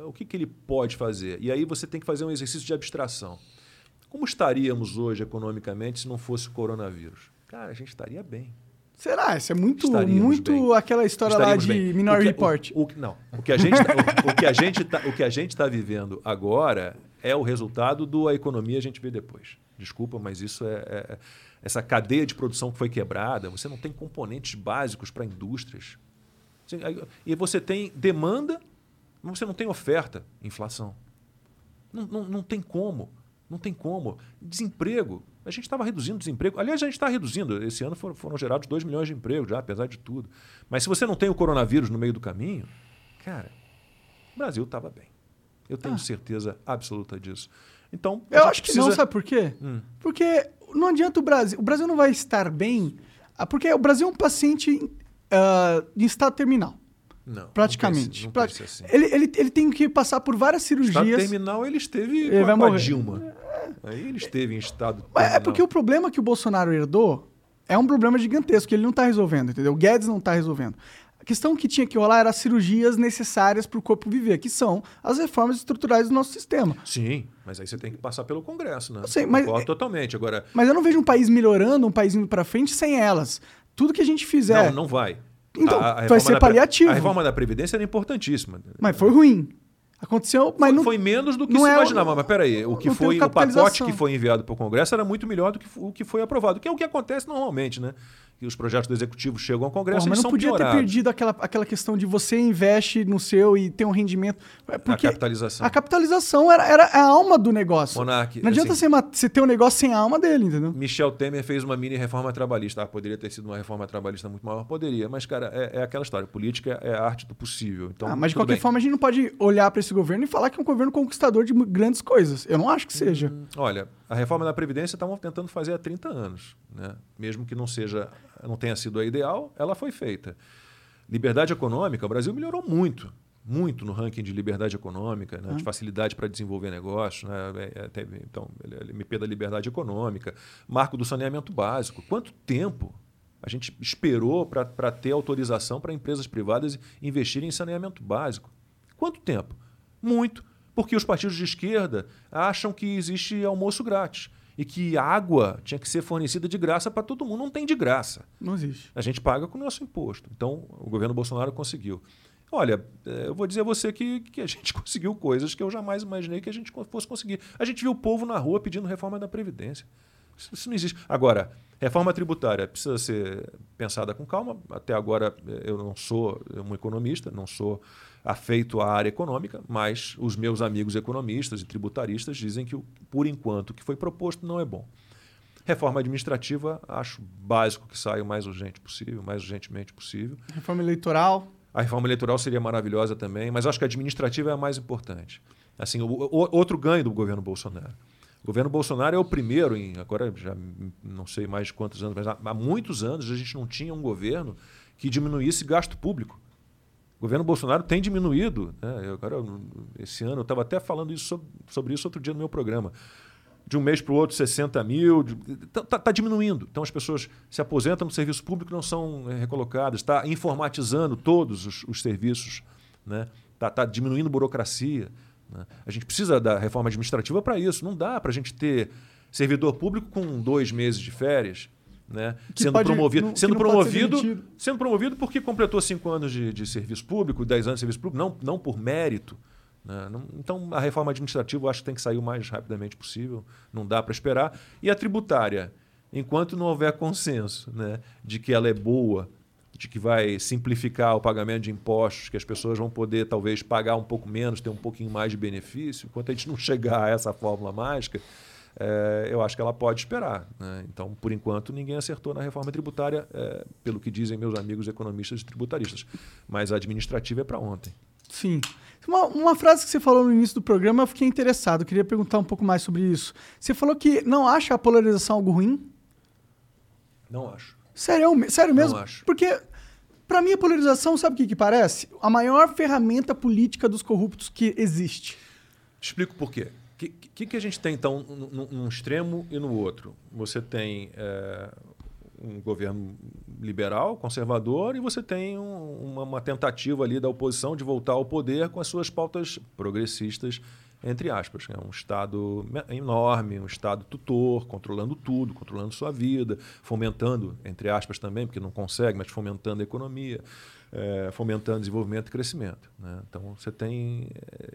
o que, que ele pode fazer? E aí você tem que fazer um exercício de abstração. Como estaríamos hoje economicamente se não fosse o coronavírus? Cara, a gente estaria bem. Será? Isso é muito, Estaríamos muito bem. aquela história lá de bem. Minority O que- Report. O, o, não, o que a gente tá- gente tá- está vivendo agora é o resultado do a economia a gente vê depois. Desculpa, mas isso é, é- essa cadeia de produção que foi quebrada. Você não tem componentes básicos para indústrias. E você tem demanda, mas você não tem oferta, inflação. Não, não, não tem como. Não tem como. Desemprego. A gente estava reduzindo o desemprego. Aliás, a gente está reduzindo. Esse ano foram, foram, gerados 2 milhões de empregos já, apesar de tudo. Mas se você não tem o coronavírus no meio do caminho, cara, o Brasil estava bem. Eu tenho ah. certeza absoluta disso. Então, eu acho que precisa... não, sabe por quê? Hum. Porque não adianta o Brasil. O Brasil não vai estar bem, ah, porque o Brasil é um paciente uh, em estado terminal. Não. Praticamente. Não pense, não assim. ele, ele, ele tem que passar por várias cirurgias. Estado terminal, ele esteve ele com, vai morrer. a Dilma. Aí ele esteve em estado. É terminal. É porque o problema que o Bolsonaro herdou é um problema gigantesco que ele não está resolvendo, entendeu? O Guedes não está resolvendo. A questão que tinha que rolar era as cirurgias necessárias para o corpo viver, que são as reformas estruturais do nosso sistema. Sim, mas aí você tem que passar pelo Congresso, né? Eu sei, mas, Concordo totalmente. Agora, mas eu não vejo um país melhorando, um país indo para frente sem elas. Tudo que a gente fizer. Não, não vai. Então, a, a vai ser paliativo. A reforma da Previdência era importantíssima. Mas foi ruim. Aconteceu, mas foi, não foi menos do que se é imaginava. O, mas peraí, o que foi o pacote que foi enviado para o Congresso era muito melhor do que o que foi aprovado, que é o que acontece normalmente, né? Que os projetos do executivo chegam ao Congresso Porra, mas não podia piorados. ter perdido aquela, aquela questão de você investe no seu e tem um rendimento. É porque a capitalização. A capitalização era, era a alma do negócio. Monarque, não adianta assim, você, você ter um negócio sem a alma dele, entendeu? Michel Temer fez uma mini reforma trabalhista. Ah, poderia ter sido uma reforma trabalhista muito maior? Poderia, mas, cara, é, é aquela história. Política é a arte do possível. Então, ah, mas de qualquer bem. forma, a gente não pode olhar para esse governo e falar que é um governo conquistador de grandes coisas. Eu não acho que seja. Hum, olha, a reforma da Previdência estavam tentando fazer há 30 anos. Né? Mesmo que não seja, não tenha sido a ideal, ela foi feita. Liberdade econômica, o Brasil melhorou muito, muito no ranking de liberdade econômica, né? de ah. facilidade para desenvolver negócios, né? É, é, então, MP da liberdade econômica, marco do saneamento básico. Quanto tempo a gente esperou para ter autorização para empresas privadas investirem em saneamento básico? Quanto tempo? Muito porque os partidos de esquerda acham que existe almoço grátis e que água tinha que ser fornecida de graça para todo mundo. Não tem de graça. Não existe. A gente paga com o nosso imposto. Então, o governo Bolsonaro conseguiu. Olha, é, eu vou dizer a você que, que a gente conseguiu coisas que eu jamais imaginei que a gente fosse conseguir. A gente viu o povo na rua pedindo reforma da Previdência. Isso, não existe. Agora, reforma tributária precisa ser pensada com calma. Até agora, é, eu não sou um economista, não sou afeito à área econômica, mas os meus amigos economistas e tributaristas dizem que, por enquanto, o que foi proposto não é bom. Reforma administrativa, acho básico que saia o mais urgente possível, mais urgentemente possível. Reforma eleitoral. A reforma eleitoral seria maravilhosa também, mas acho que a administrativa é a mais importante. Assim, o, o, outro ganho do governo Bolsonaro. O governo Bolsonaro é o primeiro, em, agora já não sei mais quantos anos, mas há, há muitos anos a gente não tinha um governo que diminuísse gasto público. Governo Bolsonaro tem diminuído. Né? Eu, agora, esse ano, eu estava até falando isso sobre, sobre, isso outro dia no meu programa. De um mês para o outro, 60 mil. Está tá, tá diminuindo. Então, as pessoas se aposentam no serviço público não são é, recolocadas. Está informatizando todos os, os serviços. Está né? Tá, tá diminuindo burocracia. Né? A gente precisa da reforma administrativa para isso. Não dá para a gente ter servidor público com dois meses de férias né? sendo pode, promovido, não, sendo promovido, sendo promovido porque completou cinco anos de, de, serviço público, dez anos de serviço público, não, não por mérito. Né? Não, então a reforma administrativa eu acho que tem que sair o mais rapidamente possível, não dá para esperar. E a tributária, enquanto não houver consenso né, de que ela é boa, de que vai simplificar o pagamento de impostos, que as pessoas vão poder talvez pagar um pouco menos, ter um pouquinho mais de benefício, enquanto a gente não chegar a essa fórmula mágica, é, eu acho que ela pode esperar. Né? Então, por enquanto, ninguém acertou na reforma tributária, é, pelo que dizem meus amigos economistas e tributaristas. Mas a administrativa é para ontem. Sim. Uma, uma, frase que você falou no início do programa, eu fiquei interessado. Eu queria perguntar um pouco mais sobre isso. Você falou que não acha a polarização algo ruim? Não acho. Sério, sério mesmo? Não acho. Porque, para mim, a polarização, sabe o que, que parece? A maior ferramenta política dos corruptos que existe. Explico por quê. O que, que, que, a gente tem, então, num, extremo e no outro? Você tem é, um governo liberal, conservador, e você tem um, uma, uma, tentativa ali da oposição de voltar ao poder com as suas pautas progressistas, entre aspas. É um Estado enorme, um Estado tutor, controlando tudo, controlando sua vida, fomentando, entre aspas também, porque não consegue, mas fomentando a economia é, fomentando desenvolvimento e crescimento. Né? Então, você tem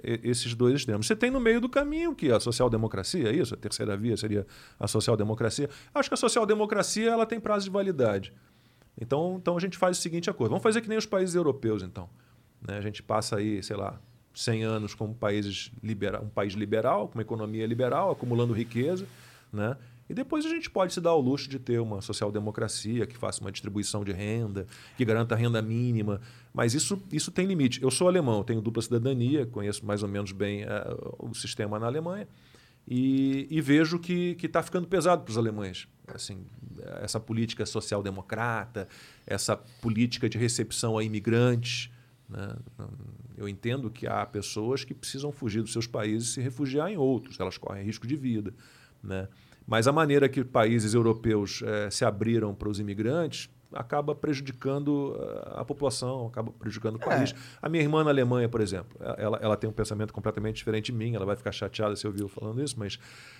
é, esses dois extremos. Você tem no meio do caminho que a social-democracia, é isso? A terceira via seria a social-democracia. Acho que a social-democracia ela tem prazo de validade. Então, então, a gente faz o seguinte acordo. Vamos fazer que nem os países europeus, então. Né? A gente passa aí, sei lá, 100 anos como países libera um país liberal, com uma economia liberal, acumulando riqueza, né? E depois a gente pode se dar ao luxo de ter uma social-democracia que faça uma distribuição de renda, que garanta renda mínima. Mas isso, isso tem limite. Eu sou alemão, tenho dupla cidadania, conheço mais ou menos bem uh, o sistema na Alemanha. E, e vejo que está ficando pesado para os alemães. Assim, essa política social-democrata, essa política de recepção a imigrantes. Né? Eu entendo que há pessoas que precisam fugir dos seus países e se refugiar em outros, elas correm risco de vida. Né? Mas a maneira que países europeus eh, se abriram para os imigrantes acaba prejudicando eh, a população, acaba prejudicando o país. É. A minha irmã na Alemanha, por exemplo, ela, ela tem um pensamento completamente diferente de mim, ela vai ficar chateada se eu ouvir falando isso, mas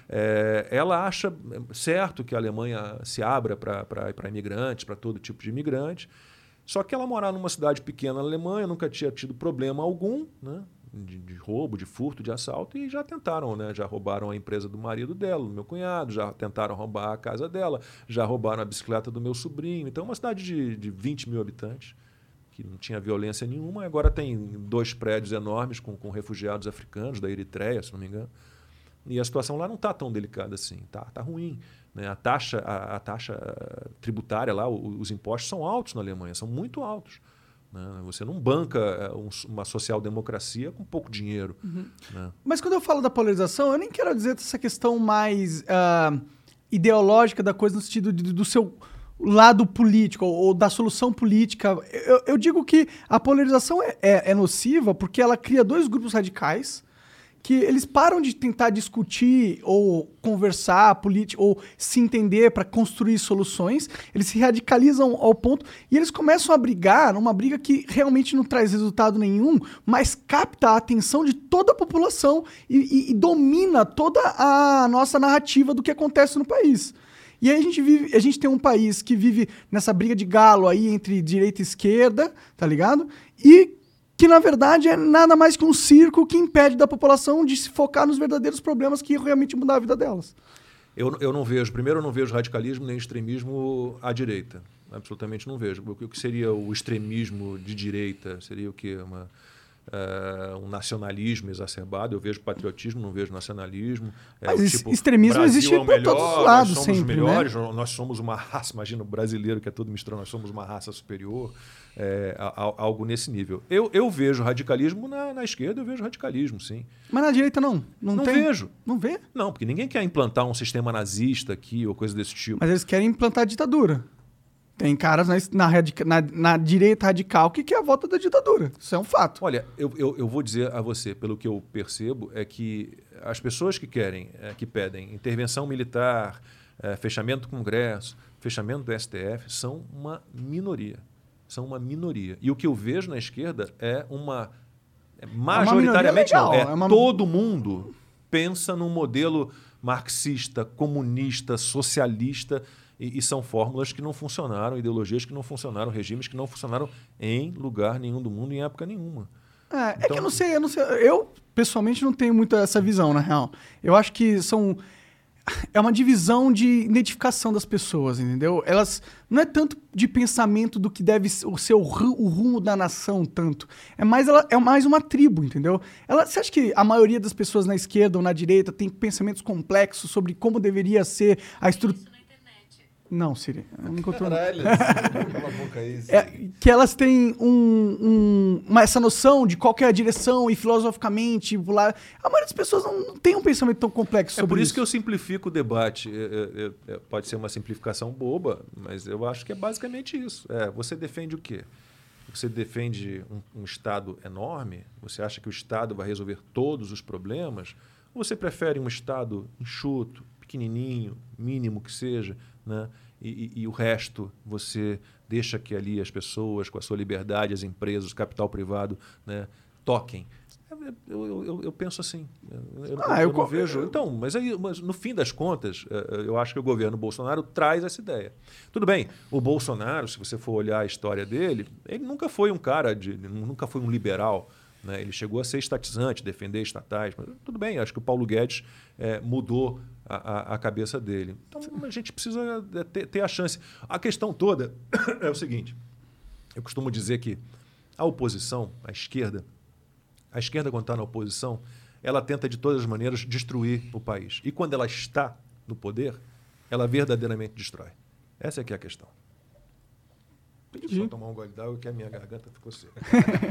é, ela acha certo que a Alemanha se abra para imigrantes, para todo tipo de imigrante, só que ela morar numa cidade pequena na Alemanha, nunca tinha tido problema algum, né? De, de, roubo, de furto, de assalto e já tentaram, né? Já roubaram a empresa do marido dela, do meu cunhado, já tentaram roubar a casa dela, já roubaram a bicicleta do meu sobrinho. Então, uma cidade de, de 20 mil habitantes que não tinha violência nenhuma, agora tem dois prédios enormes com, com refugiados africanos da Eritreia, se não me engano. E a situação lá não está tão delicada assim, tá, tá ruim. Né? A taxa, a, a taxa tributária lá, os, os impostos são altos na Alemanha, são muito altos. Né? Você não banca é, uma social-democracia com pouco dinheiro. Uhum. Né? Mas quando eu falo da polarização, eu nem quero dizer essa questão mais uh, ideológica da coisa no sentido de, do seu lado político ou, da solução política. Eu, eu digo que a polarização é, é, é nociva porque ela cria dois grupos radicais que eles param de tentar discutir ou conversar política ou se entender para construir soluções, eles se radicalizam ao ponto e eles começam a brigar, uma briga que realmente não traz resultado nenhum, mas capta a atenção de toda a população e, e, e domina toda a nossa narrativa do que acontece no país. E aí a gente vive, a gente tem um país que vive nessa briga de galo aí entre direita e esquerda, tá ligado? E que na verdade é nada mais que um circo que impede da população de se focar nos verdadeiros problemas que realmente mudar a vida delas. Eu, eu não vejo, primeiro, eu não vejo radicalismo nem extremismo à direita. Absolutamente não vejo. O que seria o extremismo de direita? Seria o quê? Uma, uh, um nacionalismo exacerbado. Eu vejo patriotismo, não vejo nacionalismo. É, Mas tipo, extremismo existe é por todos os lados, nós somos sempre, né? melhores, né? nós somos uma raça, imagina o brasileiro que é todo misturado, nós somos uma raça superior é, algo nesse nível. Eu, eu vejo radicalismo na, na, esquerda, eu vejo radicalismo, sim. Mas na direita não? Não, não tem? vejo. Não vê? Não, porque ninguém quer implantar um sistema nazista aqui ou coisa desse tipo. Mas eles querem implantar a ditadura. Tem caras na, na, na, na, direita radical que quer a volta da ditadura. Isso é um fato. Olha, eu, eu, eu, vou dizer a você, pelo que eu percebo, é que as pessoas que querem, é, que pedem intervenção militar, é, fechamento do Congresso, fechamento do STF, são uma minoria são uma minoria. E o que eu vejo na esquerda é uma. É majoritariamente, é, uma não, é, é uma... todo mundo pensa num modelo marxista, comunista, socialista. E, e, são fórmulas que não funcionaram, ideologias que não funcionaram, regimes que não funcionaram em lugar nenhum do mundo, em época nenhuma. É, então... é que eu então não sei, eu não sei. Eu, pessoalmente, não tenho muito essa visão, na real. Eu acho que são é uma divisão de identificação das pessoas, entendeu? Elas não é tanto de pensamento do que deve ser o, o rumo da nação tanto. É mais ela é mais uma tribo, entendeu? Ela, você acha que a maioria das pessoas na esquerda ou na direita tem pensamentos complexos sobre como deveria ser a estrutura não, Siri. Eu não encontrou. Caralho, cala a boca aí. É, que elas têm um, um, uma, essa noção de qual é a direção e filosoficamente lá. A maioria das pessoas não tem um pensamento tão complexo sobre É por isso, isso. que eu simplifico o debate. É, é, é, pode ser uma simplificação boba, mas eu acho que é basicamente isso. É, você defende o quê? Você defende um, um Estado enorme? Você acha que o Estado vai resolver todos os problemas? Ou você prefere um Estado enxuto, pequenininho, mínimo que seja, né? E, e, e, o resto você deixa que ali as pessoas, com a sua liberdade, as empresas, o capital privado, né, toquem. Eu, eu, eu, eu penso assim. Eu, ah, eu, não vejo. Então, mas, aí, mas no fim das contas, eh, eu acho que o governo Bolsonaro traz essa ideia. Tudo bem, o Bolsonaro, se você for olhar a história dele, ele nunca foi um cara de. nunca foi um liberal. Né? Ele chegou a ser estatizante, defender estatais. Mas tudo bem, acho que o Paulo Guedes é, mudou a, a, cabeça dele. Então a gente precisa é, ter, ter, a chance. A questão toda é o seguinte: eu costumo dizer que a oposição, a esquerda, a esquerda, quando está na oposição, ela tenta de todas as maneiras destruir o país. E quando ela está no poder, ela verdadeiramente destrói. Essa é que é a questão. Entendi. só tomar um gole d'água que a minha garganta ficou seca.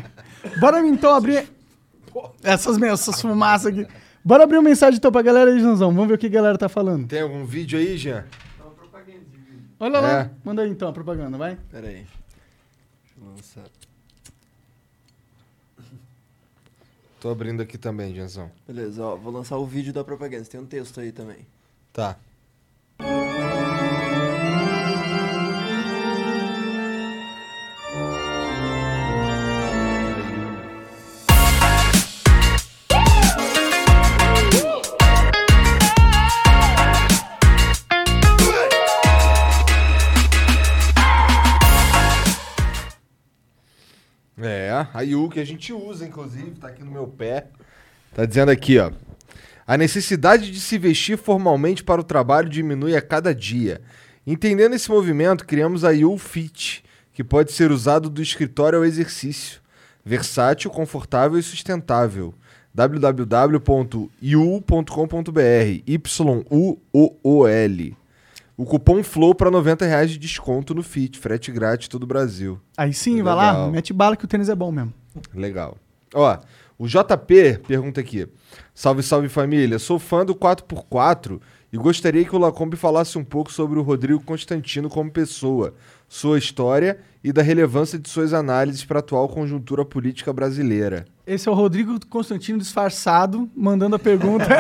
Bora então abrir. Essas, essas fumaças aqui. Bora abrir uma mensagem então pra galera aí, Janzão. Vamos ver o que a galera tá falando. Tem algum vídeo aí, Jean? Olha lá. É. Manda aí então a propaganda, vai. Pera aí. Deixa eu lançar. Tô abrindo aqui também, Jeanzão. Beleza, ó, vou lançar o vídeo da propaganda. Tem um texto aí também. Tá. A Yu que a gente usa, inclusive, tá aqui no meu pé. Tá dizendo aqui, ó. A necessidade de se vestir formalmente para o trabalho diminui a cada dia. Entendendo esse movimento, criamos a Yu Fit, que pode ser usado do escritório ao exercício. Versátil, confortável e sustentável. www.yu.com.br Y-U-O-O-L. O cupom FLOW para 90 reais de desconto no Fit, frete grátis todo o Brasil. Aí sim, vai lá. Mete bala que o tênis é bom mesmo. Legal. Ó, o JP pergunta aqui. Salve, salve família. Sou fã do 4x4 e gostaria que o Lacombe falasse um pouco sobre o Rodrigo Constantino como pessoa, sua história e da relevância de suas análises para a atual conjuntura política brasileira. Esse é o Rodrigo Constantino disfarçado, mandando a pergunta.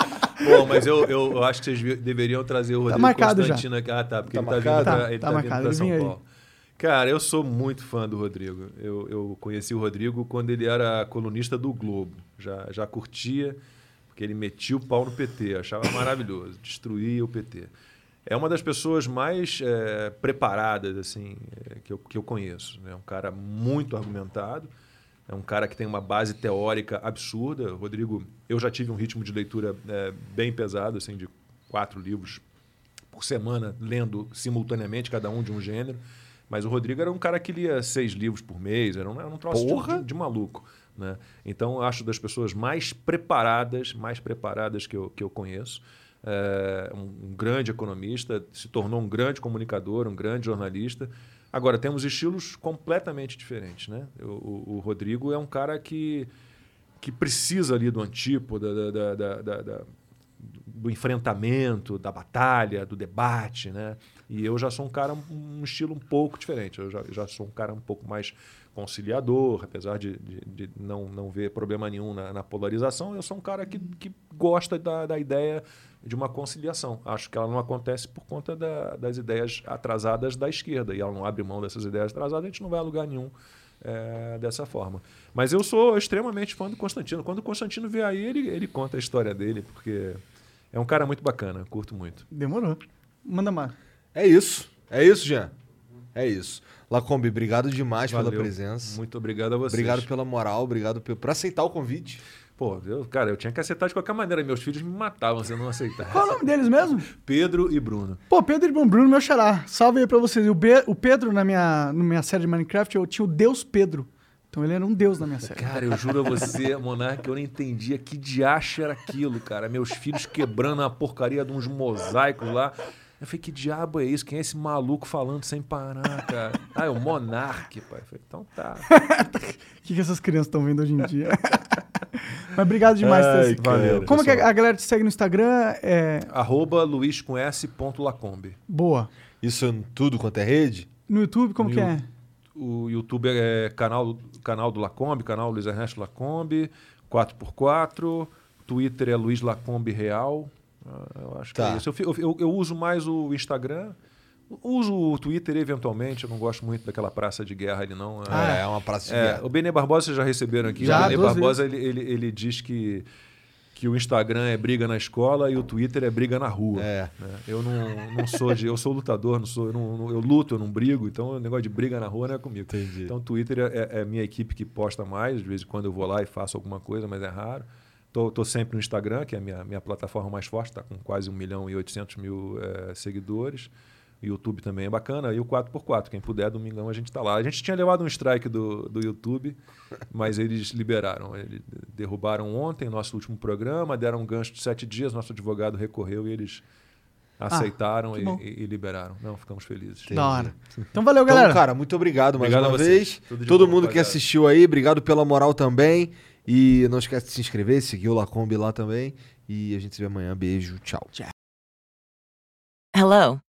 Bom, mas eu, eu, eu acho que vocês deveriam trazer o Rodrigo marcado já. Constantino aqui. Ah, tá, porque Tá ele tá vindo pra, Tá, ele tá tá vindo marcado, pra ele São vem aí. Paulo. Cara, eu sou muito fã do Rodrigo. Eu, eu conheci o Rodrigo quando ele era colunista do Globo. Já, já curtia, porque ele metia o pau no PT, achava maravilhoso, destruía o PT. É uma das pessoas mais eh, preparadas assim eh, que, eu, que eu conheço. É um cara muito argumentado, é um cara que tem uma base teórica absurda. Rodrigo, eu já tive um ritmo de leitura eh, bem pesado, assim, de quatro livros por semana, lendo simultaneamente, cada um de um gênero. Mas o Rodrigo era um cara que lia seis livros por mês, era um, era um troço de- de, maluco. Né? Então, eu acho das pessoas mais preparadas, mais preparadas que eu, que eu conheço. É, um, um grande economista, se tornou um grande comunicador, um grande jornalista. Agora, temos estilos completamente diferentes. Né? O, o- Rodrigo é um cara que, que precisa ali do antípoda, da, da, da, da- da- do enfrentamento, da batalha, do debate, né? E eu já sou um cara, um estilo um pouco diferente. Eu já, já sou um cara um pouco mais conciliador, apesar de, de, de não, não ver problema nenhum na, na polarização. Eu sou um cara que, que gosta da, da ideia de uma conciliação. Acho que ela não acontece por conta da- das ideias atrasadas da esquerda. E ela não abre mão dessas ideias atrasadas, a gente não vai a lugar nenhum é, dessa forma. Mas eu sou extremamente fã do Constantino. Quando o Constantino vier aí, ele, ele conta a história dele, porque é um cara muito bacana, curto muito. Demorou. Manda mais. É isso. É isso, Jean. É isso. Lacombe, obrigado demais pela Valeu. presença. Muito obrigado a vocês. Obrigado pela moral, obrigado por aceitar o convite. Pô, eu, cara, eu tinha que aceitar de qualquer maneira. Meus filhos me matavam se eu não aceitasse. Qual o nome deles mesmo? Pedro e Bruno. Pô, Pedro e Bruno, meu xará. Salve aí pra vocês. O, Be- o Pedro, na minha, na minha série de Minecraft, eu tinha o Deus Pedro. Então ele era um deus na minha série. Cara, eu juro a você, Monark, eu não entendia que diacho era aquilo, cara. Meus filhos quebrando a porcaria de uns mosaicos lá. Eu falei, que diabo é isso? Quem é esse maluco falando sem parar, cara? Ah, é o Monark, pai. Eu falei, então tá. O que, que essas crianças estão vendo hoje em dia? Mas obrigado demais. Ai, Tess. valeu, Como que pessoal. a galera te segue no Instagram? É Arroba luiz com S ponto Lacombe. boa. Isso em tudo quanto é rede? No YouTube, como No que é? O YouTube é canal, canal do Lacombe, canal Luiz Ernesto Lacombe, 4x4. Twitter é Luiz Lacombe Real. Ah, Eu acho que Tá. é isso. Eu, fi- eu, eu- eu uso mais o Instagram. Uso o Twitter eventualmente. Eu não gosto muito daquela praça de guerra ali, não. Ah, é uma praça de É, guerra. o Benê Barbosa vocês já receberam aqui. Já, o Benê Barbosa ele, ele, ele diz que, que o Instagram é briga na escola e o Twitter é briga na rua. É. né? Eu não, não sou de. Eu sou lutador, não sou, eu, não, eu luto, eu não brigo, então o negócio de briga na rua não é comigo. Entendi. Então o Twitter é, é a minha equipe que posta mais, de vez em quando eu vou lá e faço alguma coisa, mas é raro. Tô, tô sempre no Instagram, que é a minha, minha plataforma mais forte, está com quase 1 milhão e 800 mil eh, seguidores. O YouTube também é bacana. E o 4x4, quem puder, domingão a gente está lá. A gente tinha levado um strike do, do YouTube, mas eles liberaram. Eles derrubaram ontem nosso último programa, deram um gancho de sete dias, nosso advogado recorreu e eles aceitaram Ah, e, e- e liberaram. Não, ficamos felizes. Da hora. Então valeu, Então, galera. cara, muito obrigado mais Obrigado uma a vocês. vez. Tudo Todo bom, mundo que assistiu aí, obrigado pela moral também. E não esquece de se inscrever, seguir o Lacombe lá também. E a gente se vê amanhã. Beijo, tchau. Hello,